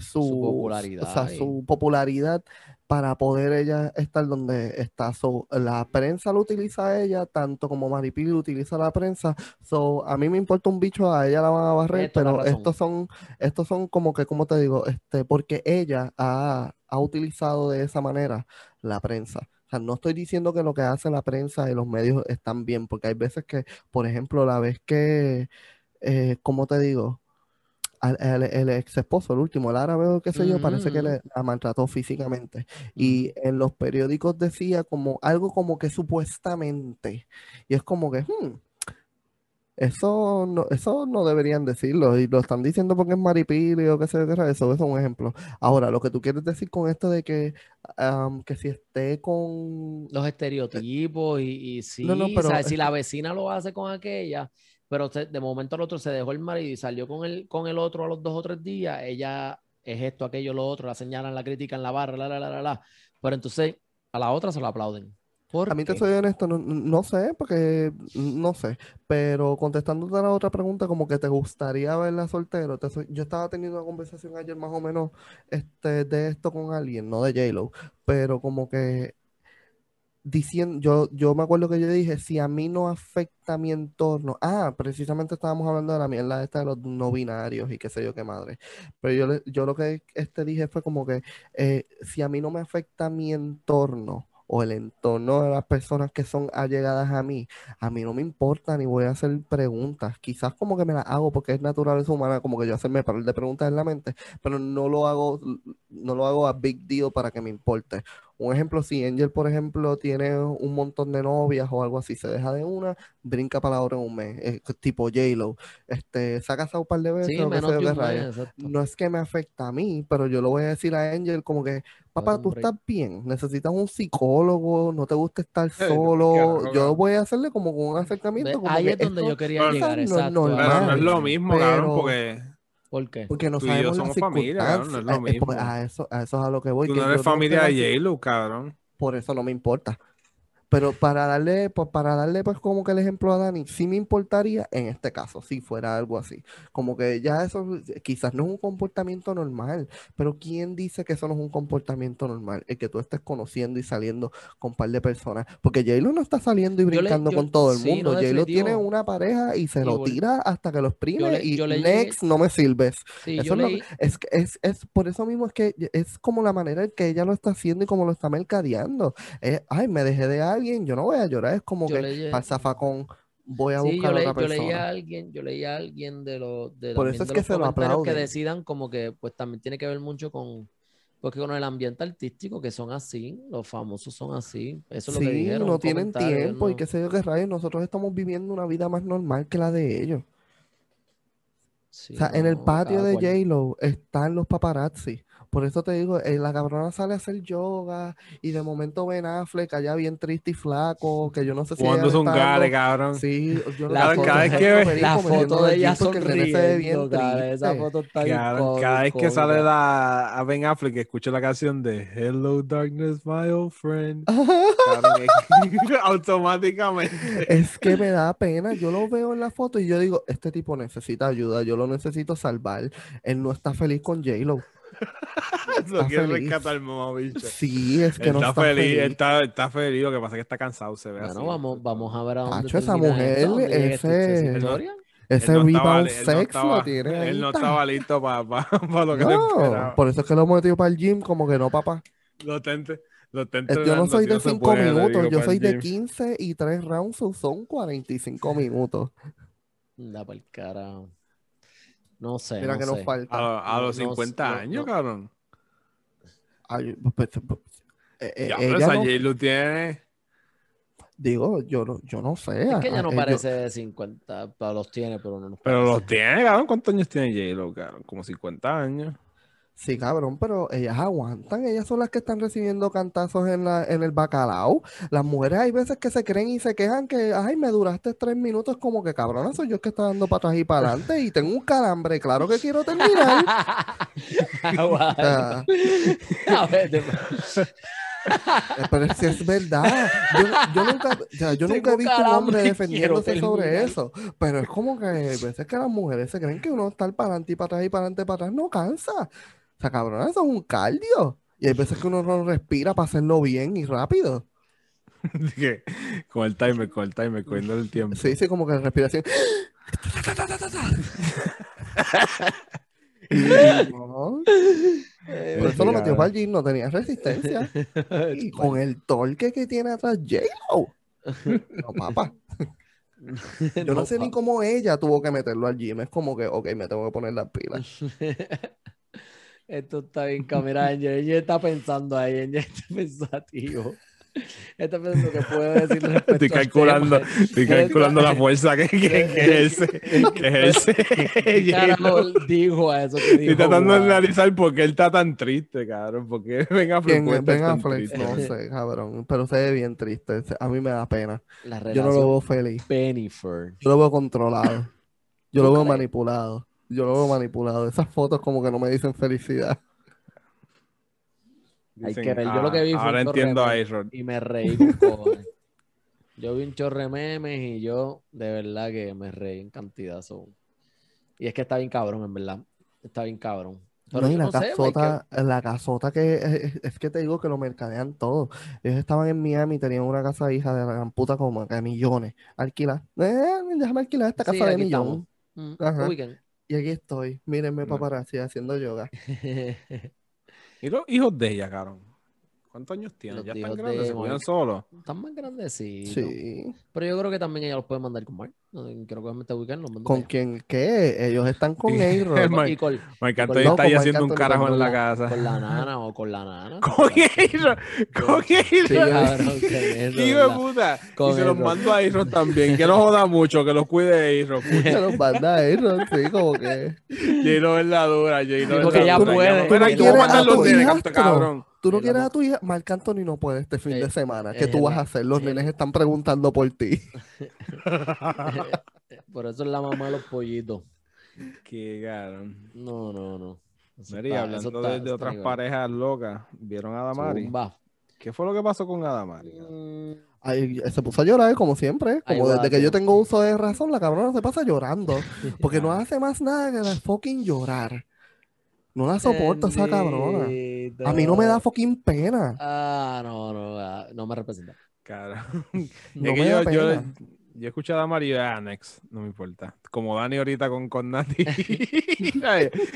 su, Su popularidad o sea, su popularidad para poder ella estar donde está. So, la prensa lo utiliza ella, tanto como Maripili utiliza la prensa. So, a mí me importa un bicho, a ella la van a barrer, pero estos son, estos son como que, como te digo, este, porque ella ha, ha utilizado de esa manera la prensa. O sea, no estoy diciendo que lo que hace la prensa y los medios están bien, porque hay veces que, por ejemplo, la vez que, eh, como te digo, al- el, el ex esposo, el último, el árabe o qué sé yo, parece que Ujú. le, la maltrató físicamente. Y en los periódicos decía como algo como que supuestamente. Y es como que, hmm, eso no, eso no deberían decirlo. Y lo están diciendo porque es maripili o qué sé yo qué eso. Eso es un ejemplo. Ahora, lo que tú quieres decir con esto de que, que si esté con los estereotipos y, y sí, No, no, pero ¿sabes? si la vecina lo hace con aquella, pero se- de momento al otro se dejó el marido y salió con el, con el otro a los dos o tres días, ella es esto, aquello, lo otro, la señalan, la critican, la barra, la, la, la, la, la. Pero entonces a la otra se lo aplauden. ¿Por A mí te soy honesto, no, no sé, porque no sé, pero contestándote a la otra pregunta, como que te gustaría verla soltero, te soy- yo estaba teniendo una conversación ayer más o menos este, de esto con alguien, no de J-Lo, pero como que diciendo, yo, yo me acuerdo que yo dije, si a mí no afecta mi entorno, ah, precisamente estábamos hablando de la mierda esta de los no binarios y qué sé yo qué madre, pero yo, yo lo que este dije fue como que eh, si a mí no me afecta mi entorno, o el entorno de las personas que son allegadas a mí, a mí no me importa ni voy a hacer preguntas. Quizás como que me las hago porque es naturaleza humana, como que yo hacerme par de preguntas en la mente, pero no lo hago, no lo hago a big deal para que me importe. Un ejemplo, si Angel, por ejemplo, tiene un montón de novias o algo así, se deja de una, brinca para la otra en un mes, es tipo J-Lo, este, se ha casado un par de veces, Sí, menos de mes. No es que me afecta a mí, pero yo lo voy a decir a Angel como que, papá, tú estás bien, necesitas un psicólogo, no te gusta estar Eh, solo. Yo voy a hacerle como con un acercamiento, como Ahí que es donde esto- yo quería Pero llegar, no exacto. normal. Pero no es lo Pero- mismo, cabrón, porque ¿Por qué? porque no tú y yo sabemos las somos familia, cabrón, no es lo circunstancias. Mismo. a eso, a eso es a lo que voy. tú que no eres familia de J-Lo, cabrón. por eso no me importa. Pero para darle, pues, para darle pues como que el ejemplo a Dani, sí me importaría en este caso, si fuera algo así. Como que ya eso quizás no es un comportamiento normal, pero ¿quién dice que eso no es un comportamiento normal? El que tú estés conociendo y saliendo con un par de personas. Porque J-Lo no está saliendo y le- brincando yo- con todo el sí, mundo. no, J-Lo tiene una pareja y se Y lo tira hasta que lo exprime y llegué- next no me sirves. Sí, Eso es, es, es, por eso mismo es que es como la manera en que ella lo está haciendo y como lo está mercadeando. Es, ay, me dejé de alguien, yo no voy a llorar, es como Yo que leí- para el zafacón voy a sí, buscar yo, a otra yo leí a persona. alguien, yo leí a alguien de los de, Por eso es de que los se lo comentarios que aplauden. decidan como que pues también tiene que ver mucho con porque con el ambiente artístico que son así, los famosos son así, eso es lo que Sí, dijeron, no tienen tiempo y qué sé yo qué rayos, nosotros estamos viviendo una vida más normal que la de ellos. sí, O sea, en el patio de. J-Lo están los paparazzi. Por eso te digo, eh, la cabrona sale a hacer yoga y de momento Ben Affleck allá bien triste y flaco, que yo no sé si le es un dando- cabrón. Sí, yo no La sé Cada- cada vez que ve- La foto de el ella bien sonriendo, cara, esa triste. foto está bien Cabrón, có- cada vez que sale la, a Ben Affleck, escucho la canción de Hello Darkness, my old friend. Cabrón, es- automáticamente. Es que me da pena, yo lo veo en la foto y yo digo, este tipo necesita ayuda, yo lo necesito salvar. Él no está feliz con J-Lo. Lo quiere rescatar, mamá bicho. Sí, es que Él no está, está feliz, feliz. está, está feliz, lo que pasa es que está cansado, se ve Bueno, así. vamos, vamos a ver a dónde Tacho, esa mujer, esta- ese- historia. Ese Él no estaba- rebound él no sex estaba- lo tiene ahí. Él no ta. estaba listo para lo que le No, esperaba. por eso es que lo hemos metido para el gym, como que no, papá. Lo está ent- lo está Eh, Yo no soy de se 5 puede, le minutos, yo para soy el de gym. 15 y 3 rounds, so son 45 minutos. Da pa'l carajo. No sé, Mira no que nos sé. falta. A, a los No, no, 50 no, años, no. cabrón. Ay, pues, pues, eh, eh, Ya, pero esa no- J-Lo tiene. digo, yo no, yo no sé. Es que ella ah, no eh, yo- parece de 50, pero los tiene, pero no nos Pero parece. los tiene, cabrón. ¿Cuántos años tiene J-Lo, cabrón? Como 50 años. Sí, cabrón, pero ellas aguantan, ellas son las que están recibiendo cantazos en la, en el bacalao. Las mujeres hay veces que se creen y se quejan que, ay, me duraste tres minutos, como que cabrona, soy yo que está dando para atrás y para adelante y tengo un calambre, claro que quiero terminar. A ver, Eh, Pero que es verdad. Yo, yo nunca, yo nunca he visto un hombre defendiéndose sobre eso. Pero es como que hay veces que las mujeres se creen que uno estar para adelante y para atrás y para adelante y para atrás no cansa. O sea, cabrón, eso es un cardio. Y hay veces que uno no respira para hacerlo bien y rápido. Con el timer, con el timer, cogiendo el tiempo. Sí, sí, como que la respiración. No, Eh, por eso lo metió para el gym, no tenía resistencia. Y con el torque que tiene atrás J-Lo. No, papá. Yo no, sé ni cómo ella tuvo que meterlo al gym. Es como que, ok, me tengo que poner las pilas. Esto está bien, cámara. Angel, Angel está pensando ahí, Angel está pensativo. Está pensando que puede decir respecto Estoy al calculando, estoy calculando la fuerza que, que, que ejerce, que ejerce ¿Qué J-Lo. carajo dijo a eso que dijo? Estoy tratando de Wow. analizar por qué él está tan triste, cabrón. ¿Por qué Ben Affleck ¿Quién puede es Ben tan Affleck? triste? No sé, cabrón. Pero se ve bien triste. A mí me da pena. La Yo no lo veo feliz. Pennyford. Yo lo veo controlado. Yo lo ¿Tú veo manipulado. Yo lo veo manipulado. Esas fotos como que no me dicen felicidad. Hay Dicen, que ver, yo lo que vi fue Ahora un entiendo a. Aaron. Y me reí con cojones. Yo vi un chorre de memes y yo de verdad que me reí en cantidad. so. Y es que está bien cabrón, en verdad. Está bien cabrón. Pero No, y la no sé, hay que- casota, la casota que es, es que te digo que lo mercadean todo. Ellos estaban en Miami, tenían una casa hija de la gran puta como que millones. Alquilar. Eh, déjame alquilar esta Sí, casa de estamos. Mm, Ajá. Y aquí estoy. Mírenme Bueno. paparazzi haciendo yoga. ¿Y los hijos de ella, cabrón? ¿Cuántos años tienen? Los Ya están de grandes, se cuidan solos. Están más grandecitos. Sí. Pero yo creo que también ella los puede mandar con Mark. Creo que este mande ¿Con quién qué? Ellos están con. Mike- Y con, Mike con- Anthony no, está con ahí Mike haciendo un carajo con en la casa. con la nana o con la nana. Con A-Rod, con. Con y se los mando a Aaron también. Que no joda mucho, que los cuide Aaron. Se los manda A-Rod, sí, como que. J-Lo es la dura, J-Lo es porque dura. puede. Ya, Pero Tú ¿y no cómo quieres mandan a los nenes, cabrón? Tú no quieres a tu hija. Marc Anthony no puede este fin Eh, de semana. es ¿Qué tú vas a hacer? Los el- nenes están preguntando por ti. Por eso es la mamá de los pollitos. Qué cabrón. No, no, no. Eso Mary, está- hablando eso de, está- de está otras igual. parejas locas, ¿vieron a Adamari? Zumba. ¿Qué fue lo que pasó con Adamari? Mm, Ay, se puso a llorar, como siempre. Ay, Como desde que yo tengo uso de razón, la cabrona se pasa llorando. Porque no hace más nada que la fucking llorar. No la soporto esa cabrona. A mí no me da fucking pena. Ah, no, no, ah, no me representa. Cara. No es que yo, yo, yo escuché a yo, ah, next, no me importa. Como Dani ahorita con, con Nati.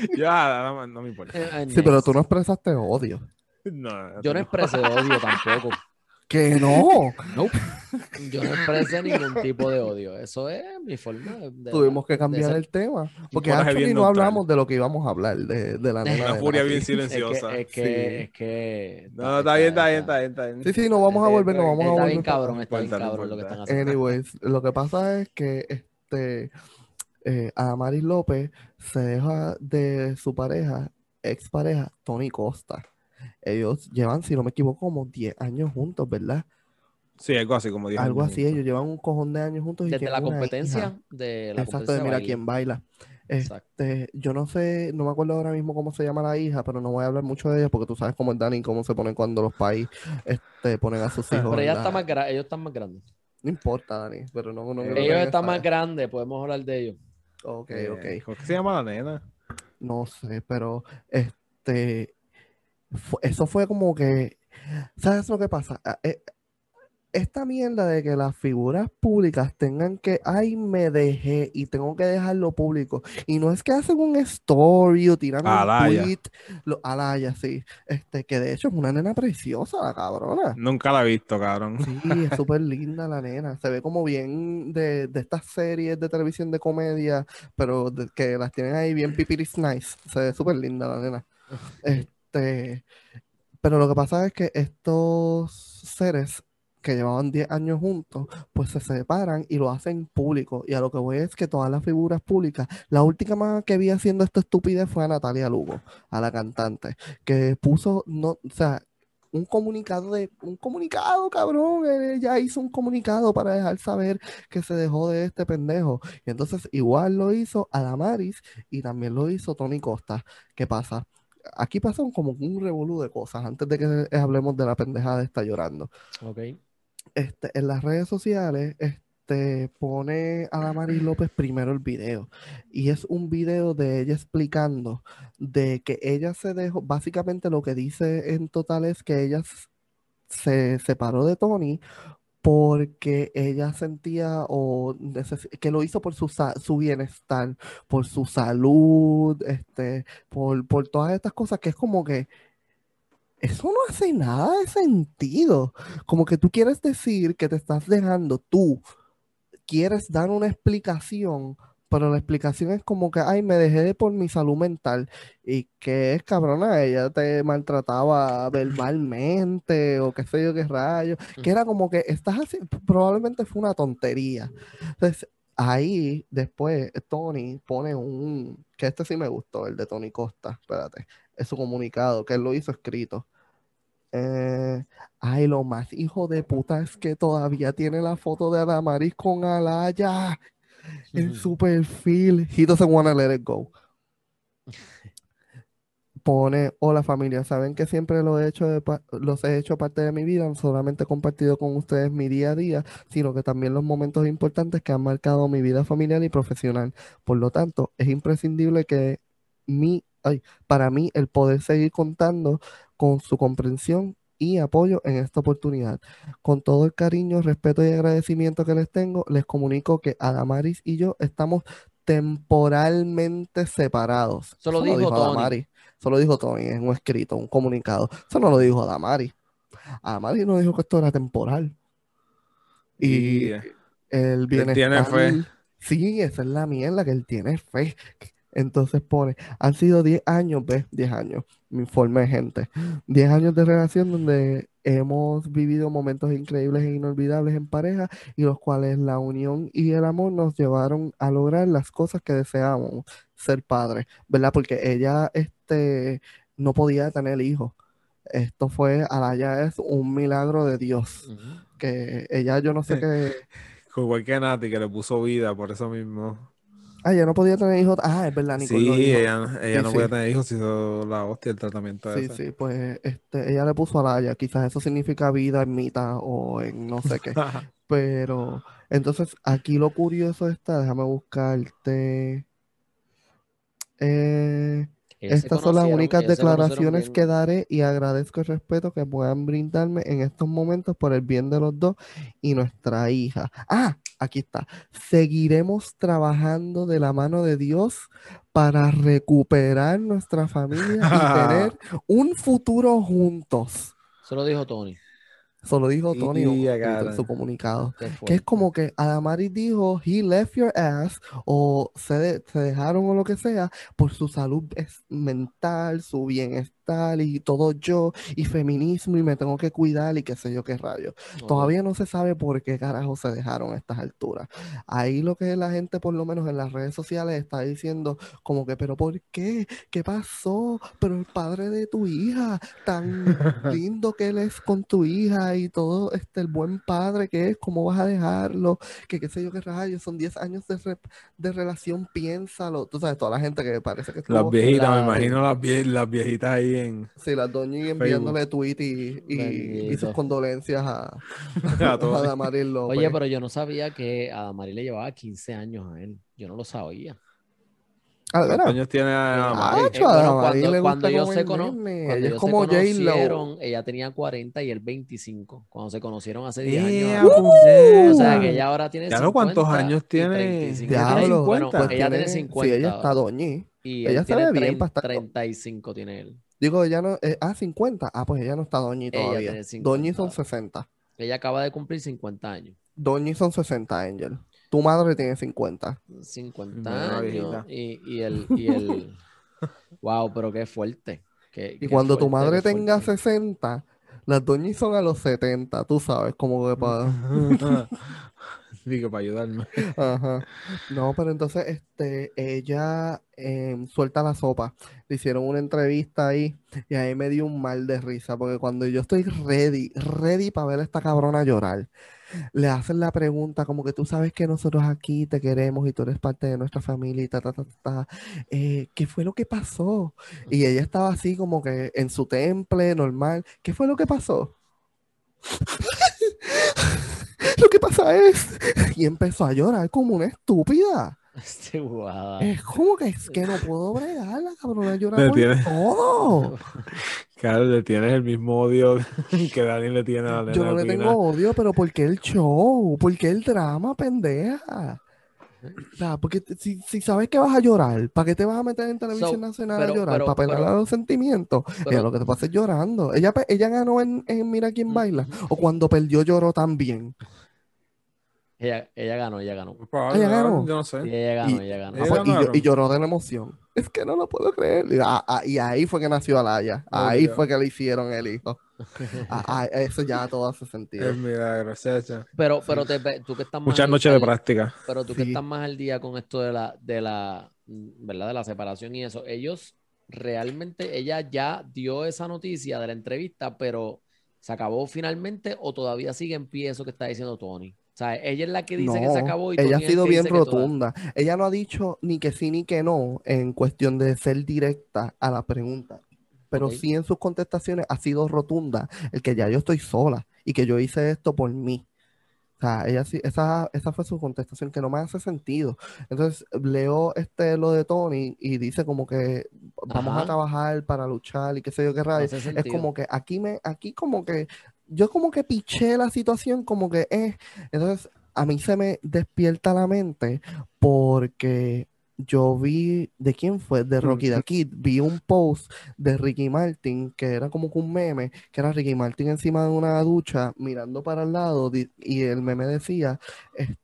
Adamari, no me importa. Eh, Sí, pero tú no expresaste odio. No, Yo no expresé odio tampoco. Que no. Nope. Yo no expresé ningún tipo de odio. Eso es mi forma de. Tuvimos que cambiar el tema. Porque actually bien no neutral. hablamos de lo que íbamos a hablar, de, de la nena. Una de furia bien Es que, silenciosa. es que, Sí. es que. No, está bien, está bien, está bien, está bien. Sí, sí, no vamos a volver, no vamos a Está volver. bien para- cabrón, está bien importa, no cabrón lo que están haciendo. Anyways, lo que pasa es que este eh, Adamaris López se deja de su pareja, expareja, Tony Costa. Ellos llevan, si no me equivoco, como 10 años juntos, ¿verdad? Sí, algo así como dije. Algo así, ellos llevan un cojón de años juntos y Desde la competencia. De la Exacto, competencia de mira quién baila. Exacto. Este, yo no sé, no me acuerdo ahora mismo cómo se llama la hija, pero no voy a hablar mucho de ella porque tú sabes cómo es Dani, cómo se ponen cuando los países este, ponen a sus hijos. Pero ella la- está más gra- ellos están más grandes. No importa, Dani, pero no, no Ellos están más grandes, podemos hablar de ellos. Ok, Eh, ok. ¿Cómo que se llama la nena? No sé, pero este eso fue como que ¿sabes lo que pasa? Ah, eh, Esta mierda de que las figuras públicas tengan que, ay, me dejé y tengo que dejarlo público. Y no es que hacen un story o tiran un Alaya. tweet. Lo, Alaya, sí. Este, que de hecho es una nena preciosa, la cabrona. Nunca la he visto, cabrón. Sí, es súper linda la nena. Se ve como bien de, de estas series de televisión de comedia, pero de- que las tienen ahí bien pipiris nice. Se ve súper linda la nena. Este, pero lo que pasa es que estos seres que llevaban 10 años juntos, pues se separan y lo hacen público. Y a lo que voy es que todas las figuras públicas, la última que vi haciendo esto estupidez fue a Natalia Lugo, a la cantante, que puso, no, o sea, un comunicado de, un comunicado, cabrón, ella hizo un comunicado para dejar saber que se dejó de este pendejo. Y entonces igual lo hizo Adamaris y también lo hizo Tony Costa. ¿Qué pasa? Aquí pasó como un revolú de cosas antes de que hablemos de la pendejada de estar llorando. Ok. Este, en las redes sociales, este, pone a Damaris López primero el video. Y es un video de ella explicando de que ella se dejó, básicamente lo que dice en total es que ella se separó de Tony porque ella sentía o que lo hizo por su, su bienestar, por su salud, este, por, por todas estas cosas que es como que eso no hace nada de sentido. Como que tú quieres decir que te estás dejando, tú quieres dar una explicación, pero la explicación es como que, ay, me dejé de por mi salud mental. Y que es cabrona, ella te maltrataba verbalmente o qué sé yo qué rayo. Que era como que estás haciendo, probablemente fue una tontería. Entonces, ahí después Tony pone un, que este sí me gustó, el de Tony Costa, espérate, es su comunicado, que él lo hizo escrito. Eh, ay, lo más hijo de puta es que todavía tiene la foto de Adamaris con Alaya en su perfil. He doesn't wanna let it go. Pone, hola familia, saben que siempre lo he hecho de los he hecho parte de mi vida, no solamente he compartido con ustedes mi día a día, sino que también los momentos importantes que han marcado mi vida familiar y profesional. Por lo tanto, es imprescindible que mi, ay, para mí el poder seguir contando con su comprensión y apoyo en esta oportunidad. Con todo el cariño, respeto y agradecimiento que les tengo, les comunico que Adamaris y yo estamos temporalmente separados. Eso lo no dijo Tony. Adamaris, eso lo dijo Tony en un escrito, un comunicado. Eso no lo dijo Adamaris. Adamari no dijo que esto era temporal. Y Y, el bienestar. tiene fe. Sí, esa es la mierda, que él tiene fe. Entonces pone, han sido 10 años, ¿ves? 10 años, me informe gente. 10 años de relación donde hemos vivido momentos increíbles e inolvidables en pareja y los cuales la unión y el amor nos llevaron a lograr las cosas que deseamos, ser padres, ¿verdad? Porque ella, este, no podía tener hijos. Esto fue, Alaya es un milagro de Dios, que ella, yo no sé qué... Igual que Nati, que le puso vida por eso mismo. Ah, ella no podía tener hijos. Ah, es verdad, Nicole Sí, ella, ella Sí, no sí. podía tener hijos, hizo la hostia el tratamiento Sí, ese. sí, pues este, ella le puso a Laya, quizás eso significa vida en mitad o en no sé qué, pero entonces aquí lo curioso está, déjame buscarte, eh, estas son las únicas declaraciones que daré y agradezco el respeto que puedan brindarme en estos momentos por el bien de los dos y nuestra hija. Ah, aquí está. Seguiremos trabajando de la mano de Dios para recuperar nuestra familia y tener un futuro juntos. Eso lo dijo Tony. Eso lo dijo Y- Tony y en agarra. su comunicado. Que es como que Adamari dijo, he left your ass, o se, de- se dejaron o lo que sea, por su salud es- mental, su bienestar y todo yo, y feminismo, y me tengo que cuidar y qué sé yo qué rayo. Ok. Todavía no se sabe por qué carajo se dejaron a estas alturas. Ahí lo que la gente, por lo menos en las redes sociales, está diciendo como que, pero ¿por qué? ¿Qué pasó? Pero el padre de tu hija, tan lindo que él es con tu hija y todo este el buen padre que es, ¿cómo vas a dejarlo? Que qué sé yo qué rayos, son 10 años de, re- de relación, piénsalo. Tú sabes, toda la gente que parece que Las viejitas, me imagino las, vie- las viejitas ahí en Sí, las doñas enviándole tweet y, y- y sus condolencias a, a a. Damaris López. Oye, pero yo no sabía que a Damari le llevaba 15 años a él. Yo no lo sabía. Ah, ¿Cuántos años tiene Ah, Amari? Ah, eh, bueno, a cuando, le cuando gusta ellos como se, cono- cuando ella es ellos se como conocieron, ella tenía 40 y él 25. Cuando se conocieron hace 10 ¡Eh, años. puñeta! O sea, que ella ahora tiene Ya 50 lo, ¿cuántos años tiene? 35. Ella tiene Diablo, Bueno, 50. pues ella tiene tiene- 50. Sí, ella está doñi. Y ella ve bien 30 para estar- 35 tiene él. Digo, ella no. eh, ah, 50. Ah, pues ella no está doñi Ella todavía. tiene 50. Doñi son 60. Ella acaba de cumplir 50 años. Doñi son 60, Angel. Tu madre tiene 50. 50 Bueno, años. Y, y el, y el. wow, pero qué fuerte. Qué- Y qué cuando tu fuerte, madre qué tenga fuerte. 60, las doñis son a los 70, tú sabes, como que para. Para ayudarme. Ajá. No, pero entonces este, ella em, suelta la sopa. Le hicieron una entrevista ahí y ahí me dio un mal de risa porque cuando yo estoy ready, ready para ver a esta cabrona llorar, le hacen la pregunta como que tú sabes que nosotros aquí te queremos y tú eres parte de nuestra familia y ta, ta, ta, ta. Eh, ¿qué fue lo que pasó? Y ella estaba así como que en su temple, normal. ¿Qué fue lo que pasó? Lo que pasa es, y empezó a llorar como una estúpida. Este guada. Es como que es que no puedo bregar, la cabrona llora Le por tiene- todo. Claro, le tienes el mismo odio que Dani le tiene a la Yo no le tengo odio, pero ¿por qué el show? ¿Por qué el drama, pendeja? O sea, porque si, si sabes que vas a llorar, ¿para qué te vas a meter en televisión So, nacional pero- a llorar? pero- ¿Para pero- a los sentimientos? pero- Ella lo que te pasa es llorando. Ella, ella ganó en, en Mira quién baila. O cuando perdió lloró también. Ella, ella ganó, ella ganó. Pues, ella ganó. Yo no sé. ella ganó, Y- ella ganó. Ah, Ella pues, y, ganaron. llo- y lloró de la emoción. Es que no lo puedo creer. Y, ah, ah, y ahí fue que nació Alaya. Ahí fue que le hicieron el hijo. Ah, ah, eso ya todo hace sentido. Es milagro. Pero, pero te, ve- tú que estás más Muchas al- noches de práctica. Pero tú que estás más al día con esto de la, de la, ¿verdad? De la separación y eso, ellos realmente, ella ya dio esa noticia de la entrevista, pero ¿se acabó finalmente o todavía sigue en pie eso que está diciendo Tony? O sea, ella es la que dice que se No, acabó y ella ha sido bien rotunda. Ella no ha dicho ni que sí ni que no en cuestión de ser directa a la pregunta. Pero sí en sus contestaciones ha sido rotunda el que ya yo estoy sola y que yo hice esto por mí. O sea, ella sí, esa, esa fue su contestación que no me hace sentido. Entonces leo este lo de Tony y dice como que vamos Ajá. a trabajar para luchar y qué sé yo qué No rayos. hace Es como que aquí me, aquí como que, yo como que piché la situación, como que eh. Entonces, a mí se me despierta la mente porque yo vi, ¿de quién fue? De Rocky the Kid, vi un post de Ricky Martin, que era como que un meme, que era Ricky Martin encima de una ducha, mirando para el lado, y el meme decía, este,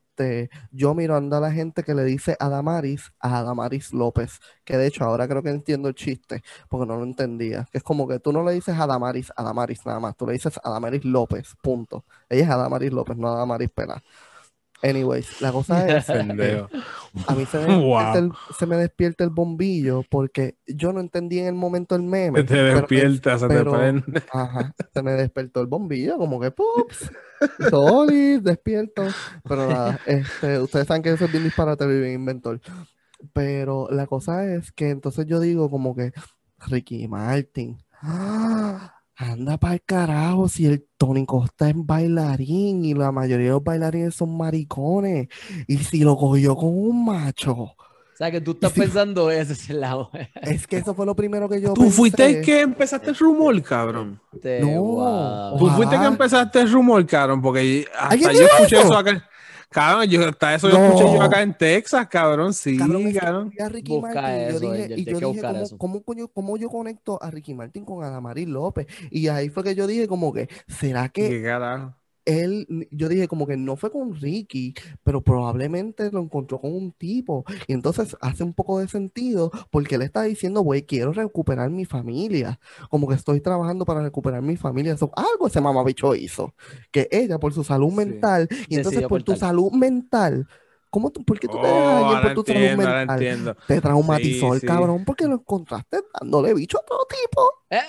yo mirando a la gente que le dice Adamaris a Adamaris López, que de hecho ahora creo que entiendo el chiste, porque no lo entendía, que es como que tú no le dices Adamaris, Adamaris nada más, tú le dices Adamaris López, punto. Ella es Adamaris López, no Adamaris Pela. Anyways, la cosa es, a mí se me, Wow. despierta el, se me despierta el bombillo porque yo no entendí en el momento el meme. Te pero- despierta, se te pero- prende. Ajá, se me despertó el bombillo, como que ¡pups! Sorry, despierto. Pero nada, este, ustedes saben que eso es bien disparate y bien inventor. Pero la cosa es que entonces yo digo como que Ricky Martin, ¡ah! Anda para el carajo si el Tony Costa es bailarín y la mayoría de los bailarines son maricones. Y si lo cogió con un macho. O sea, que tú estás Sí. pensando ese es el lado. Es que eso fue lo primero que yo Tú fuiste el que empezaste el rumor, cabrón. No. wow. Tú fuiste el que empezaste el rumor, cabrón, porque hasta ¿Alguien yo escuché eso? eso acá. Cabrón, yo, hasta eso yo No. escuché yo acá en Texas, cabrón. Sí, Cabrón, cabrón. vi a Ricky Busca Martin y yo dije, y yo dije ¿cómo, cómo coño- cómo yo conecto a Ricky Martin con Adamaris López? Y ahí fue que yo dije como que, ¿será que ¿Qué carajo? Él, yo dije como que no fue con Ricky, pero probablemente lo encontró con un tipo? Y entonces hace un poco de sentido porque él está diciendo, güey, quiero recuperar mi familia, como que estoy trabajando para recuperar mi familia. Eso, algo ese mamabicho hizo, que ella por su salud Sí. mental, y entonces Decidió por tu salud mental, ¿cómo tú, ¿por qué tú te Oh, dejas ahora por tu salud entiendo, mental? Te traumatizó Sí, el sí. cabrón porque lo encontraste dándole bicho a otro tipo. Eh,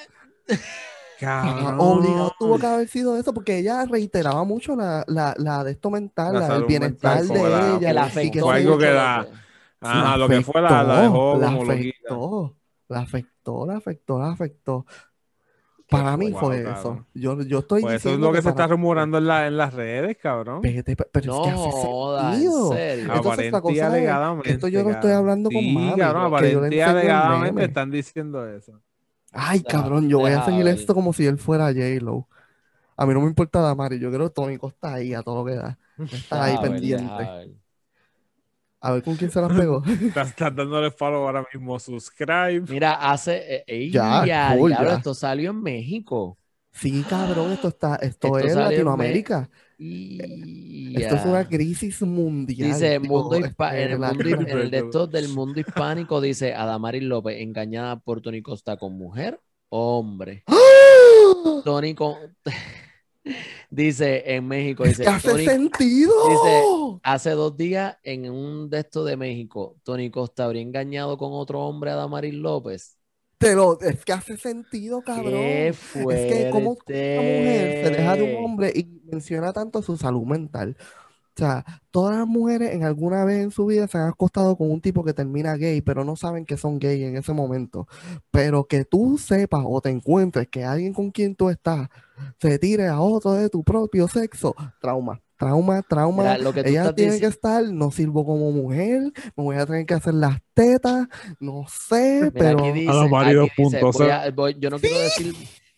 Cabrón. obligado tuvo que haber sido eso porque ella reiteraba mucho la, la, la de esto mental, La la, del salud bienestar mental, de la- ella. que la que afectó fue algo que la-. Ajá, lo que fue la, la dejó la como afectó, la afectó, la afectó, la afectó. Para mí fue eso. Yo, yo estoy Pues eso es lo que se para- está rumorando en, la, en las redes, cabrón. Pero No es que hace en sentido. Entonces, cosa que alegadamente. esto yo lo estoy hablando con Sí, mami, cabrón, que yo le aparente y enseño el alegadamente están diciendo eso. Ay, Deja- cabrón, yo voy a seguir esto como si él fuera J-Lo. A mí no me importa Damari, yo creo que Tony Costa ahí a todo lo que da. Está ahí ver, pendiente. A ver con quién se las pegó. Estás, estás dándole follow ahora mismo. Subscribe. Mira, hace. eh, ey, Ya, ya, ya. esto salió en México. Sí, cabrón, esto está, esto, Esto es en Latinoamérica. Y Esto es una crisis mundial. Dice, mundo en, el mundo, en el de estos del mundo hispánico dice Adamaris López engañada por Tony Costa con mujer, hombre. ¡Ah! Tony con... dice en México, dice, que hace Tony- sentido. dice- hace dos días en un de estos de México, Tony Costa habría engañado con otro hombre a Adamaris López. Te lo, es que hace sentido, cabrón. Qué Es que como una mujer se deja de un hombre y menciona tanto su salud mental. O sea, todas las mujeres en alguna vez en su vida se han acostado con un tipo que termina gay, pero no saben que son gay en ese momento. Pero que tú sepas o te encuentres que alguien con quien tú estás se tire a otro de tu propio sexo, trauma, trauma, trauma. Mira, lo que tú Ella estás tiene que estar, no sirvo como mujer, me voy a tener que hacer las tetas, no sé, Mira, pero aquí dice, Adamaris aquí dice, 2.0. voy a- voy- yo no quiero decir,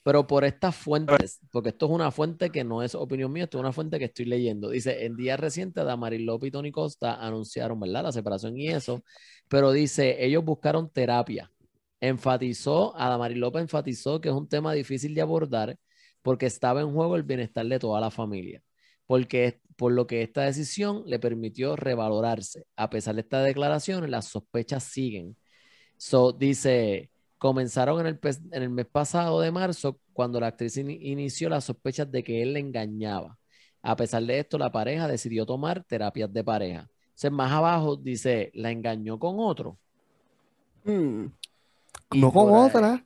pero por estas fuentes, porque esto es una fuente que no es opinión mía, esto es una fuente que estoy leyendo. Dice, en días recientes, Damaris López y Tony Costa anunciaron, ¿verdad? La separación y eso, pero dice, ellos buscaron terapia. Enfatizó, Adamaris López enfatizó que es un tema difícil de abordar porque estaba en juego el bienestar de toda la familia. Porque por lo que esta decisión le permitió revalorarse. A pesar de estas declaraciones, las sospechas siguen. So, dice, comenzaron en el, en el mes pasado de marzo cuando la actriz in- inició las sospechas de que él le engañaba. A pesar de esto, la pareja decidió tomar terapias de pareja. Entonces, más abajo dice, la engañó con otro. mm, Y no con otra.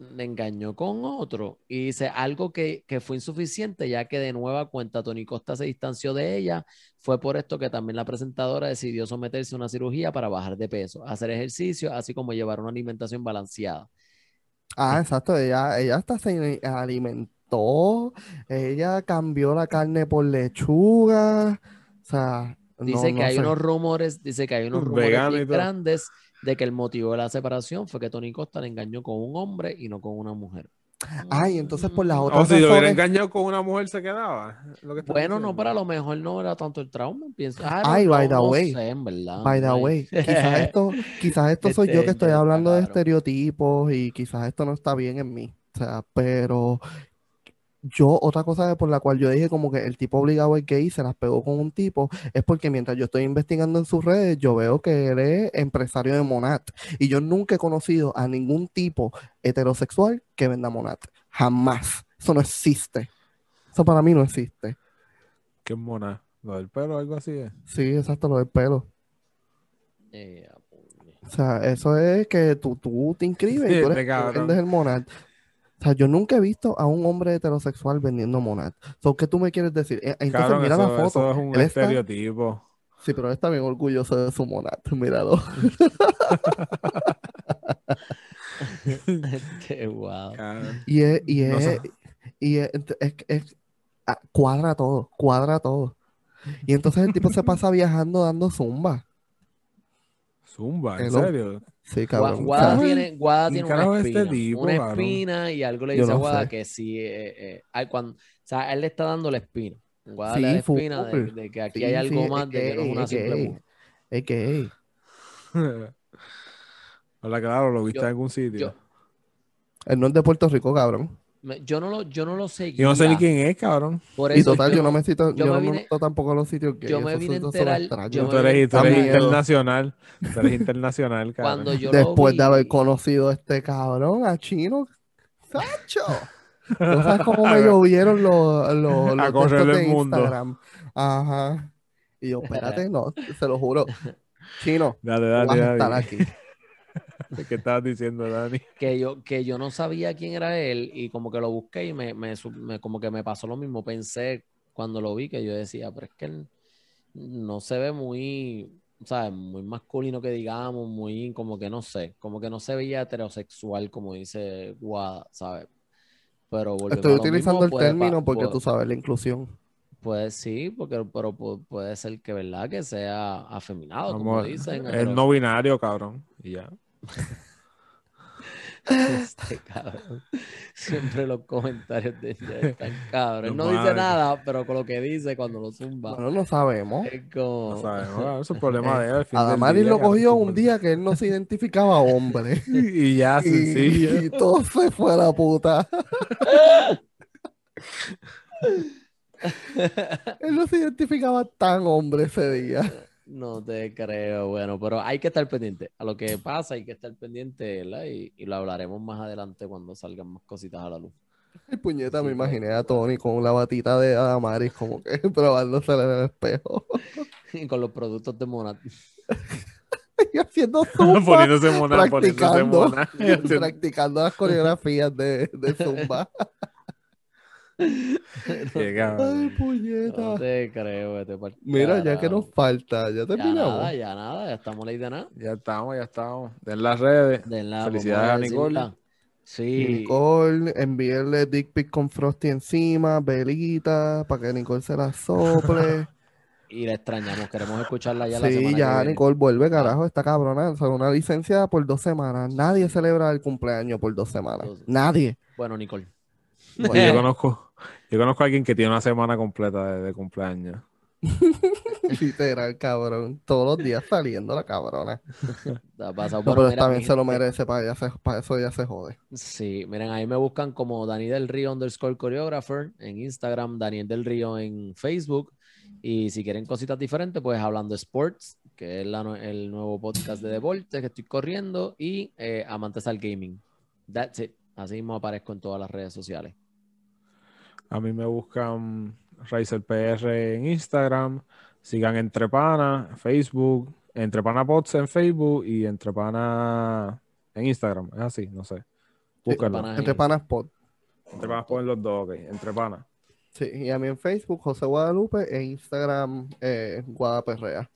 Le engañó con otro. Y dice algo que, que fue insuficiente, ya que de nueva cuenta Tony Costa se distanció de ella. Fue por esto que también la presentadora decidió someterse a una cirugía para bajar de peso, hacer ejercicio, así como llevar una alimentación balanceada. Ah, exacto, ella, ella hasta se alimentó, ella cambió la carne por lechuga, o sea, no, Dice que no hay sé. unos rumores, dice que hay unos rumores bien grandes de que el motivo de la separación fue que Tony Costa le engañó con un hombre y no con una mujer. Ay, entonces por las Mm. otras O si lo hubiera razones- engañado con una mujer se quedaba. Lo que Bueno, no, pero a lo mejor no era tanto el trauma. Pienso, ah, Ay, no, by the no way, sé, en verdad. By the way, quizás esto, quizás esto soy yo Este, que estoy ya está hablando de estereotipos y quizás esto no está bien en mí. O sea, pero yo, otra cosa por la cual yo dije como que el tipo obligado es gay y se las pegó con un tipo, es porque mientras yo estoy investigando en sus redes, yo veo que él es empresario de Monat. Y yo nunca he conocido a ningún tipo heterosexual que venda Monat. Jamás. Eso no existe. Eso para mí no existe. Qué mona. Lo del pelo, algo así es. Sí, exacto, lo del pelo. Puñe. O sea, eso es que tú, tú te inscribes y tú Este eres, cabrón. vendes el Monad. O sea, yo nunca he visto a un hombre heterosexual vendiendo Monad. So, ¿qué tú me quieres decir? Eh, Entonces, Cabrón, mira eso, la foto. eso es un Él está- estereotipo. Sí, pero él está bien orgulloso de su Monad. Míralo. Este, wow. Cabrón. Y es, y No es, sé. y es, es- es- ah, cuadra todo, cuadra todo. Y entonces el tipo se pasa viajando dando zumba. Zumba, ¿en Hello. serio? Sí, cabrón. Guada tiene, Guada ¿Quién tiene una es este espina. tipo, una cabrón? espina y algo le dice a Guada sé. que sí. eh, eh, ay, cuando, o sea, él le está dando la espina. Guada Sí, le da la espina de, que aquí sí, hay algo más de que no es una simple. Es gay. Hola, claro, lo viste Yo- en algún sitio. yo- Él no es de Puerto Rico, cabrón. Yo no lo, yo no lo sé. Yo no sé ni quién es, cabrón. Por Y total, yo no me cito, yo yo me no me vine- meto tampoco a los sitios gays. yo me vine a enterar- yo Tú eres, tú internacional. Tú eres internacional, cabrón. cuando yo lo Después de haber conocido a este cabrón, a Chino, ¡Sacho! No sabes cómo me llovieron los, los, los A correr textos el de mundo. Instagram. Ajá. Y yo, espérate, no, se lo juro. Chino, Dale, dale, vas a estar dale. aquí. ¿Qué estabas diciendo, Dani? que yo, que yo no sabía quién era él y como que lo busqué y me, me como que me pasó lo mismo. Pensé cuando lo vi que yo decía, pero es que él no se ve muy, ¿sabes? Muy masculino que digamos, muy como que no sé, como que no se veía heterosexual como dice Guada, ¿sabes? Pero Estoy utilizando mismo, el término porque puede- tú sabes la inclusión. Pues sí, porque, pero pu- puede ser que, ¿verdad? Que sea afeminado, como Vamos, dicen. es no binario, cabrón. Y ya. Este cabrón. Siempre los comentarios de ella están cabros. Él no dice nada, pero con lo que dice cuando lo zumba. Bueno, no sabemos. Es como. No sabemos, cabrón, es problema de él. fin del Adamaris día, lo cabrón, cogió un día que él no se identificaba hombre. Y ya, Y, sencillo. y todo se fue a la puta. Él no se identificaba tan hombre ese día. No te creo, bueno, pero hay que estar pendiente. A lo que pasa hay que estar pendiente, ¿verdad? Y, y lo hablaremos más adelante cuando salgan más cositas a la luz. Ay, puñeta, Sí, me pues. imaginé a Tony con la batita de Adamaris como que probándose en el espejo. Y con los productos de Monat. y haciendo zumba. poniéndose mona, poniéndose practicando, mona. practicando las coreografías de, de zumba. Ay, puñeta. No te creo, vete Mira, ya que nos falta, ya Ya terminamos. nada, ya nada, ya estamos ley de nada. Ya estamos, ya estamos. Den las redes. De la, Felicidades a Nicole. decirla. Sí, Nicole, envíenle dick pic con Frosty encima, velita, para que Nicole se la sople. y la extrañamos, queremos escucharla ya la Sí, semana que ya viene. Nicole vuelve, carajo, esta cabrona. O sea, una licencia por dos semanas. Nadie celebra el cumpleaños por dos semanas. Nadie. Bueno, Nicole. Y yo conozco, yo conozco a alguien que tiene una semana completa de, de cumpleaños. Literal, cabrón. Todos los días saliendo la cabrona. Te ha pasado. No, pero mira, vez se lo merece, para, ella se- para eso ya se jode. Sí, miren, ahí me buscan como Dani del Río underscore choreographer en Instagram, Daniel del Río en Facebook. Y si quieren cositas diferentes, pues hablando sports, que es la el nuevo podcast de deportes que estoy corriendo, y eh, Amantes al Gaming. That's it. Así mismo aparezco en todas las redes sociales. A mí me buscan Razer PR en Instagram. Sigan Entrepana, Facebook, Entrepana Pods en Facebook y Entrepana en Instagram. Es así, no sé. Búsquenlo. Entrepana. Entre panas pod. Entrepana ponen los dos, ok. Entrepana. Sí, y a mí en Facebook, José Guadalupe, e Instagram, eh, Guadaperrea.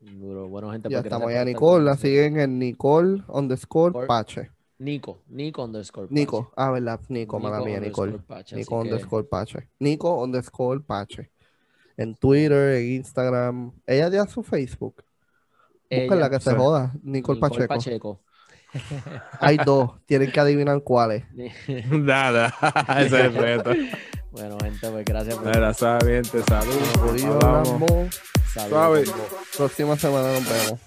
Duro. Bueno, gente, Ya pues, estamos ya, Nicole, la siguen en Nicole underscore Pache. Nico, Nico underscore. Nico, Pache. ah, verdad, Nico, mala Nico mía, underscore Nicole. Pache, Nico así que- underscore Pache. Nico underscore Pache. En Twitter, en Instagram. Ella ya su Facebook. Búsquenla que se sí. joda. Nicole, Nicole Pacheco. Pacheco. Hay dos, tienen que adivinar cuáles. Nada, ese es el reto. bueno, gente, pues gracias por Mira, hablamos. saludos. Combo. Próxima semana nos vemos.